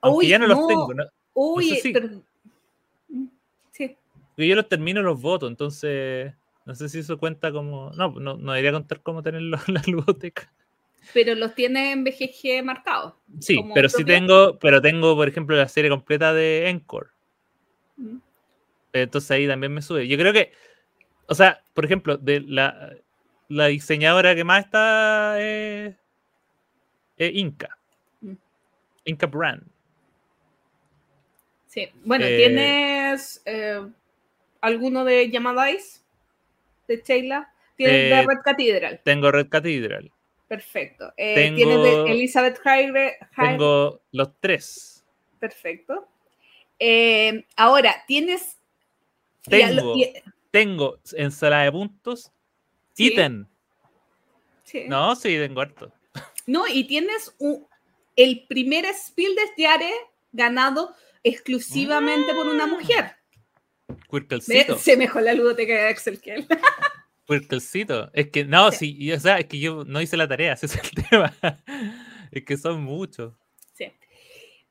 Aunque ya no, los tengo. ¿no?
Uy, pero...
Mm, sí. Yo los termino los votos, entonces no sé si eso cuenta como. No, no, no debería contar cómo tenerlo en la.
Pero los tiene en BGG marcados.
Sí, pero sí tengo, pero tengo, por ejemplo, la serie completa de Encore. Mm. Entonces ahí también me sube. Yo creo que, o sea, por ejemplo, de la, la diseñadora que más está es, Inca. Mm. Inca Brand.
Sí, bueno, eh, ¿tienes eh, alguno de Yamadais? ¿De Sheila? ¿Tienes de eh, Red Cathedral?
Tengo Red Cathedral.
Perfecto. ¿Tienes de Elizabeth Hyde?
Tengo los tres.
Perfecto. ahora, ¿tienes...
Tengo, tengo en sala de puntos ítem. Sí. No, sí, tengo harto.
No, y tienes un, el primer Spiel de Yare ganado exclusivamente por una mujer. Se mejor la ludoteca de Axel que él.
Quirkelcito. Es que, no, sí. o sea, es que yo no hice la tarea, ese es el tema. es que son muchos.
Sí.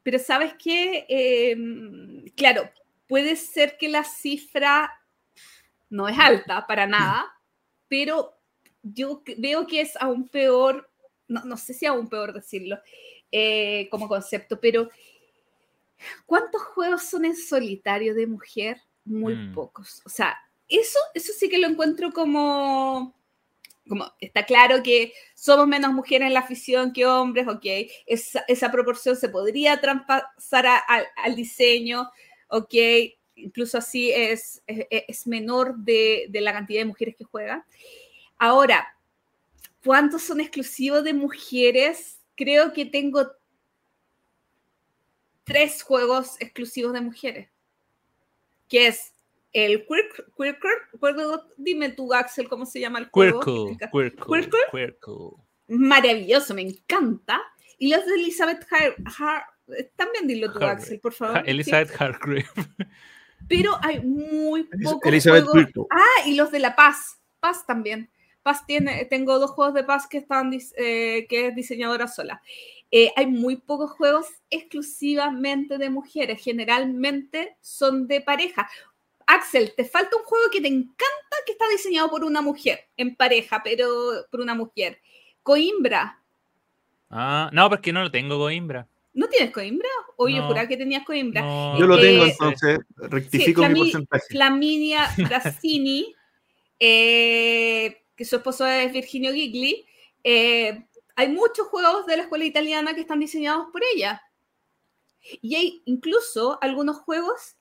Pero sabes qué, em, claro, puede ser que la cifra no es alta para nada, pero yo veo que es aún peor, no, no sé si aún peor decirlo eh, como concepto, pero ¿cuántos juegos son en solitario de mujer? Muy mm. pocos. O sea, eso, eso sí que lo encuentro como, como, está claro que somos menos mujeres en la afición que hombres, ok, esa, esa proporción se podría traspasar al diseño, ok, incluso así es, es, menor de, de, la cantidad de mujeres que juegan. Ahora, ¿cuántos son exclusivos de mujeres? Creo que tengo tres juegos exclusivos de mujeres, que es el Quirkle, dime tú, Axel, ¿cómo se llama el juego?
Quirkle,
Quirkle. Maravilloso, me encanta. Y los de Elizabeth Har, también dilo tú, Axel, por favor.
Elizabeth Hargrave.
Pero hay muy pocos Elizabeth juegos. Ah, y los de La Paz. Paz también. Paz tiene, tengo dos juegos de Paz que están, eh, que es diseñadora sola. Eh, hay muy pocos juegos exclusivamente de mujeres, generalmente son de pareja. Axel, te falta un juego que te encanta que está diseñado por una mujer, en pareja, pero por una mujer. Coimbra.
Ah, no, porque no lo tengo Coimbra.
¿No tienes Coimbra? Oye, no, juraba que tenías Coimbra.
Yo lo tengo, entonces rectifico mi porcentaje.
Flaminia Brassini, eh, que su esposo es Virginio Gigli. Eh, hay muchos juegos de la escuela italiana que están diseñados por ella. Y hay incluso algunos juegos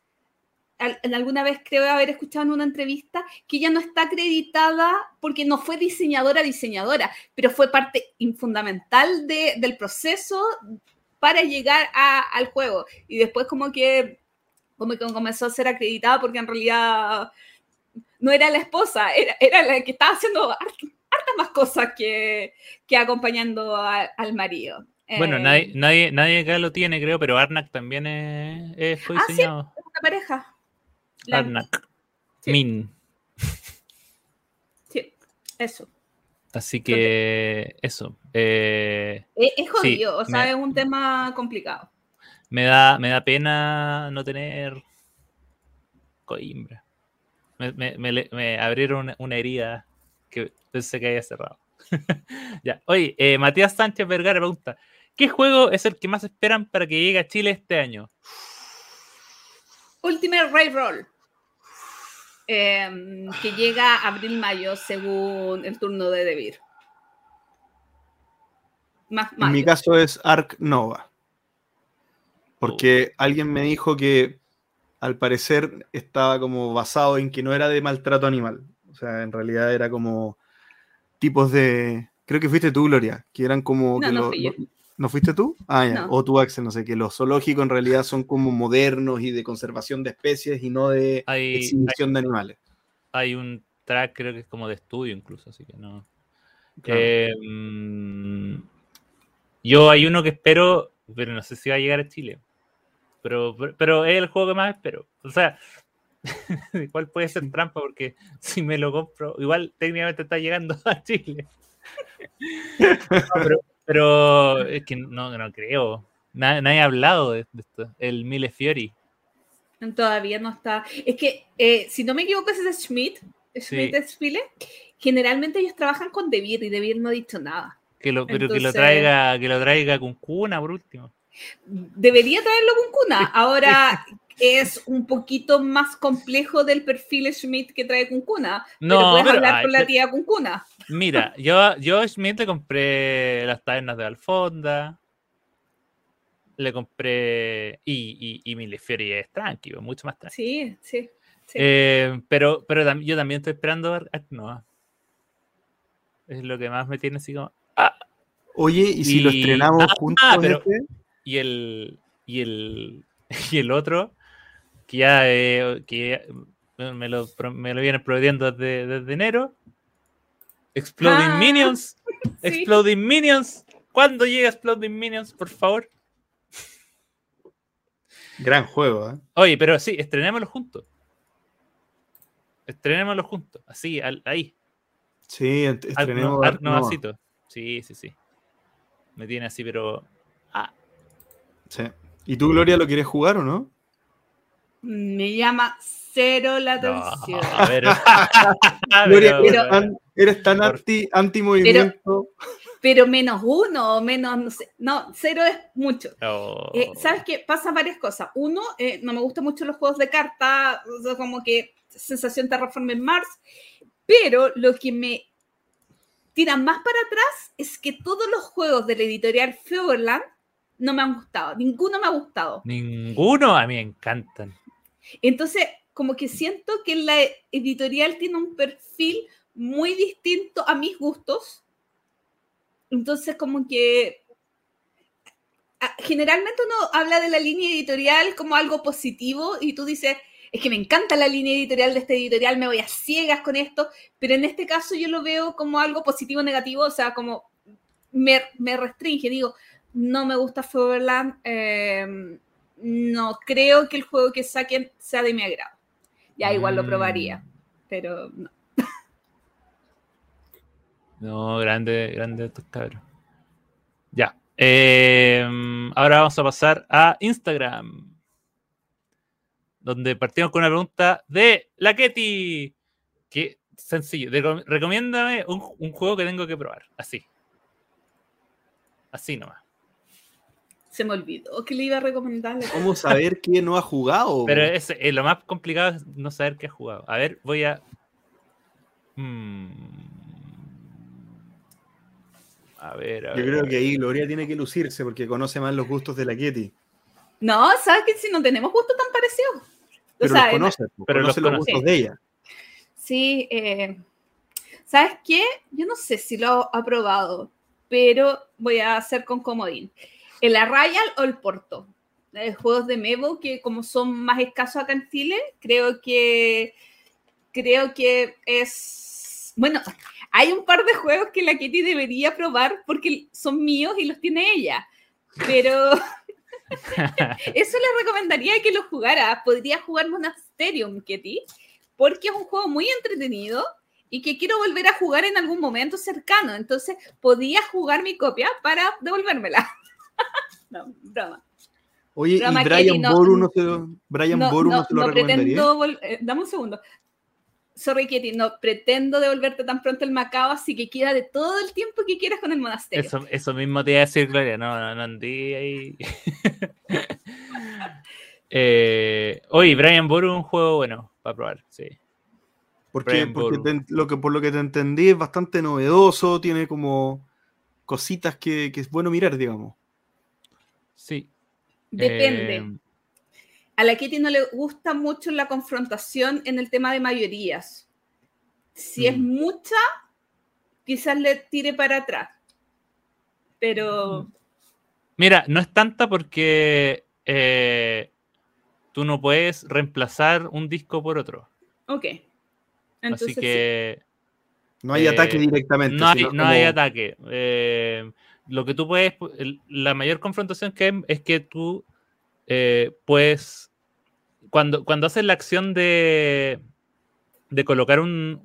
en alguna vez creo haber escuchado en una entrevista que ella no está acreditada porque no fue diseñadora diseñadora, pero fue parte fundamental del proceso para llegar al juego. Y después como que, como que comenzó a ser acreditada porque en realidad no era la esposa, era, era la que estaba haciendo hartas más cosas que, que acompañando al marido.
Bueno, eh, nadie, nadie, nadie acá lo tiene, creo, pero Arnak también es, fue diseñado.
Ah, sí, es una pareja.
Arnak. Min.
Sí, eso.
Así que eso.
Eh, es, jodido, o sea, es un tema complicado.
Me da, me da pena no tener Coimbra. Me, me, abrieron una, herida que pensé que había cerrado. ya. Oye, eh, Matías Sánchez Vergara pregunta: ¿Qué juego es el que más esperan para que llegue a Chile este año?
Ultimate Railroll. Em, que llega abril-mayo según el turno de Debir.
en mi caso es Ark Nova. Porque oh. alguien me dijo que al parecer estaba como basado en que no era de maltrato animal. O sea, en realidad era como tipos de. Creo que fuiste tú, Gloria, que eran como. ¿No fuiste tú? Ah, ya. O tú, Axel, no sé, que los zoológicos en realidad son como modernos y de conservación de especies y no de exhibición de animales.
Hay un track, creo que es como de estudio incluso, así que no. Eh, mm, yo hay uno que espero, pero no sé si va a llegar a Chile. Pero, pero, es el juego que más espero. O sea, igual puede ser trampa porque si me lo compro, igual técnicamente está llegando a Chile. pero, pero es que no, no creo. Nadie, ha hablado de, esto. El Mille Fiori.
Todavía no está. Es que, eh, si no me equivoco, ese es Schmidt. Schmidt sí. Generalmente ellos trabajan con Debir y Debir no ha dicho nada.
Que lo, pero que lo traiga, que lo traiga con cuna, por último.
Debería traerlo con cuna. Ahora es un poquito más complejo del perfil Schmidt que trae con cuna. No, pero puedes hablar con la tía con cuna.
Mira, yo, yo a Schmidt le compré las tabernas de Alfonda. Le compré. Y, y, y es tranquilo, mucho más tranquilo.
Sí, sí.
Eh, pero, pero yo también estoy esperando a no Es lo que más me tiene así como. Ah.
Oye, ¿y si lo estrenamos ah, juntos? Este?
y, el, y, el, y el otro, que ya, eh, que me, lo, me lo vienen prometiendo desde, desde enero, Exploding ah, Minions. Exploding Minions. ¿Cuándo llega Exploding Minions, por favor?
Gran juego, ¿eh?
Oye, pero sí, estrenémoslo juntos. estrenémoslo juntos, así, ahí.
Sí, estrenemos.
Sí, sí, sí. Me tiene así, pero. Ah.
Sí. ¿Y tú, Gloria, lo quieres jugar o no?
Me llama cero la atención.
Gloria, eres tan, anti, movimiento.
Pero, menos uno o menos, no sé. No, cero es mucho. Eh, ¿Sabes qué? Pasan varias cosas. Uno, eh, no me gustan mucho los juegos de carta, como que sensación Terraform en Mars, pero lo que me tira más para atrás es que todos los juegos de la editorial Feverland no me han gustado. Ninguno me ha gustado.
Ninguno, a mí me encantan.
Entonces, como que siento que la editorial tiene un perfil muy distinto a mis gustos. Entonces, como que generalmente uno habla de la línea editorial como algo positivo y tú dices, es que me encanta la línea editorial de este editorial, me voy a ciegas con esto, pero en este caso yo lo veo como algo positivo o negativo, o sea, como me, restringe, digo, no me gusta Foverland, no creo que el juego que saquen sea de mi agrado. Ya igual lo probaría, mm. pero no.
No, grande, grande estos cabros. Ya. Eh, ahora vamos a pasar a Instagram donde partimos con una pregunta de la Ketty. Que sencillo, recomiéndame un, juego que tengo que probar. Así. Así nomás.
Se me olvidó que le iba a recomendar.
¿Cómo saber quién no ha jugado?
Pero es, eh, lo más complicado es no saber qué ha jugado. A ver, voy a. Hmm. A ver, a
Yo creo que ahí Gloria tiene que lucirse porque conoce más los gustos de la Ketty.
No, ¿sabes que si no tenemos gustos tan parecidos?
Pero los conoce, pero los, gustos de ella.
Sí, eh, ¿sabes qué? Yo no sé si lo ha probado, pero voy a hacer con comodín. ¿El Arrayal o el Porto? Eh, juegos de Mevo que como son más escasos acá en Chile, creo que creo que es bueno, hay un par de juegos que la Kitty debería probar porque son míos y los tiene ella. Pero Eso le recomendaría que lo jugara. Podría jugar Monasterium, Ketty, porque es un juego muy entretenido y que quiero volver a jugar en algún momento cercano. Entonces, podía jugar mi copia para devolvérmela. no, broma.
Oye, ¿y Brian Boru no, se lo, Brian Boru no, se lo recomendaría?
Eh, dame un segundo sorry Kitty, no pretendo devolverte tan pronto el Macao, así que queda de todo el tiempo que quieras con el monasterio.
Eso, eso mismo te iba a decir, Gloria, no, no, no andí ahí. eh, oye, Brian Boru un juego bueno para probar, sí.
Porque, porque lo que, por lo que te entendí es bastante novedoso, tiene como cositas que, que es bueno mirar, digamos.
Sí.
Depende. Eh, a la Kitty no le gusta mucho la confrontación en el tema de mayorías. Si es mm. mucha, quizás le tire para atrás. Pero.
Mira, no es tanta porque eh, tú no puedes reemplazar un disco por otro.
Ok.
Así que.
No hay ataque eh, directamente.
No hay, no hay ataque. Eh, lo que tú puedes. La mayor confrontación que hay es que tú puedes cuando, cuando haces la acción de, de colocar un,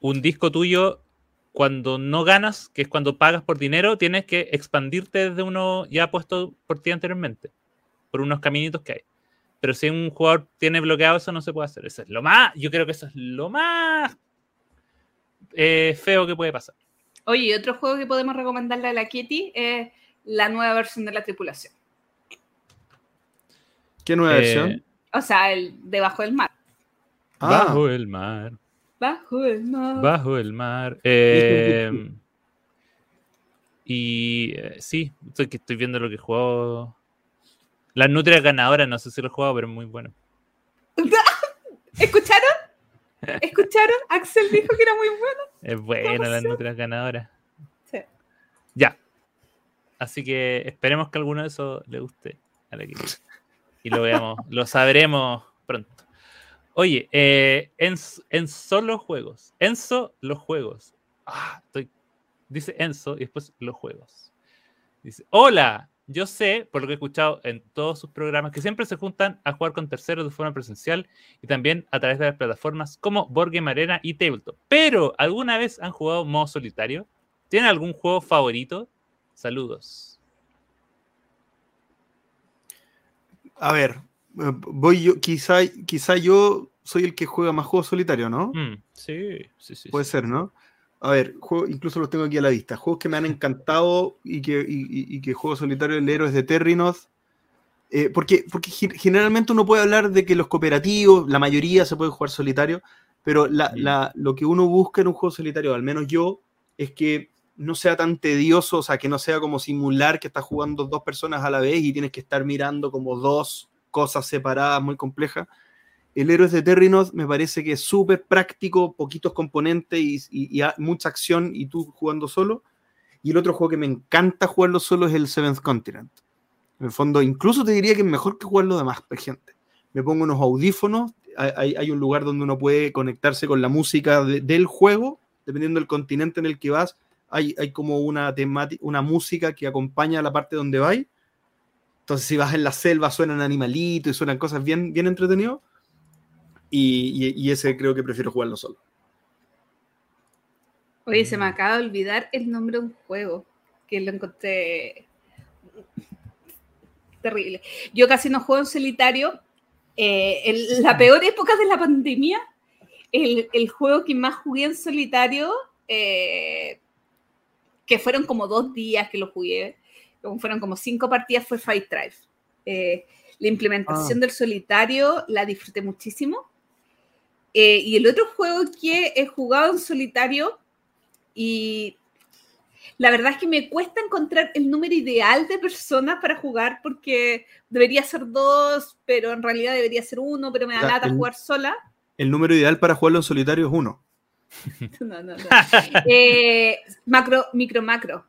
un, disco tuyo, cuando no ganas, que es cuando pagas por dinero, tienes que expandirte desde uno ya puesto por ti anteriormente, por unos caminitos que hay. Pero si un jugador tiene bloqueado, eso no se puede hacer. Eso es lo más, yo creo que eso es lo más eh, feo que puede pasar.
Oye, otro juego que podemos recomendarle a la Kitty es la nueva versión de la tripulación.
¿Qué nueva eh, versión?
O sea, el debajo del mar.
Ah. Bajo el mar.
Bajo el mar.
Bajo el mar. Eh, y eh, sí, estoy, estoy viendo lo que jugó. Las nutrias ganadoras, no sé si lo he jugado, pero es muy bueno.
¿Escucharon? ¿Escucharon? Axel dijo que era muy bueno.
Es bueno las nutrias ganadoras. Sí. Ya. Así que esperemos que alguno de esos le guste a la y lo veamos, lo sabremos pronto. Oye, eh, en, en solo juegos, Enzo, los juegos. Ah, estoy, dice Enzo y después los juegos. Dice, hola, yo sé, por lo que he escuchado en todos sus programas, que siempre se juntan a jugar con terceros de forma presencial y también a través de las plataformas como Board Game Arena y Tabletop. Pero, ¿alguna vez han jugado modo solitario? ¿Tienen algún juego favorito? Saludos.
A ver, eh, voy yo, quizá, quizá yo soy el que juega más juegos solitarios, ¿no?
Mm, sí, sí, sí.
Puede ser, ¿no? A ver, incluso los tengo aquí a la vista. Juegos que me han encantado y que, y, que juego solitario, el Héroes de Terrinos. Eh, porque, porque generalmente uno puede hablar de que los cooperativos, la mayoría se puede jugar solitario, pero lo que uno busca en un juego solitario, al menos yo, es que no sea tan tedioso, o sea, que no sea como simular que estás jugando dos personas a la vez y tienes que estar mirando como dos cosas separadas muy complejas, el Héroes de Terrinos me parece que es súper práctico, poquitos componentes y, mucha acción y tú jugando solo. Y el otro juego que me encanta jugarlo solo es el Seventh Continent. En el fondo, incluso te diría que es mejor que jugarlo de más gente. Me pongo unos audífonos, hay, un lugar donde uno puede conectarse con la música del juego, dependiendo del continente en el que vas. Hay, como una una música que acompaña a la parte donde vais. Entonces, si vas en la selva, suenan animalitos y suenan cosas bien, bien entretenidos. Y, ese creo que prefiero jugarlo solo.
Oye, se me mm. acaba de olvidar el nombre de un juego que lo encontré terrible. Yo casi no juego en solitario. Eh, en la peor época de la pandemia, el, juego que más jugué en solitario, eh, que fueron como dos días que lo jugué, fueron como cinco partidas, fue Fight Drive. Eh, la implementación ah. del solitario la disfruté muchísimo. Eh, y el otro juego que he jugado en solitario y la verdad es que me cuesta encontrar el número ideal de personas para jugar porque debería ser dos, pero en realidad debería ser uno, pero me da lata jugar sola.
El número ideal para jugarlo en solitario es uno.
no, no, no. Eh, macro, micro, macro.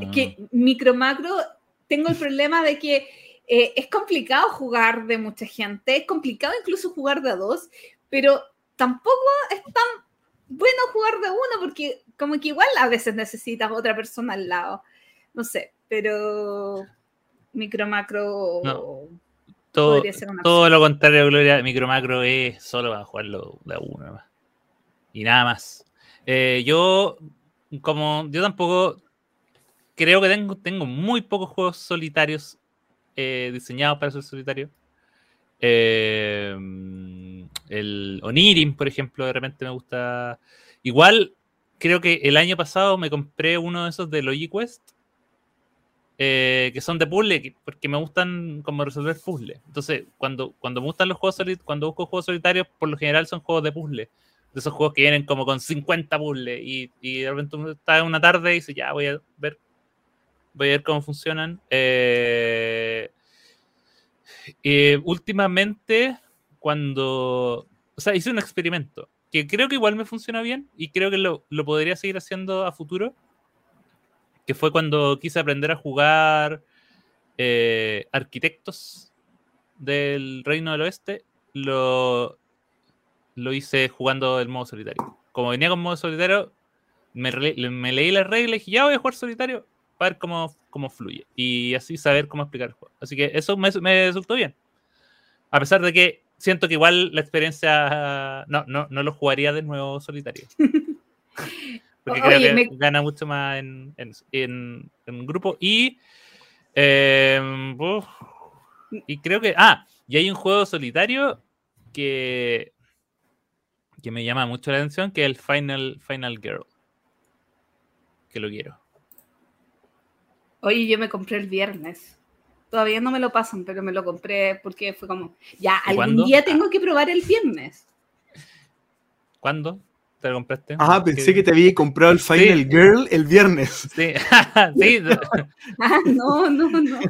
Es que micro, macro, tengo el problema de que eh, es complicado jugar de mucha gente, es complicado incluso jugar de a dos, pero tampoco es tan bueno jugar de uno porque como que igual a veces necesitas otra persona al lado. No sé, pero micro macro
todo, todo lo contrario, Gloria, micro macro es solo para jugarlo de uno Y nada más. Eh, yo, como yo tampoco creo que tengo, tengo muy pocos juegos solitarios eh, diseñados para ser solitario. Eh, el Onirim, por ejemplo, de repente me gusta. Igual, creo que el año pasado me compré uno de esos de LogiQuest, eh, que son de puzzle, porque me gustan como resolver puzzles. Entonces, cuando, cuando me gustan los juegos solitarios, cuando busco juegos solitarios, por lo general son juegos de puzzle. De esos juegos que vienen como con 50 puzzles y, y de repente uno está en una tarde y dice, ya voy a ver, voy a ver cómo funcionan. Eh, eh, últimamente, cuando, o sea, hice un experimento que creo que igual me funciona bien y creo que lo, podría seguir haciendo a futuro, que fue cuando quise aprender a jugar eh, arquitectos del Reino del Oeste, lo, lo hice jugando el modo solitario. Como venía con modo solitario, me, leí las reglas y dije, ya voy a jugar solitario para ver cómo, cómo fluye y así saber cómo explicar el juego. Así que eso me, me resultó bien. A pesar de que siento que igual la experiencia no, no, no lo jugaría de nuevo solitario. Porque creo que gana mucho más en, en, en, grupo. Y, em, y creo que. Ah, y hay un juego solitario que, que me llama mucho la atención, que es el Final, Final Girl. Que lo quiero.
Oye, yo me compré el viernes. Todavía no me lo pasan, pero me lo compré porque fue como, ya, algún día tengo que probar el viernes.
¿Cuándo te lo compraste?
Ah, pensé que te había comprado el Final Girl el viernes.
Sí, sí.
ah, no, no, no.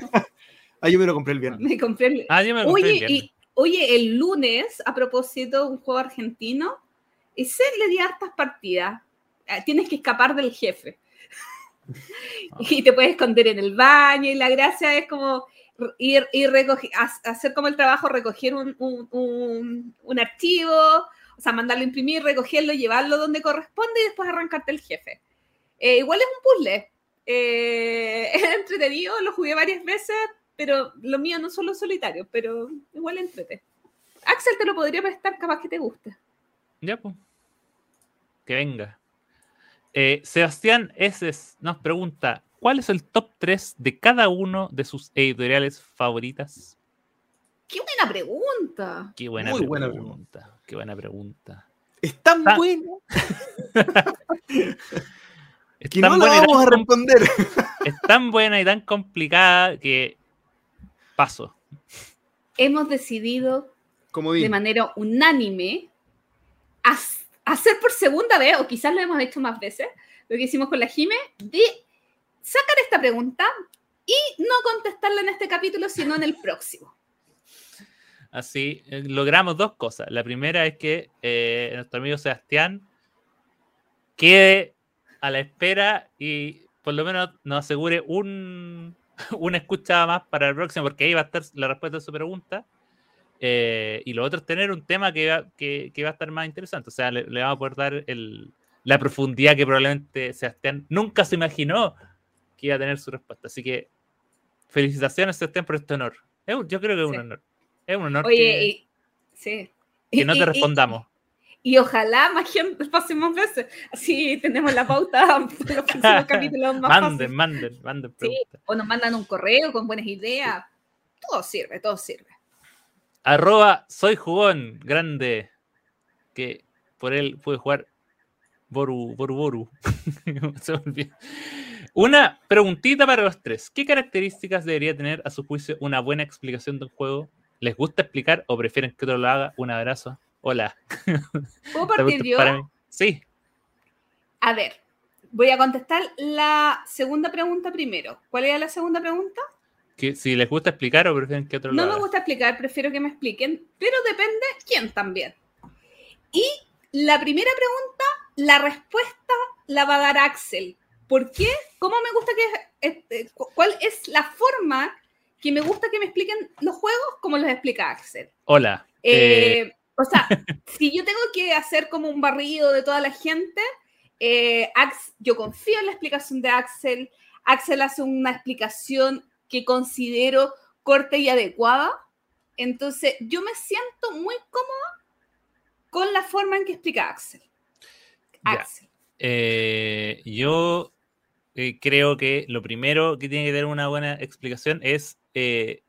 ah, yo me lo compré el viernes.
Me compré el...
Ah, yo me lo compré oye, el viernes. Y,
oye, el lunes, a propósito, un juego argentino, ese le di hartas partidas. Ah, tienes que escapar del jefe. y te puedes esconder en el baño y la gracia es como ir, y hacer como el trabajo, recoger un, un, archivo, o sea, mandarlo a imprimir, recogerlo, llevarlo donde corresponde y después arrancarte el jefe. Eh, igual es un puzzle, Eh, es entretenido, lo jugué varias veces, pero lo mío no son los solitarios, pero igual entrete. Axel te lo podría prestar, capaz que te guste.
Ya, pues. Que venga. Eh, Sebastián S. nos pregunta: ¿Cuál es el top 3 de cada uno de sus editoriales favoritas?
¡Qué buena pregunta!
Qué buena, pregunta. buena pregunta. Qué buena pregunta.
Es tan buena. es que no la vamos a responder.
Es tan buena y tan complicada que paso.
Hemos decidido de manera unánime hacer por segunda vez, o quizás lo hemos hecho más veces, lo que hicimos con la Jime, de sacar esta pregunta y no contestarla en este capítulo, sino en el próximo.
Así eh, logramos dos cosas. La primera es que eh, nuestro amigo Sebastián quede a la espera y por lo menos nos asegure un, una escucha más para el próximo, porque ahí va a estar la respuesta a su pregunta. Eh, y lo otro es tener un tema que va, que, va a estar más interesante. O sea, le, vamos a poder dar la profundidad que probablemente Sebastián nunca se imaginó que iba a tener su respuesta. Así que felicitaciones, Sebastián, por este honor. yo creo que es un honor. Es un honor que,
sí.
que no te respondamos.
Y, ojalá más gente pasemos veces. Así tenemos la pauta los próximos capítulos más
Manden, manden, manden preguntas.
O nos mandan un correo con buenas ideas. Todo sirve, todo sirve.
Arroba soy jugón, grande. Que por él puede jugar Boru, Boru, Boru. Una preguntita para los tres. ¿Qué características debería tener a su juicio una buena explicación de un juego? ¿Les gusta explicar o prefieren que otro lo haga? Un abrazo. Hola.
¿Puedo partir yo?
Sí.
A ver, voy a contestar la segunda pregunta primero. ¿Cuál era la segunda pregunta?
Que si les gusta explicar o prefieren que otro. No
me gusta explicar, prefiero que me expliquen, pero depende quién también. Y la primera pregunta, la respuesta la va a dar Axel. ¿Por qué? ¿Cómo me gusta que... Este, ¿Cuál es la forma que me gusta que me expliquen los juegos como los explica Axel.
Hola.
Eh, eh, o sea, si yo tengo que hacer como un barrido de toda la gente, eh, yo confío en la explicación de Axel. Axel hace una explicación que considero corta y adecuada. Entonces, yo me siento muy cómoda con la forma en que explica Axel.
Axel. yo creo que lo primero que tiene que tener una buena explicación es eh,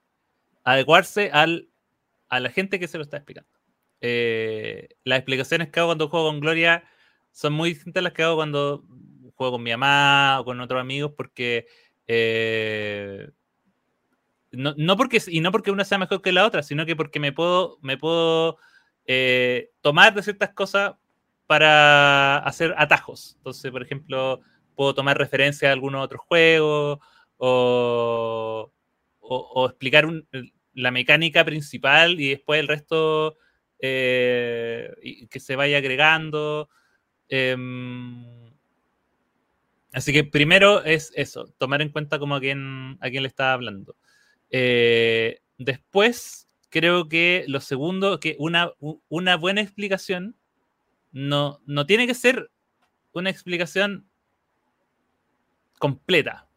adecuarse al, a la gente que se lo está explicando. Eh, las explicaciones que hago cuando juego con Gloria son muy distintas a las que hago cuando juego con mi mamá o con otros amigos porque eh, no, porque y no porque una sea mejor que la otra, sino que porque me puedo me puedo tomar de ciertas cosas para hacer atajos. Entonces, por ejemplo, puedo tomar referencia a algunos otros juegos o, o, explicar la mecánica principal y después el resto eh, que se vaya agregando. Em, así que primero es eso, tomar en cuenta como a quién, a quién le está hablando. Eh, después, creo que lo segundo, que una, una buena explicación no, no tiene que ser una explicación completa.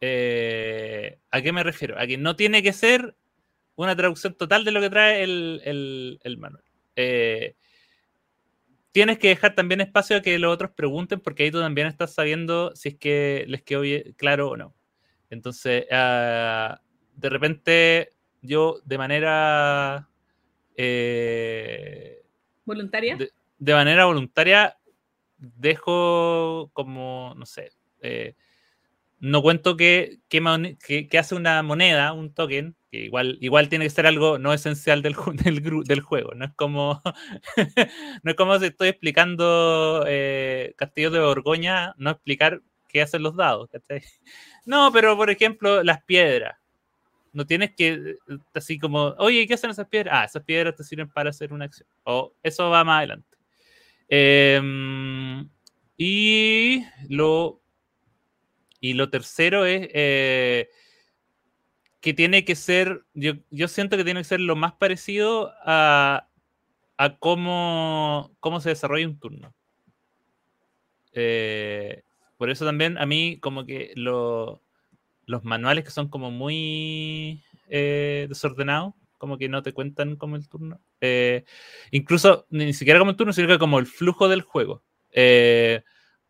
Eh, ¿A qué me refiero? A que no tiene que ser una traducción total de lo que trae el, manual. Eh, tienes que dejar también espacio a que los otros pregunten, porque ahí tú también estás sabiendo si es que les quedó claro o no. Entonces, ah, de repente, yo de manera. Eh,
¿Voluntaria?
De, manera voluntaria, dejo como, no sé, no cuento que, que, hace una moneda, un token, que igual, igual tiene que ser algo no esencial del, del, juego. No es como no es como si estoy explicando eh, Castillo de Borgoña, no explicar qué hacen los dados. No, pero por ejemplo, las piedras. No tienes que, así como, oye, ¿qué hacen esas piedras? Ah, esas piedras te sirven para hacer una acción. O eso va más adelante. Em, y lo y lo tercero es eh, que tiene que ser, yo, siento que tiene que ser lo más parecido a, cómo, cómo se desarrolla un turno. Eh, por eso también a mí como que los manuales que son como muy eh, desordenados, como que no te cuentan como el turno. Eh, incluso ni siquiera como el turno, sino que como el flujo del juego. Eh,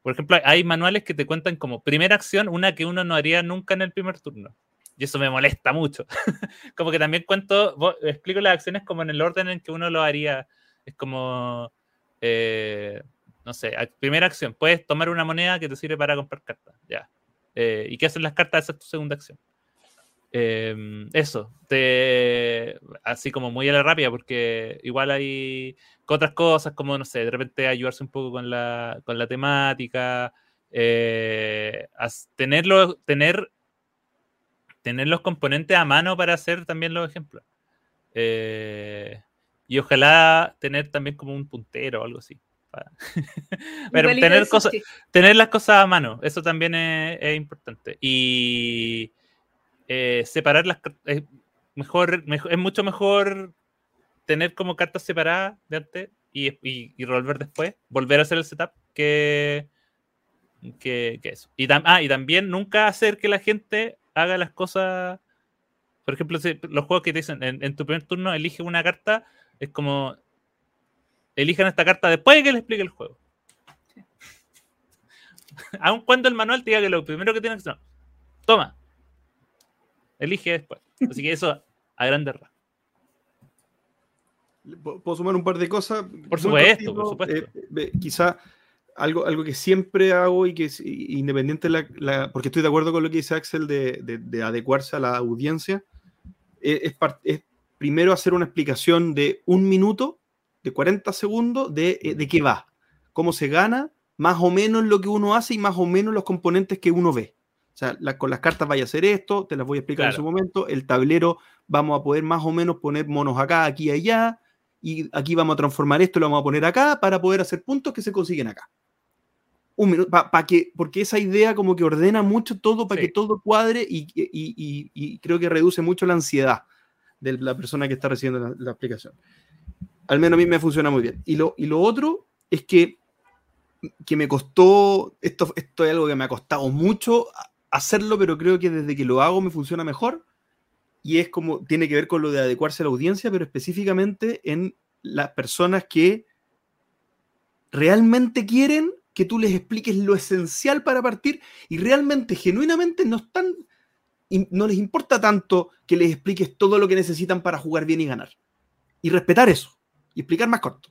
por ejemplo, hay manuales que te cuentan como primera acción, una que uno no haría nunca en el primer turno. Y eso me molesta mucho. como que también cuento, explico las acciones como en el orden en que uno lo haría. Es como, no sé, primera acción, puedes tomar una moneda que te sirve para comprar cartas. Ya. Eh, ¿Y qué hacen las cartas? Esa es tu segunda acción. Em, eso, así como muy a la rápida, porque igual hay otras cosas como, no sé, de repente ayudarse un poco con la, con la temática, eh, tenerlo, tener, tener los componentes a mano para hacer también los ejemplos. Eh, y ojalá tener también como un puntero o algo así. Pero tener, cosas, tener las cosas a mano, eso también es importante. Y eh, separar las es mejor, es mucho mejor tener como cartas separadas de antes y, y, y, volver después, volver a hacer el setup que, que, eso. Y, ah, y también nunca hacer que la gente haga las cosas. Por ejemplo, los juegos que te dicen en, tu primer turno elige una carta, es como elijan esta carta después de que le explique el juego. Aun cuando el manual te diga que lo primero que tienes que hacer, toma, Elige después. Así que eso a grandes rasgos.
¿Puedo sumar un par de cosas?
Por supuesto, por supuesto.
Eh, quizá algo, algo que siempre hago y que es independiente, la, porque estoy de acuerdo con lo que dice Axel de, adecuarse a la audiencia, eh, es, es, primero hacer una explicación de un minuto, de 40 segundos, de, eh, de qué va, cómo se gana, más o menos lo que uno hace y más o menos los componentes que uno ve. O sea, con las cartas vaya a hacer esto, te las voy a explicar en su momento. El tablero vamos a poder más o menos poner monos acá, aquí y allá. Y aquí vamos a transformar esto, lo vamos a poner acá para poder hacer puntos que se consiguen acá. Un minuto, para que, porque esa idea como que ordena mucho todo para que todo cuadre y, creo que reduce mucho la ansiedad de la persona que está recibiendo la, aplicación. Al menos a mí me funciona muy bien. Y lo, y lo otro es que, que me costó, esto, esto es algo que me ha costado mucho hacerlo, pero creo que desde que lo hago me funciona mejor. Y es como, tiene que ver con lo de adecuarse a la audiencia, pero específicamente en las personas que realmente quieren que tú les expliques lo esencial para partir y realmente, genuinamente, no están, no les importa tanto que les expliques todo lo que necesitan para jugar bien y ganar. Y respetar eso. Y explicar más corto.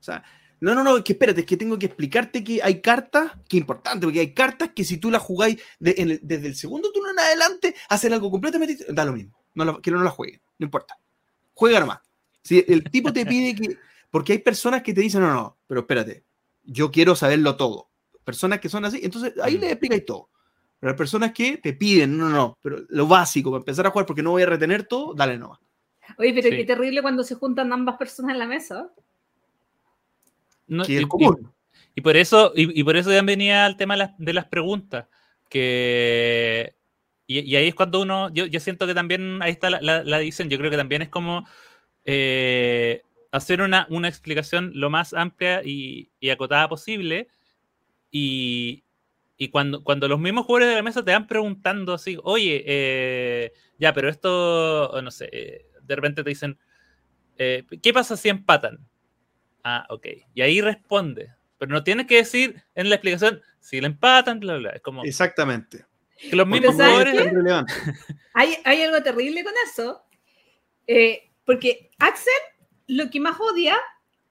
O sea, no, no, no, es que espérate, es que tengo que explicarte que hay cartas, que es importante, porque hay cartas que si tú las jugáis desde el segundo turno en adelante, hacen algo completamente da lo mismo. que no las jueguen, no importa. Juega nomás. Si el tipo te pide que. Porque hay personas que te dicen, no, no, pero espérate, yo quiero saberlo todo. Personas que son así, entonces ahí les explicáis todo. Pero hay personas que te piden, no, no, no, pero lo básico para empezar a jugar porque no voy a retener todo, dale nomás.
Oye, pero qué terrible cuando se juntan ambas personas en la mesa
y, por eso, y, por eso ya venía al tema de las, preguntas. Que, y, ahí es cuando uno, yo, siento que también ahí está la, la, Yo creo que también es como eh, hacer una, explicación lo más amplia y, acotada posible. Y, cuando, cuando los mismos jugadores de la mesa te van preguntando así, oye, eh, ya, pero esto, no sé, eh, de repente te dicen, ¿qué pasa si empatan? Ah, ok. Y ahí responde. Pero no tienes que decir en la explicación si le empatan, bla, bla. Es como.
Exactamente.
Que los mismos jugadores.
Hay, hay, algo terrible con eso. Eh, porque Axel lo que más odia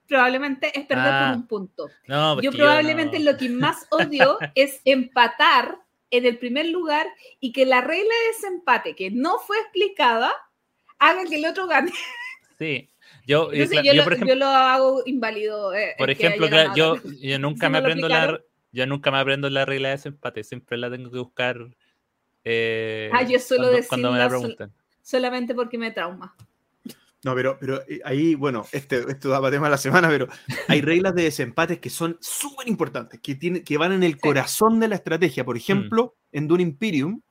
probablemente es perder por ah. un punto. No, pues yo probablemente lo que más odio es empatar en el primer lugar y que la regla de ese empate que no fue explicada haga que el otro gane.
Sí, yo,
yo, lo, por ejemplo, yo, lo, hago inválido.
Eh, por ejemplo, yo, yo, nunca me aprendo la, yo nunca me aprendo la regla de ese empate, siempre la tengo que buscar. Eh,
ah, yo suelo cuando, me la preguntan. solamente porque me trauma.
No, pero, pero eh, ahí, bueno, este, esto da para tema de la semana, pero hay reglas de desempates que son súper importantes, que, tiene, que van en el corazón de la estrategia. Por ejemplo, mm. en Dune Imperium.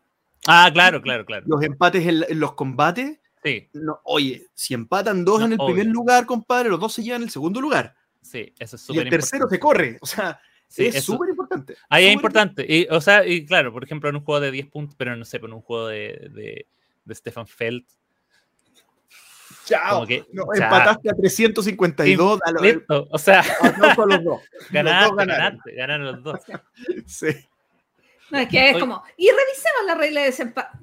Ah, claro, claro, claro.
Los empates en los combates
Sí.
No, oye, si empatan dos en el primer lugar, compadre, los dos se llevan el segundo lugar.
Sí, eso es
súper Y el tercero se corre. O sea, es súper importante.
Ahí es importante. Y, o sea, y claro, por ejemplo, en un juego de 10 puntos, pero no sé, en un juego de, de, de Stefan Feld.
Chao. Que, no, empataste a 352. A
lo, listo, o sea, no los dos. Ganaste, los dos ganaron. Ganaste, ganaron los dos.
sí.
No, es que es como, y revisemos la regla de desempate.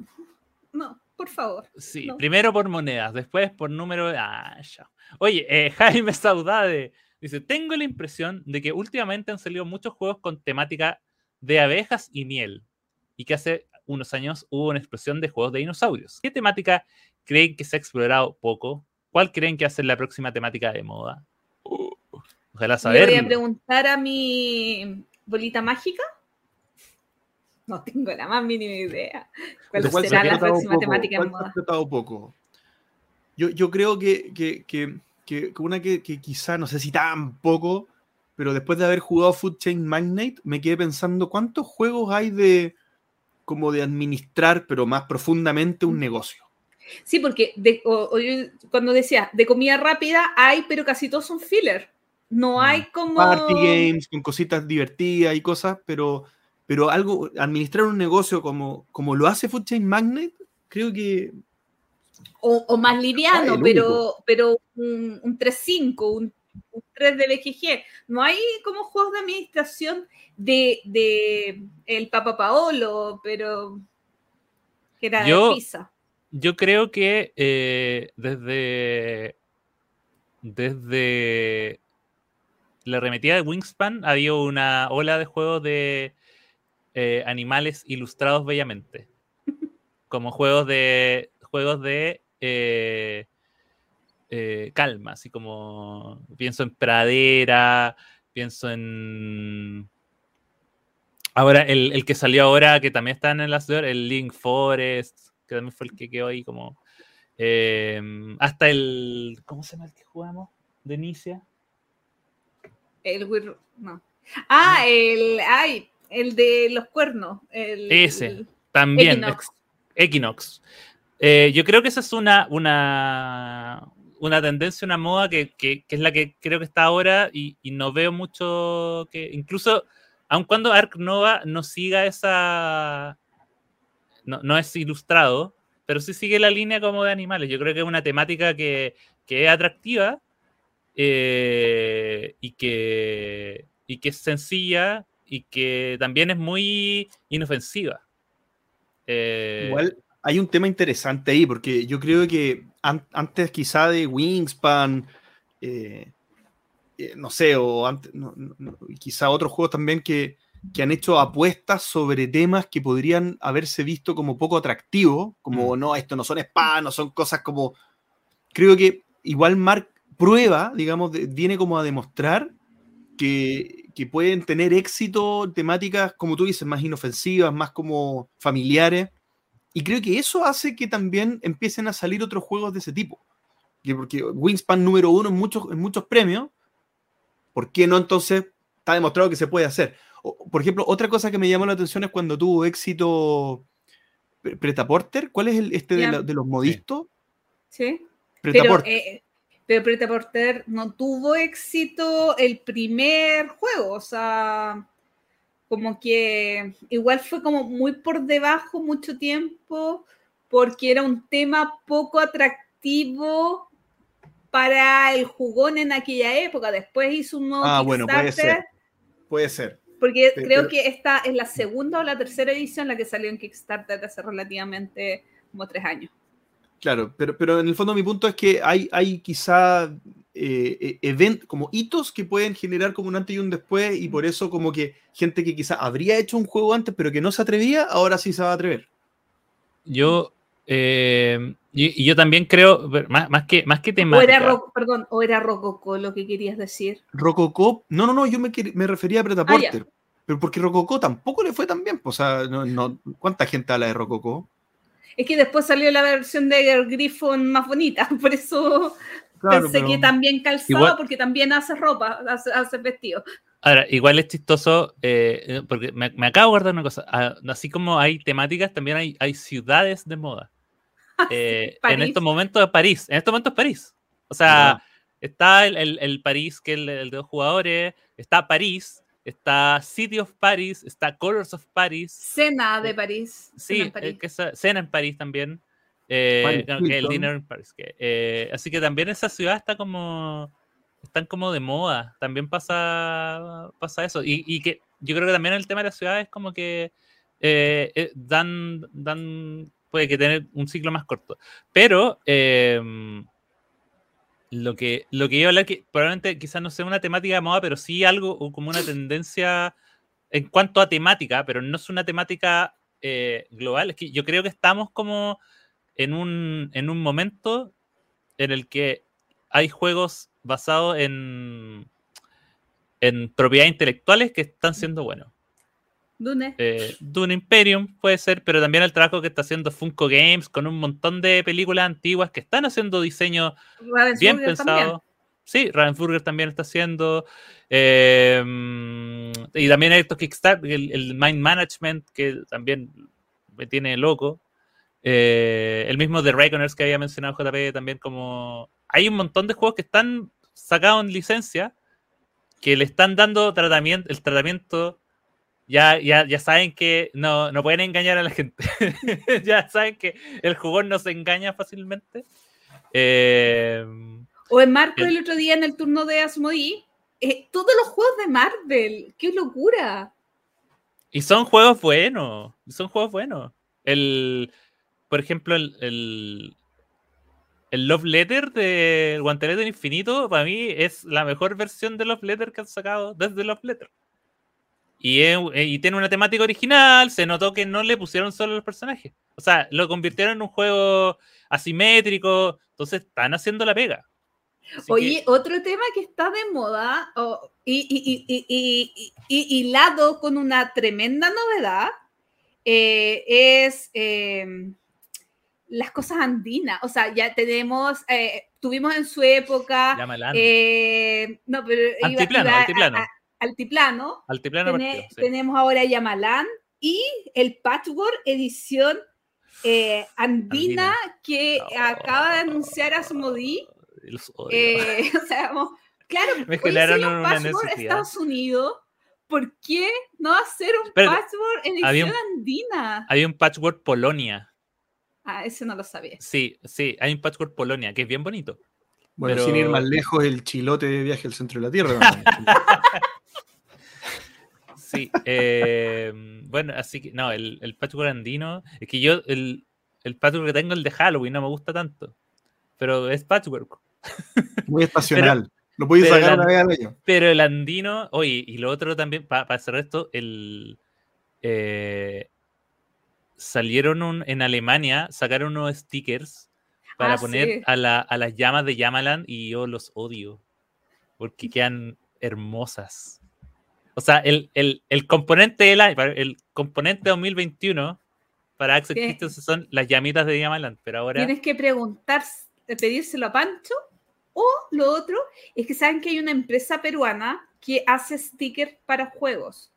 No, por favor.
Sí, primero por monedas, después por número. Ah, ya. Oye, eh, Jaime Saudade dice: Tengo la impresión de que últimamente han salido muchos juegos con temática de abejas y miel, y que hace unos años hubo una explosión de juegos de dinosaurios. ¿Qué temática creen que se ha explorado poco? ¿Cuál creen que va a ser la próxima temática de moda? Uh, ojalá saber.
voy a preguntar a mi bolita mágica. No tengo la más mínima idea. ¿Cuál será la próxima temática de moda?
poco? Yo, yo creo que, que, que, una que, quizá, no sé si tampoco, pero después de haber jugado Food Chain Magnate, me quedé pensando cuántos juegos hay de como de administrar, pero más profundamente un negocio.
Sí, porque cuando decía de comida rápida hay, pero casi todos son filler. No mm. hay como.
Party games con cositas divertidas y cosas, pero pero algo, administrar un negocio como, como lo hace Food Chain Magnet, creo que...
O, más liviano, pero, pero un, un 3.5, un, 3 de BGG. No hay como juegos de administración de, de el Papa Paolo, pero que era
yo,
de pizza.
Yo creo que eh, desde, desde la remetida de Wingspan ha habido una ola de juegos de eh, animales ilustrados bellamente. Como juegos de. juegos de. Eh, eh, calma, así como. Pienso en pradera. Pienso en. Ahora, el, que salió ahora, que también está en la ciudad, el Link Forest, que también fue el que quedó ahí como. hasta el. ¿Cómo se llama el que jugamos? De Inicia.
El no. Ah, el. Ay, el de los cuernos.
Ese, también. Equinox. Eh, yo creo que esa es una, una, una tendencia, una moda que, es la que creo que está ahora y, no veo mucho que, incluso, aun cuando Ark Nova no siga esa, no, es ilustrado, pero sí sigue la línea como de animales. Yo creo que es una temática que, es atractiva eh, y, que, y que es sencilla y que también es muy inofensiva.
Eh, Igual hay un tema interesante ahí, porque yo creo que antes quizá de Wingspan, eh, eh, no sé, o antes, quizá otros juegos también que, han hecho apuestas sobre temas que podrían haberse visto como poco atractivos, como mm. no, esto no son spam, no son cosas como... Creo que igual Mark prueba, digamos, viene como a demostrar que, que pueden tener éxito temáticas, como tú dices, más inofensivas, más como familiares. Y creo que eso hace que también empiecen a salir otros juegos de ese tipo. Porque Wingspan número uno en muchos, en muchos premios, ¿por qué no entonces está demostrado que se puede hacer? por ejemplo, otra cosa que me llamó la atención es cuando tuvo éxito Preta Porter. ¿Cuál es el este de, los modistos?
Sí. Preta Porter pero Preta Porter no tuvo éxito el primer juego, o sea, como que igual fue como muy por debajo mucho tiempo, porque era un tema poco atractivo para el jugón en aquella época. Después hizo un nuevo
Ah, bueno, puede ser. Puede ser.
Porque creo que esta es la segunda o la tercera edición la que salió en Kickstarter hace relativamente como tres años.
Claro, pero, pero en el fondo mi punto es que hay, hay quizá eh, e, como hitos que pueden generar como un antes y un después y por eso como que gente que quizá habría hecho un juego antes pero que no se atrevía, ahora sí se va a atrever.
Yo, eh, y, yo también creo, más, más que, más que
temática. O perdón, o era Rococó lo que querías decir.
Rococó, no, no, no, yo me, me refería a Preta ah, Porter, pero porque Rococó tampoco le fue tan bien, pues, o sea, no, no, ¿cuánta gente habla de Rococó?
Es que después salió la versión de Griffon más bonita, por eso pensé que también calzaba, porque también hace ropa, hace, vestido.
Ahora, igual es chistoso, eh, porque me, acabo de guardar una cosa. Ah, así como hay temáticas, también hay, hay ciudades de moda. Eh, en estos momentos es París. En estos momentos es París. O sea, está el, París, que es el, de dos jugadores, está París, está City of Paris, está Colors of Paris.
Cena de París.
Sí, Cena en París, también. Eh, el Dinner in Paris. Eh, así que también esa ciudad está como. Están como de moda. También pasa, pasa eso. Y, que yo creo que también el tema de la ciudad es como que eh, dan, dan. Puede que tener un ciclo más corto. Pero lo que, lo que iba a hablar, que probablemente quizás no sea una temática de moda, pero sí algo como una tendencia en cuanto a temática, pero no es una temática eh, global. Es que yo creo que estamos como en un, en un momento en el que hay juegos basados en, en propiedades intelectuales que están siendo buenos.
Dune.
Eh, Dune Imperium puede ser, pero también el trabajo que está haciendo Funko Games con un montón de películas antiguas que están haciendo diseño bien pensado. Sí, Ravensburger también está haciendo. Eh, y también hay estos Kickstarter, el, Mind Management, que también me tiene loco. Eh, el mismo de Reckoners que había mencionado JP también como... Hay un montón de juegos que están sacados en licencia que le están dando tratamiento, el tratamiento ya, ya, ya saben que no, no pueden engañar a la gente. ya saben que el jugador no se engaña fácilmente. Eh,
o en Marco el otro día en el turno de Asmodee, eh, todos los juegos de Marvel, qué locura.
Y son juegos buenos, son juegos buenos. El, por ejemplo, el, el, el Love Letter de Guantelete Infinito, para mí es la mejor versión de Love Letter que han sacado desde Love Letter. Eh, y, tiene una temática original, se notó que no le pusieron solo los personajes. O sea, lo convirtieron en un juego asimétrico, entonces están haciendo la pega.
Oye, otro tema que está de moda y, hilado con una tremenda novedad eh, es em, las cosas andinas. O sea, ya tenemos, eh, tuvimos en su época... no, pero
altiplano,
Altiplano.
Altiplano
Tenemos ahora Yamalán y el Patchwork edición eh, andina, que acaba de anunciar Asmodee. Eh, o sea, claro,
me generaron
un Patchwork Estados Unidos. ¿Por qué no hacer un Patchwork edición andina?
Hay un Patchwork Polonia.
Ah, ese no lo sabía.
Sí, sí, hay un Patchwork Polonia, que es bien bonito.
Bueno, sin ir más lejos, el chilote de viaje al centro de la Tierra.
Sí, eh, bueno, así que no, el, el patchwork andino, es que yo el, el patchwork que tengo, el de Halloween, no me gusta tanto, pero es patchwork.
Muy estacional. Lo podéis sacar una vez al año.
Pero el andino, oye, y lo otro también, para hacer esto, el eh, salieron en Alemania, sacaron unos stickers para ah, poner a, la, a las llamas de Yamaland y yo los odio, porque quedan hermosas. O sea, el, componente del el componente 2021 para Access Christensen son las llamitas de Diamond, pero ahora...
Tienes que preguntar, pedírselo a Pancho, o lo otro es que saben que hay una empresa peruana que hace stickers para juegos.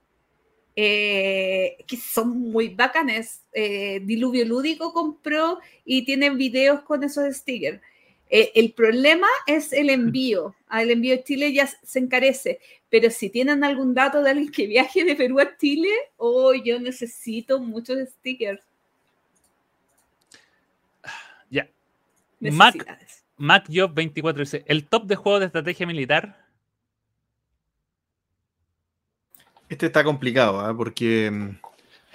Eh, que son muy bacanes. Eh, Diluvio Lúdico compró y tienen videos con esos stickers. Eh, el problema es el envío. Ah, el envío a Chile ya se encarece. Pero si tienen algún dato de alguien que viaje de Perú a Chile, oh, yo necesito muchos stickers.
Ya. Mac, Job 24 dice: ¿El top de juegos de estrategia militar?
Este está complicado, ¿ah? porque mm,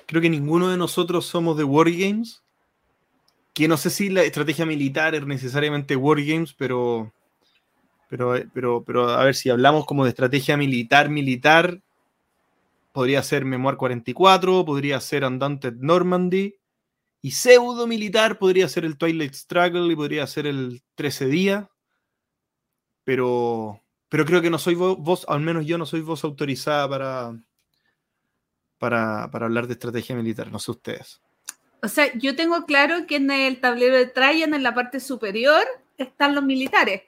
creo que ninguno de nosotros somos de Wargames que no sé si la estrategia militar es necesariamente Wargames, pero, pero, pero, pero a ver, si hablamos como de estrategia militar, militar, podría ser Memoir 44, podría ser Andante Normandy, y pseudo militar podría ser el Twilight Struggle y podría ser el 13 días, pero, pero creo que no soy vos, al menos yo no soy voz autorizada para, para, para hablar de estrategia militar, no sé ustedes.
O sea, yo tengo claro que en el tablero de Trajan, en la parte superior, están los militares.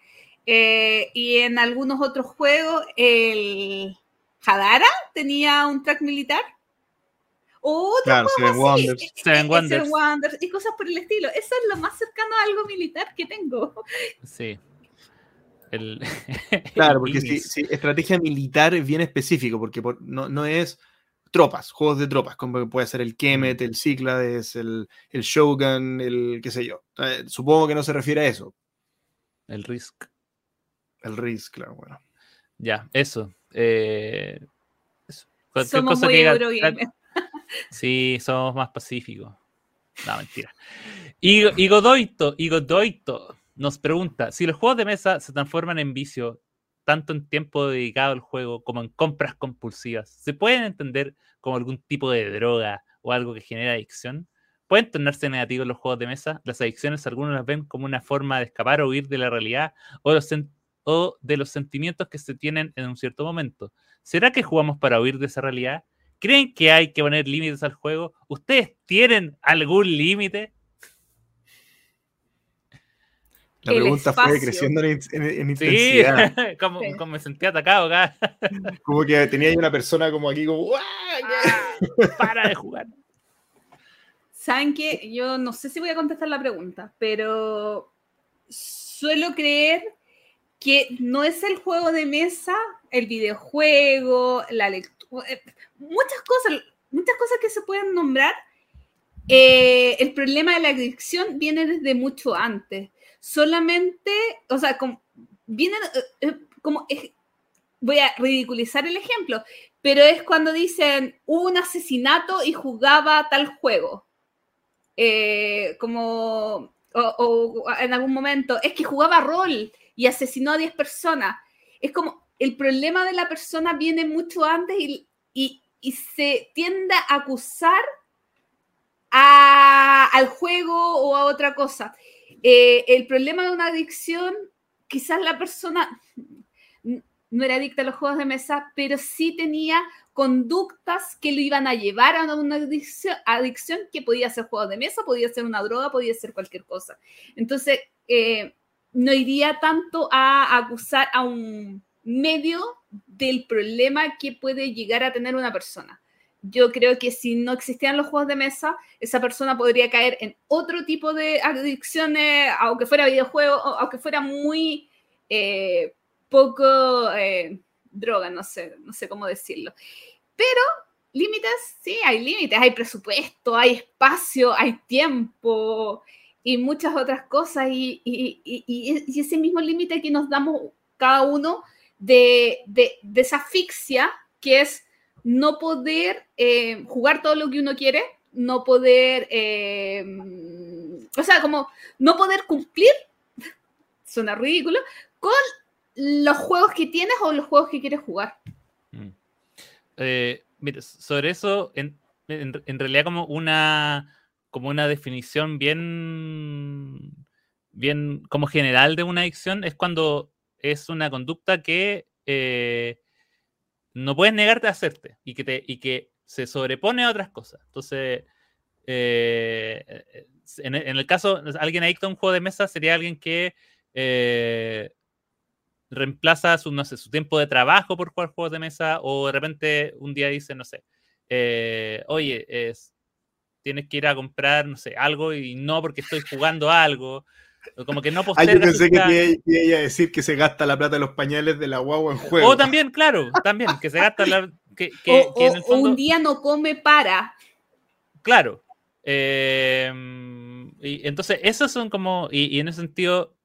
Eh, y en algunos otros juegos, el Hadara tenía un track militar. O otro claro, juego así, Seven eh, Wonders. Wonders. Y cosas por el estilo. Eso es lo más cercano a algo militar que tengo.
Sí. El,
claro, porque si, estrategia militar es bien específico, porque no, es tropas, juegos de tropas, como puede ser el Kemet, el Cyclades, el, el Shogun, el qué sé yo. Supongo que no se refiere a eso.
El Risk.
El Risk, claro, bueno.
Ya, eso. Eh,
somos muy
Sí, somos más pacíficos. No, mentira. Y, Godoito, y Godoito nos pregunta, si los juegos de mesa se transforman en vicio, tanto en tiempo dedicado al juego como en compras compulsivas, ¿se pueden entender como algún tipo de droga o algo que genera adicción? ¿Pueden tornarse negativos los juegos de mesa? Las adicciones algunos las ven como una forma de escapar o huir de la realidad o, o de los sentimientos que se tienen en un cierto momento. ¿Será que jugamos para huir de esa realidad? ¿Creen que hay que poner límites al juego? ¿Ustedes tienen algún límite?
La pregunta fue creciendo en, intensidad.
Sí, como, me sentí atacado acá.
Como que tenía ahí una persona como aquí, como
ah, para de jugar.
¿Saben qué? Yo no sé si voy a contestar la pregunta, pero suelo creer que no es el juego de mesa, el videojuego, la lectura, eh, muchas cosas, muchas cosas que se pueden nombrar. Eh, el problema de la adicción viene desde mucho antes. Solamente, o sea, como, viene eh, como, voy a ridiculizar el ejemplo, pero es cuando dicen un asesinato y jugaba tal juego. como, o, en algún momento, es que jugaba rol y asesinó a 10 personas. Es como el problema de la persona viene mucho antes y, se tiende a acusar al juego o a otra cosa. Eh, el problema de una adicción, quizás la persona no era adicta a los juegos de mesa, pero sí tenía conductas que lo iban a llevar a una adicción, adicción que podía ser juegos de mesa, podía ser una droga, podía ser cualquier cosa. Entonces, eh, no iría tanto a acusar a un medio del problema que puede llegar a tener una persona. Yo creo que si no existían los juegos de mesa, esa persona podría caer en otro tipo de adicciones, aunque fuera videojuego, aunque fuera muy eh, poco eh, droga, no sé, no sé cómo decirlo. Pero límites, sí, hay límites, hay presupuesto, hay espacio, hay tiempo, y muchas otras cosas, y, ese mismo límite que nos damos cada uno de, esa asfixia, que es no poder eh, jugar todo lo que uno quiere, no poder, eh, o sea, como no poder cumplir, suena ridículo, con los juegos que tienes o los juegos que quieres jugar. Mm.
Eh, sobre eso, en, realidad como una como una definición bien, bien como general de una adicción es cuando es una conducta que no puedes negarte a hacerte y que, te, y que se sobrepone a otras cosas. Entonces, eh, eh, en, el caso, alguien adicto a un juego de mesa sería alguien que reemplaza su, no sé, su tiempo de trabajo por jugar juegos de mesa o de repente un día dice, no sé, oye, es, tienes que ir a comprar, no sé, algo y no porque estoy jugando algo. Como que no
posterga. yo pensé que iba a decir que se gasta la plata de los pañales de la guagua en juego.
O también, claro, también, que se gasta la. Que,
o, un día no come para.
Claro. Em, y entonces, esos son como. Y, en ese sentido,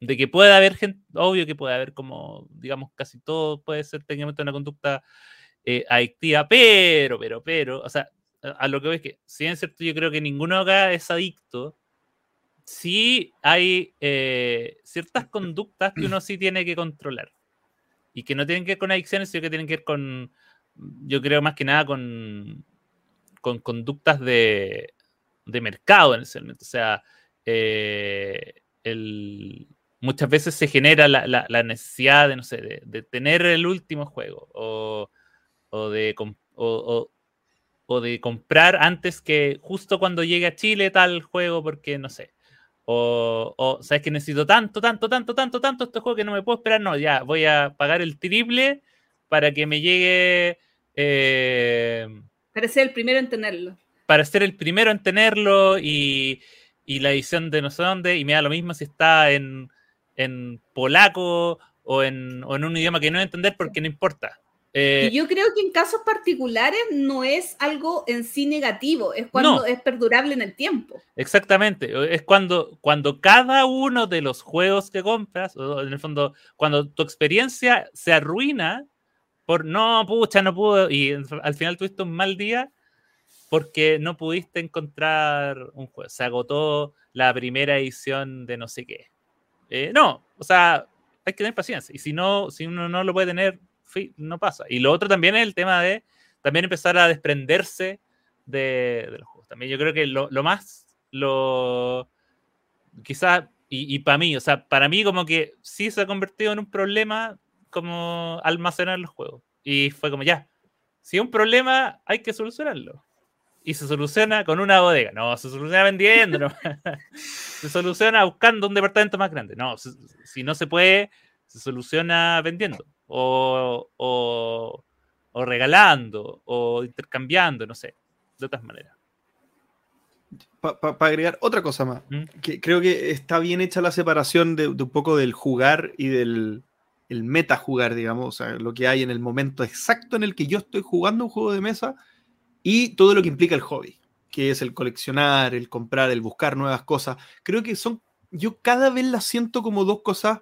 de que puede haber gente. Obvio que puede haber como, digamos, casi todo puede ser técnicamente una conducta eh, adictiva, pero, pero, pero, o sea, a lo que ves que, si bien es cierto, yo creo que ninguno acá es adicto, sí hay eh, ciertas conductas que uno sí tiene que controlar. Y que no tienen que ver con adicciones, sino que tienen que ver con, yo creo más que nada con, con conductas de, de mercado en ese momento. O sea, eh, el, muchas veces se genera la, la, necesidad de, no sé, de, tener el último juego o, o de... O, o de comprar antes que justo cuando llegue a Chile tal juego, porque no sé. O, o, sabes que necesito tanto, tanto, tanto, tanto, tanto este juego que no me puedo esperar. No, ya voy a pagar el triple para que me llegue. Eh,
para ser el primero en tenerlo.
Para ser el primero en tenerlo y, y la edición de no sé dónde. Y me da lo mismo si está en, en polaco o en, o en un idioma que no entender porque no importa.
Eh, y yo creo que en casos particulares no es algo en sí negativo, es cuando es perdurable en el tiempo.
Exactamente, es cuando, cuando cada uno de los juegos que compras, o en el fondo, cuando tu experiencia se arruina por no, pucha, no pudo, y al final tuviste un mal día porque no pudiste encontrar un juego, se agotó la primera edición de no sé qué. Eh, no, o sea, hay que tener paciencia, y si no, si uno no lo puede tener no pasa. Y lo otro también es el tema de también empezar a desprenderse de, los juegos. También yo creo que lo, más, lo quizás, y, para mí, o sea, para mí como que sí se ha convertido en un problema como almacenar los juegos. Y fue como ya, si hay un problema, hay que solucionarlo. Y se soluciona con una bodega. No, se soluciona vendiendo. Se soluciona buscando un departamento más grande. No, si no se puede, se soluciona vendiendo o, regalando o intercambiando, no sé, de otras maneras.
Para agregar otra cosa más, ¿Mm? que creo que está bien hecha la separación de, un poco del jugar y del el meta jugar, digamos, o sea, lo que hay en el momento exacto en el que yo estoy jugando un juego de mesa y todo lo que implica el hobby, que es el coleccionar, el comprar, el buscar nuevas cosas. Creo que son, yo cada vez las siento como dos cosas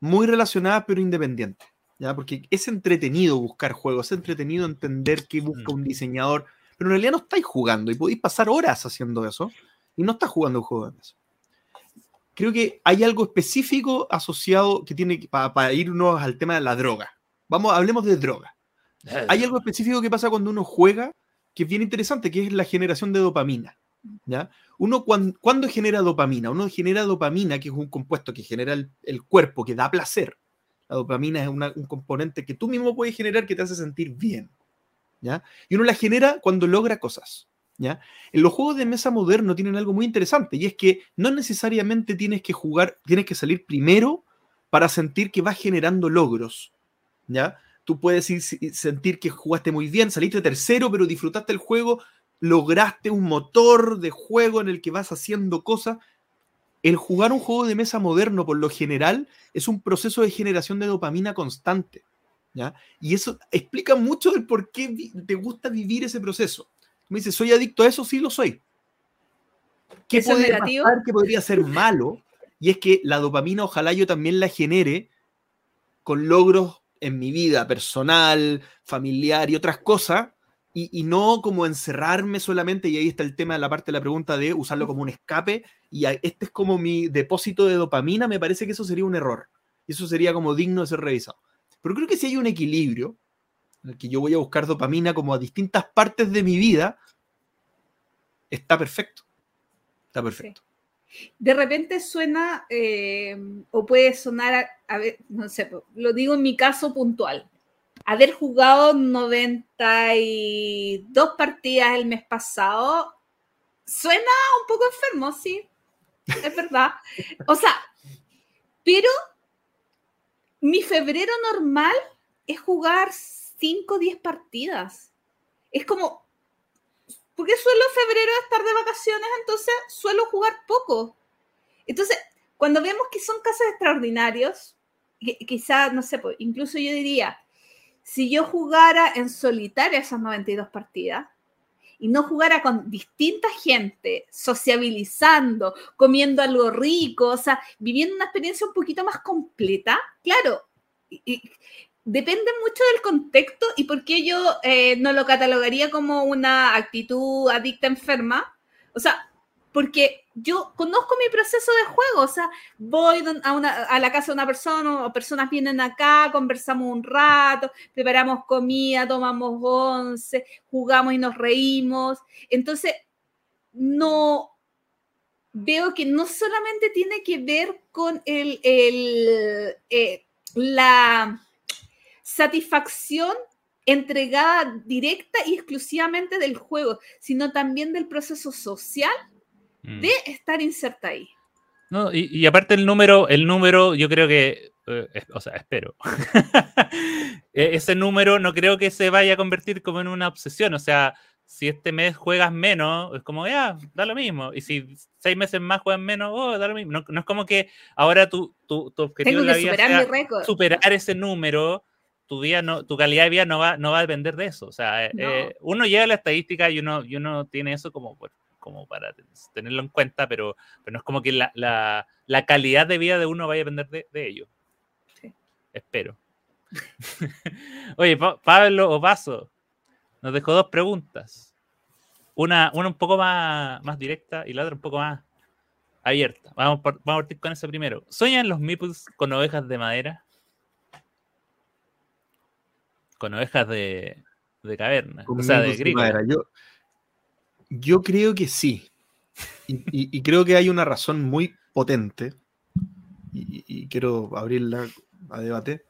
muy relacionadas pero independientes. ¿Ya? Porque es entretenido buscar juegos, es entretenido entender qué busca mm. un diseñador, pero en realidad no estáis jugando y podéis pasar horas haciendo eso y no estás jugando un juego de mesa. Creo que hay algo específico asociado que tiene para, irnos al tema de la droga. Vamos, hablemos de droga. Hay algo específico que pasa cuando uno juega que es bien interesante, que es la generación de dopamina. ¿ya? Uno cuando, genera dopamina, uno genera dopamina, que es un compuesto que genera el cuerpo, que da placer. La dopamina es un componente que tú mismo puedes generar que te hace sentir bien. ¿ya? Y uno la genera cuando logra cosas. ¿ya? En los juegos de mesa modernos tienen algo muy interesante y es que no necesariamente tienes que jugar, tienes que salir primero para sentir que vas generando logros. ¿ya? Tú puedes sentir que jugaste muy bien, saliste tercero, pero disfrutaste el juego, lograste un motor de juego en el que vas haciendo cosas el jugar un juego de mesa moderno, por lo general, es un proceso de generación de dopamina constante. ¿ya? Y eso explica mucho el por qué te gusta vivir ese proceso. Me dices, ¿soy adicto a eso? Sí, lo soy. ¿Qué puede pasar que podría ser malo? Y es que la dopamina, ojalá yo también la genere con logros en mi vida personal, familiar y otras cosas, y, no como encerrarme solamente, y ahí está el tema de la parte de la pregunta de usarlo como un escape, y este es como mi depósito de dopamina, me parece que eso sería un error. Eso sería como digno de ser revisado. Pero creo que si hay un equilibrio, en el que yo voy a buscar dopamina como a distintas partes de mi vida, está perfecto. Está perfecto.
De repente suena, eh, o puede sonar, a ver, no sé, lo digo en mi caso puntual haber jugado 92 partidas el mes pasado suena un poco enfermo, sí, es verdad. O sea, pero mi febrero normal es jugar 5 o 10 partidas. Es como, porque suelo febrero estar de vacaciones, entonces suelo jugar poco. Entonces, cuando vemos que son casos extraordinarios, quizá, no sé, pues, incluso yo diría, si yo jugara en solitario esas 92 partidas y no jugara con distinta gente, sociabilizando, comiendo algo rico, o sea, viviendo una experiencia un poquito más completa, claro, depende mucho del contexto y por qué yo eh, no lo catalogaría como una actitud adicta enferma. O sea, porque yo conozco mi proceso de juego, o sea, voy a, la casa de una persona o personas vienen acá, conversamos un rato, preparamos comida, tomamos once, jugamos y nos reímos. Entonces, no veo que no solamente tiene que ver con el, eh, la satisfacción entregada directa y exclusivamente del juego, sino también del proceso social Mm. de estar inserta ahí.
No, y, aparte el número, el número, yo creo que, eh, o sea, espero. E, ese número no creo que se vaya a convertir como en una obsesión. O sea, si este mes juegas menos, es como, ya, da lo mismo. Y si seis meses más juegas menos, oh, da lo mismo. No, es como que ahora tu, tu, tu objetivo
la vida superar,
sea superar ese número, tu, día no, tu calidad de vida no va, no va a depender de eso. O sea, eh, eh, uno llega a la estadística y uno, y uno tiene eso como, como para tenerlo en cuenta, pero, pero no es como que la, la, la calidad de vida de uno vaya a depender de, de ello. Sí. Espero. Oye, Pablo Opaso nos dejó dos preguntas. Una, una un poco más, más directa y la otra un poco más abierta. Vamos, vamos a partir con esa primero. ¿Sueñan los meeples con ovejas de madera? Con ovejas de, de caverna. o sea, de gris.
Yo, yo creo que sí. Y, creo que hay una razón muy potente. y quiero abrirla a debate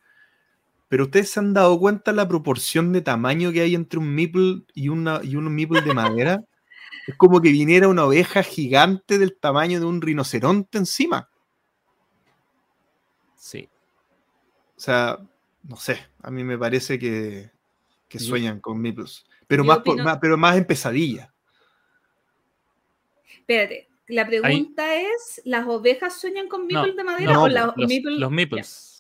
pero ustedes se han dado cuenta la proporción de tamaño que hay entre un meeple y, una, y un meeple de madera. es como que viniera una oveja gigante del tamaño de un rinoceronte encima.
Sí.
O sea, no sé, a mí me parece que, sueñan con meeples. Pero más, pero más en pesadilla.
Espérate, la pregunta es, ¿las ovejas sueñan con meeples de madera o los,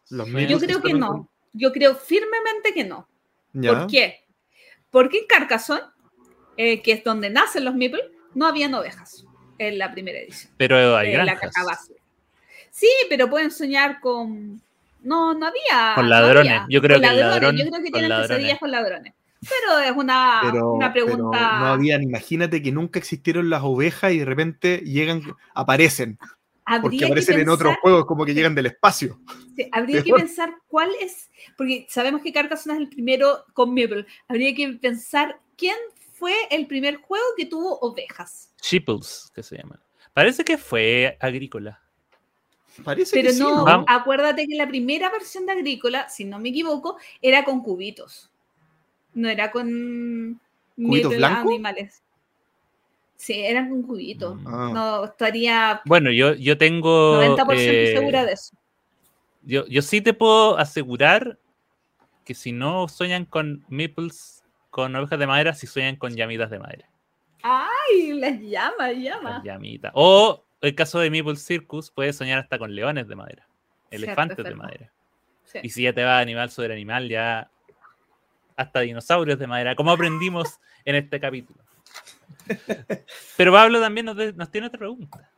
Los meeples.
Yo creo que no. Yo creo firmemente que no. ¿Por qué? Porque en Carcassonne, eh, que es donde nacen los meeples, no habían ovejas en la primera edición.
Pero hay
la Sí, pero pueden soñar con... No, no había...
Con ladrones. Yo creo que ladrones.
Yo creo que tienen pesadillas con ladrones. Pero es una, una pregunta...
no habían, imagínate que nunca existieron las ovejas y de repente llegan, aparecen porque aparecen en otros juegos como que llegan del espacio.
habría que pensar cuál es, porque sabemos que Carcassonne es el primero con Meeple. Habría que pensar quién fue el primer juego que tuvo ovejas.
Sheeples, que se llama. Parece que fue Agrícola.
Parece Pero que no, sí, acuérdate que la primera versión de Agrícola, si no me equivoco, era con cubitos. No era con
¿Cubitos blancos?
animales. Sí, eran un cubito. Mm. Ah. No, estaría.
Bueno, yo, yo tengo.
90% eh, segura de eso.
Yo, yo sí te puedo asegurar que si no sueñan con meeples, con ovejas de madera, si sueñan con llamitas de madera.
¡Ay! Las llamas, llamas.
llamitas. O el caso de Meeple Circus, puedes soñar hasta con leones de madera, elefantes de madera. Y si ya te va a animal sobre animal, ya hasta dinosaurios de madera, como aprendimos en este capítulo. Pero Pablo también nos, tiene otra pregunta.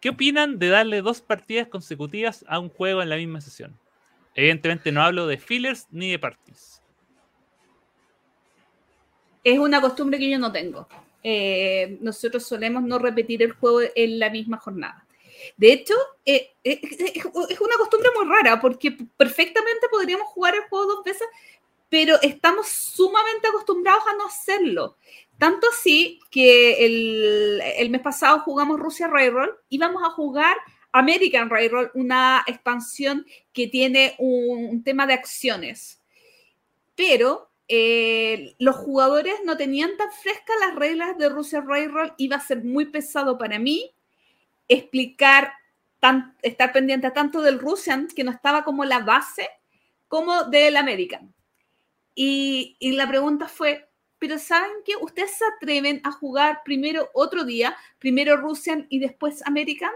¿Qué opinan de darle dos partidas consecutivas a un juego en la misma sesión? Evidentemente no hablo de fillers ni de parties.
Es una costumbre que yo no tengo. Eh, nosotros solemos no repetir el juego en la misma jornada. De hecho, eh, eh, es una costumbre muy rara porque perfectamente podríamos jugar el juego dos veces, pero estamos sumamente acostumbrados a no hacerlo. Tanto así que el, mes pasado jugamos Rusia Railroad y vamos a jugar American Railroad, una expansión que tiene un, tema de acciones. Pero eh, los jugadores no tenían tan frescas las reglas de Rusia Railroad, iba a ser muy pesado para mí explicar, estar pendiente tanto del Russian, que no estaba como la base, como del American. Y la pregunta fue, pero ¿saben qué? Ustedes se atreven a jugar primero otro día, primero Russian y después American.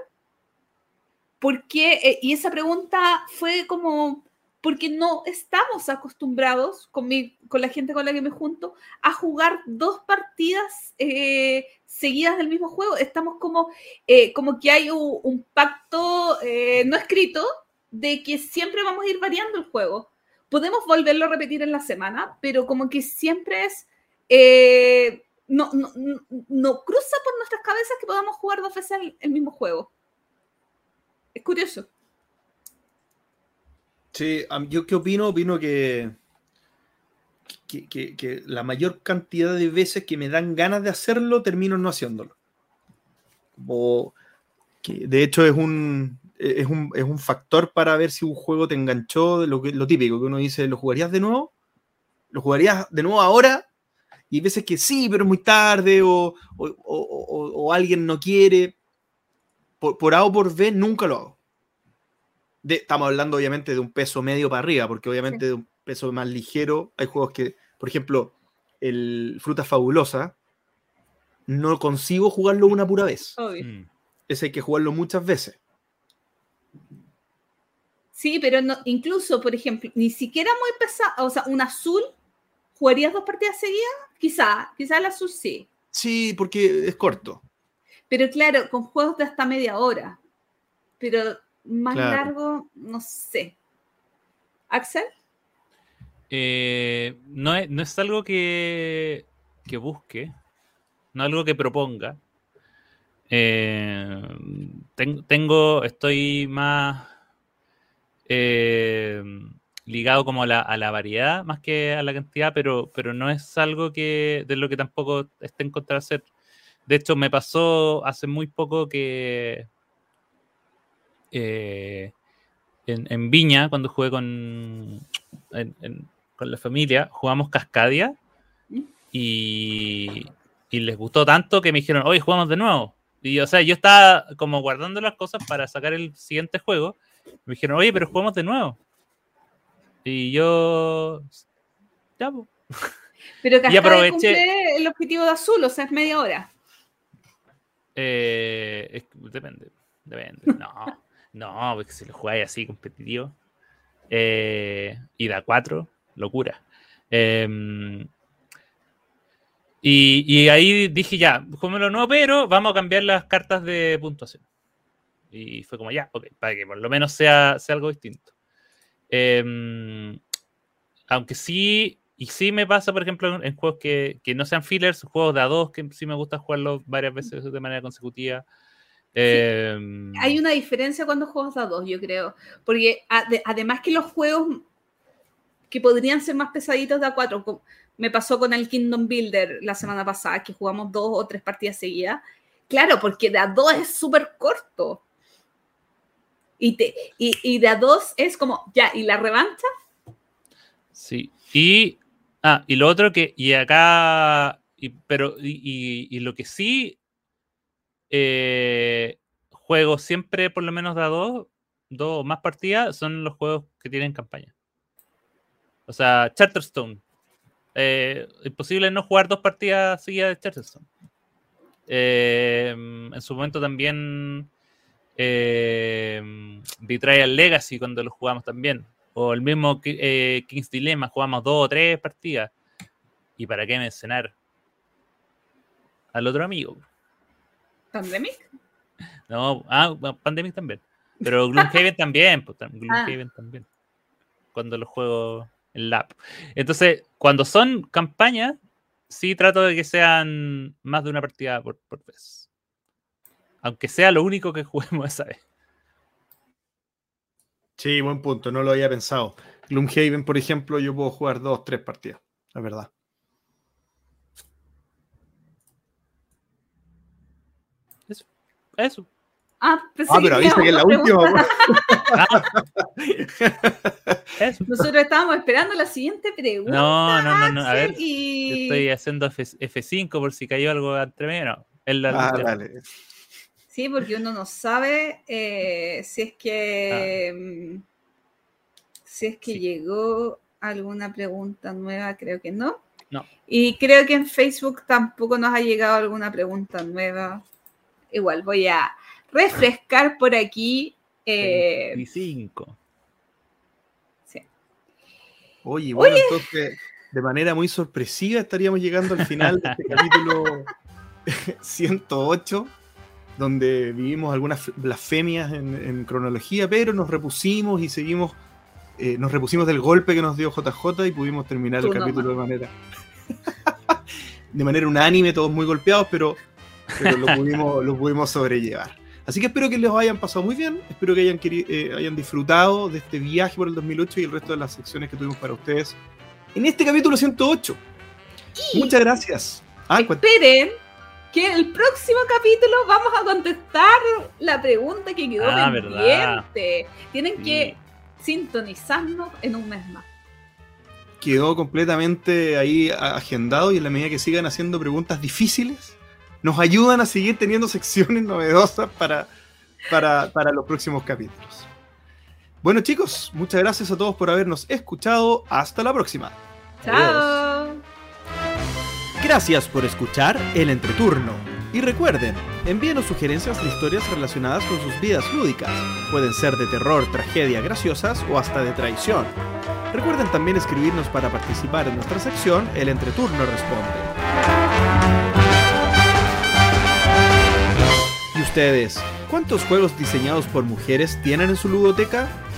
¿Por qué? Eh, y esa pregunta fue como, porque no estamos acostumbrados con, con la gente con la que me junto a jugar dos partidas eh, seguidas del mismo juego. Estamos como, eh, como que hay un pacto no escrito de que siempre vamos a ir variando el juego. Podemos volverlo a repetir en la semana, pero como que siempre es eh, no, no, no, cruza por nuestras cabezas que podamos jugar dos veces el, mismo juego. Es curioso.
Sí, yo qué opino, opino que, que, la mayor cantidad de veces que me dan ganas de hacerlo, termino no haciéndolo. Que de hecho es un, es un, es un factor para ver si un juego te enganchó, de lo, que, lo típico que uno dice, ¿lo jugarías de nuevo? ¿Lo jugarías de nuevo ahora? y veces que sí, pero es muy tarde o, alguien no quiere. Por, A o por B nunca lo hago. estamos hablando obviamente de un peso medio para arriba, porque obviamente de un peso más ligero hay juegos que, por ejemplo, el Fruta Fabulosa, no consigo jugarlo una pura vez. Mm. Ese hay que jugarlo muchas veces.
Sí, pero no, incluso, por ejemplo, ni siquiera muy pesado, o sea, un azul, ¿jugarías dos partidas seguidas? Quizá, quizá el azul sí.
Sí, porque es corto.
Pero claro, con juegos de hasta media hora. Pero más largo, no sé. ¿Axel?
Eh, no, es, no, es, algo que, que, busque, no es algo que proponga. Eh, tengo, estoy más eh, ligado como a la, a la, variedad más que a la cantidad, pero, pero no es algo que de lo que tampoco esté en contra de hacer. De hecho, me pasó hace muy poco que en, en, Viña, cuando jugué con, con la familia, jugamos Cascadia ¿Mm? y, y, les gustó tanto que me dijeron, hoy jugamos de nuevo. Y o sea, yo estaba como guardando las cosas para sacar el siguiente juego. Me dijeron, oye, pero jugamos de nuevo. Y yo, ya,
Pero Cascadia aproveché... cumple el objetivo de azul, o sea, es media hora.
Eh, depende, depende. No, no, porque si lo jugáis así competitivo. Eh, y da 4, locura. Em, y, ahí dije, ya, lo nuevo, pero vamos a cambiar las cartas de puntuación. Y fue como, ya, ok, para que por lo menos sea, sea algo distinto. Em, aunque sí, y sí me pasa, por ejemplo, en, juegos que, no sean fillers, juegos de A2, que sí me gusta jugarlos varias veces de manera consecutiva. Em,
Hay una diferencia cuando juegas de A2, yo creo. Porque además que los juegos que podrían ser más pesaditos de A4. Me pasó con el Kingdom Builder la semana pasada, que jugamos dos o tres partidas seguidas. Claro, porque de A2 es súper corto. Y, te, y, de A2 es como, ya, ¿y la revancha?
Sí. Y, ah, y lo otro que, y acá, y, pero, y, y lo que sí eh, juego siempre por lo menos de A2, dos o más partidas, son los juegos que tienen campaña. O sea, Charterstone. Eh, imposible no jugar dos partidas seguidas de Charterstone. Eh, en su momento también eh, Betrayal Legacy cuando lo jugamos también. O el mismo eh, King's Dilemma, jugamos dos o tres partidas. ¿Y para qué mencionar al otro amigo?
¿Pandemic?
No, ah, Pandemic también. Pero Gloomhaven también, pues, Gloomhaven ah. también. Cuando lo juego el lab. Entonces, cuando son campañas, sí trato de que sean más de una partida por, vez. Aunque sea lo único que juguemos esa vez.
Sí, buen punto, no lo había pensado. Gloomhaven, por ejemplo, yo puedo jugar dos, tres partidas, la verdad.
Eso. Eso.
Ah, pues ah pero avisa que es la última. Nosotros estábamos esperando la siguiente pregunta.
No, no, no, no. a ver. Estoy haciendo F 5 por si cayó algo entre medio. No, ah,
dale. Sí, porque uno no sabe eh, si es que. Ah. Mm, si es que llegó alguna pregunta nueva, creo que no.
No.
Y creo que en Facebook tampoco nos ha llegado alguna pregunta nueva. Igual voy a refrescar por aquí.
Eh, 25.
Sí. Oye, bueno, entonces, de manera muy sorpresiva estaríamos llegando al final de este capítulo 108, donde vivimos algunas blasfemias en, cronología, pero nos repusimos y seguimos, eh, nos repusimos del golpe que nos dio JJ y pudimos terminar el capítulo de manera de manera unánime, todos muy golpeados, pero, pero lo, pudimos, lo pudimos sobrellevar. Así que espero que les hayan pasado muy bien, espero que hayan, eh, hayan disfrutado de este viaje por el 2008 y el resto de las secciones que tuvimos para ustedes en este capítulo 108. Muchas gracias.
Ah, esperen que en el próximo capítulo vamos a contestar la pregunta que quedó ah, pendiente. Tienen que sintonizarnos en un mes más.
Quedó completamente ahí agendado y en la medida que sigan haciendo preguntas difíciles, nos ayudan a seguir teniendo secciones novedosas para, para, los próximos capítulos. Bueno chicos, muchas gracias a todos por habernos escuchado. Hasta la próxima.
Chao.
Gracias por escuchar El Entreturno. Y recuerden, envíenos sugerencias de historias relacionadas con sus vidas lúdicas. Pueden ser de terror, tragedia, graciosas o hasta de traición. Recuerden también escribirnos para participar en nuestra sección El Entreturno Responde. ¿Y ustedes? ¿Cuántos juegos diseñados por mujeres tienen en su ludoteca?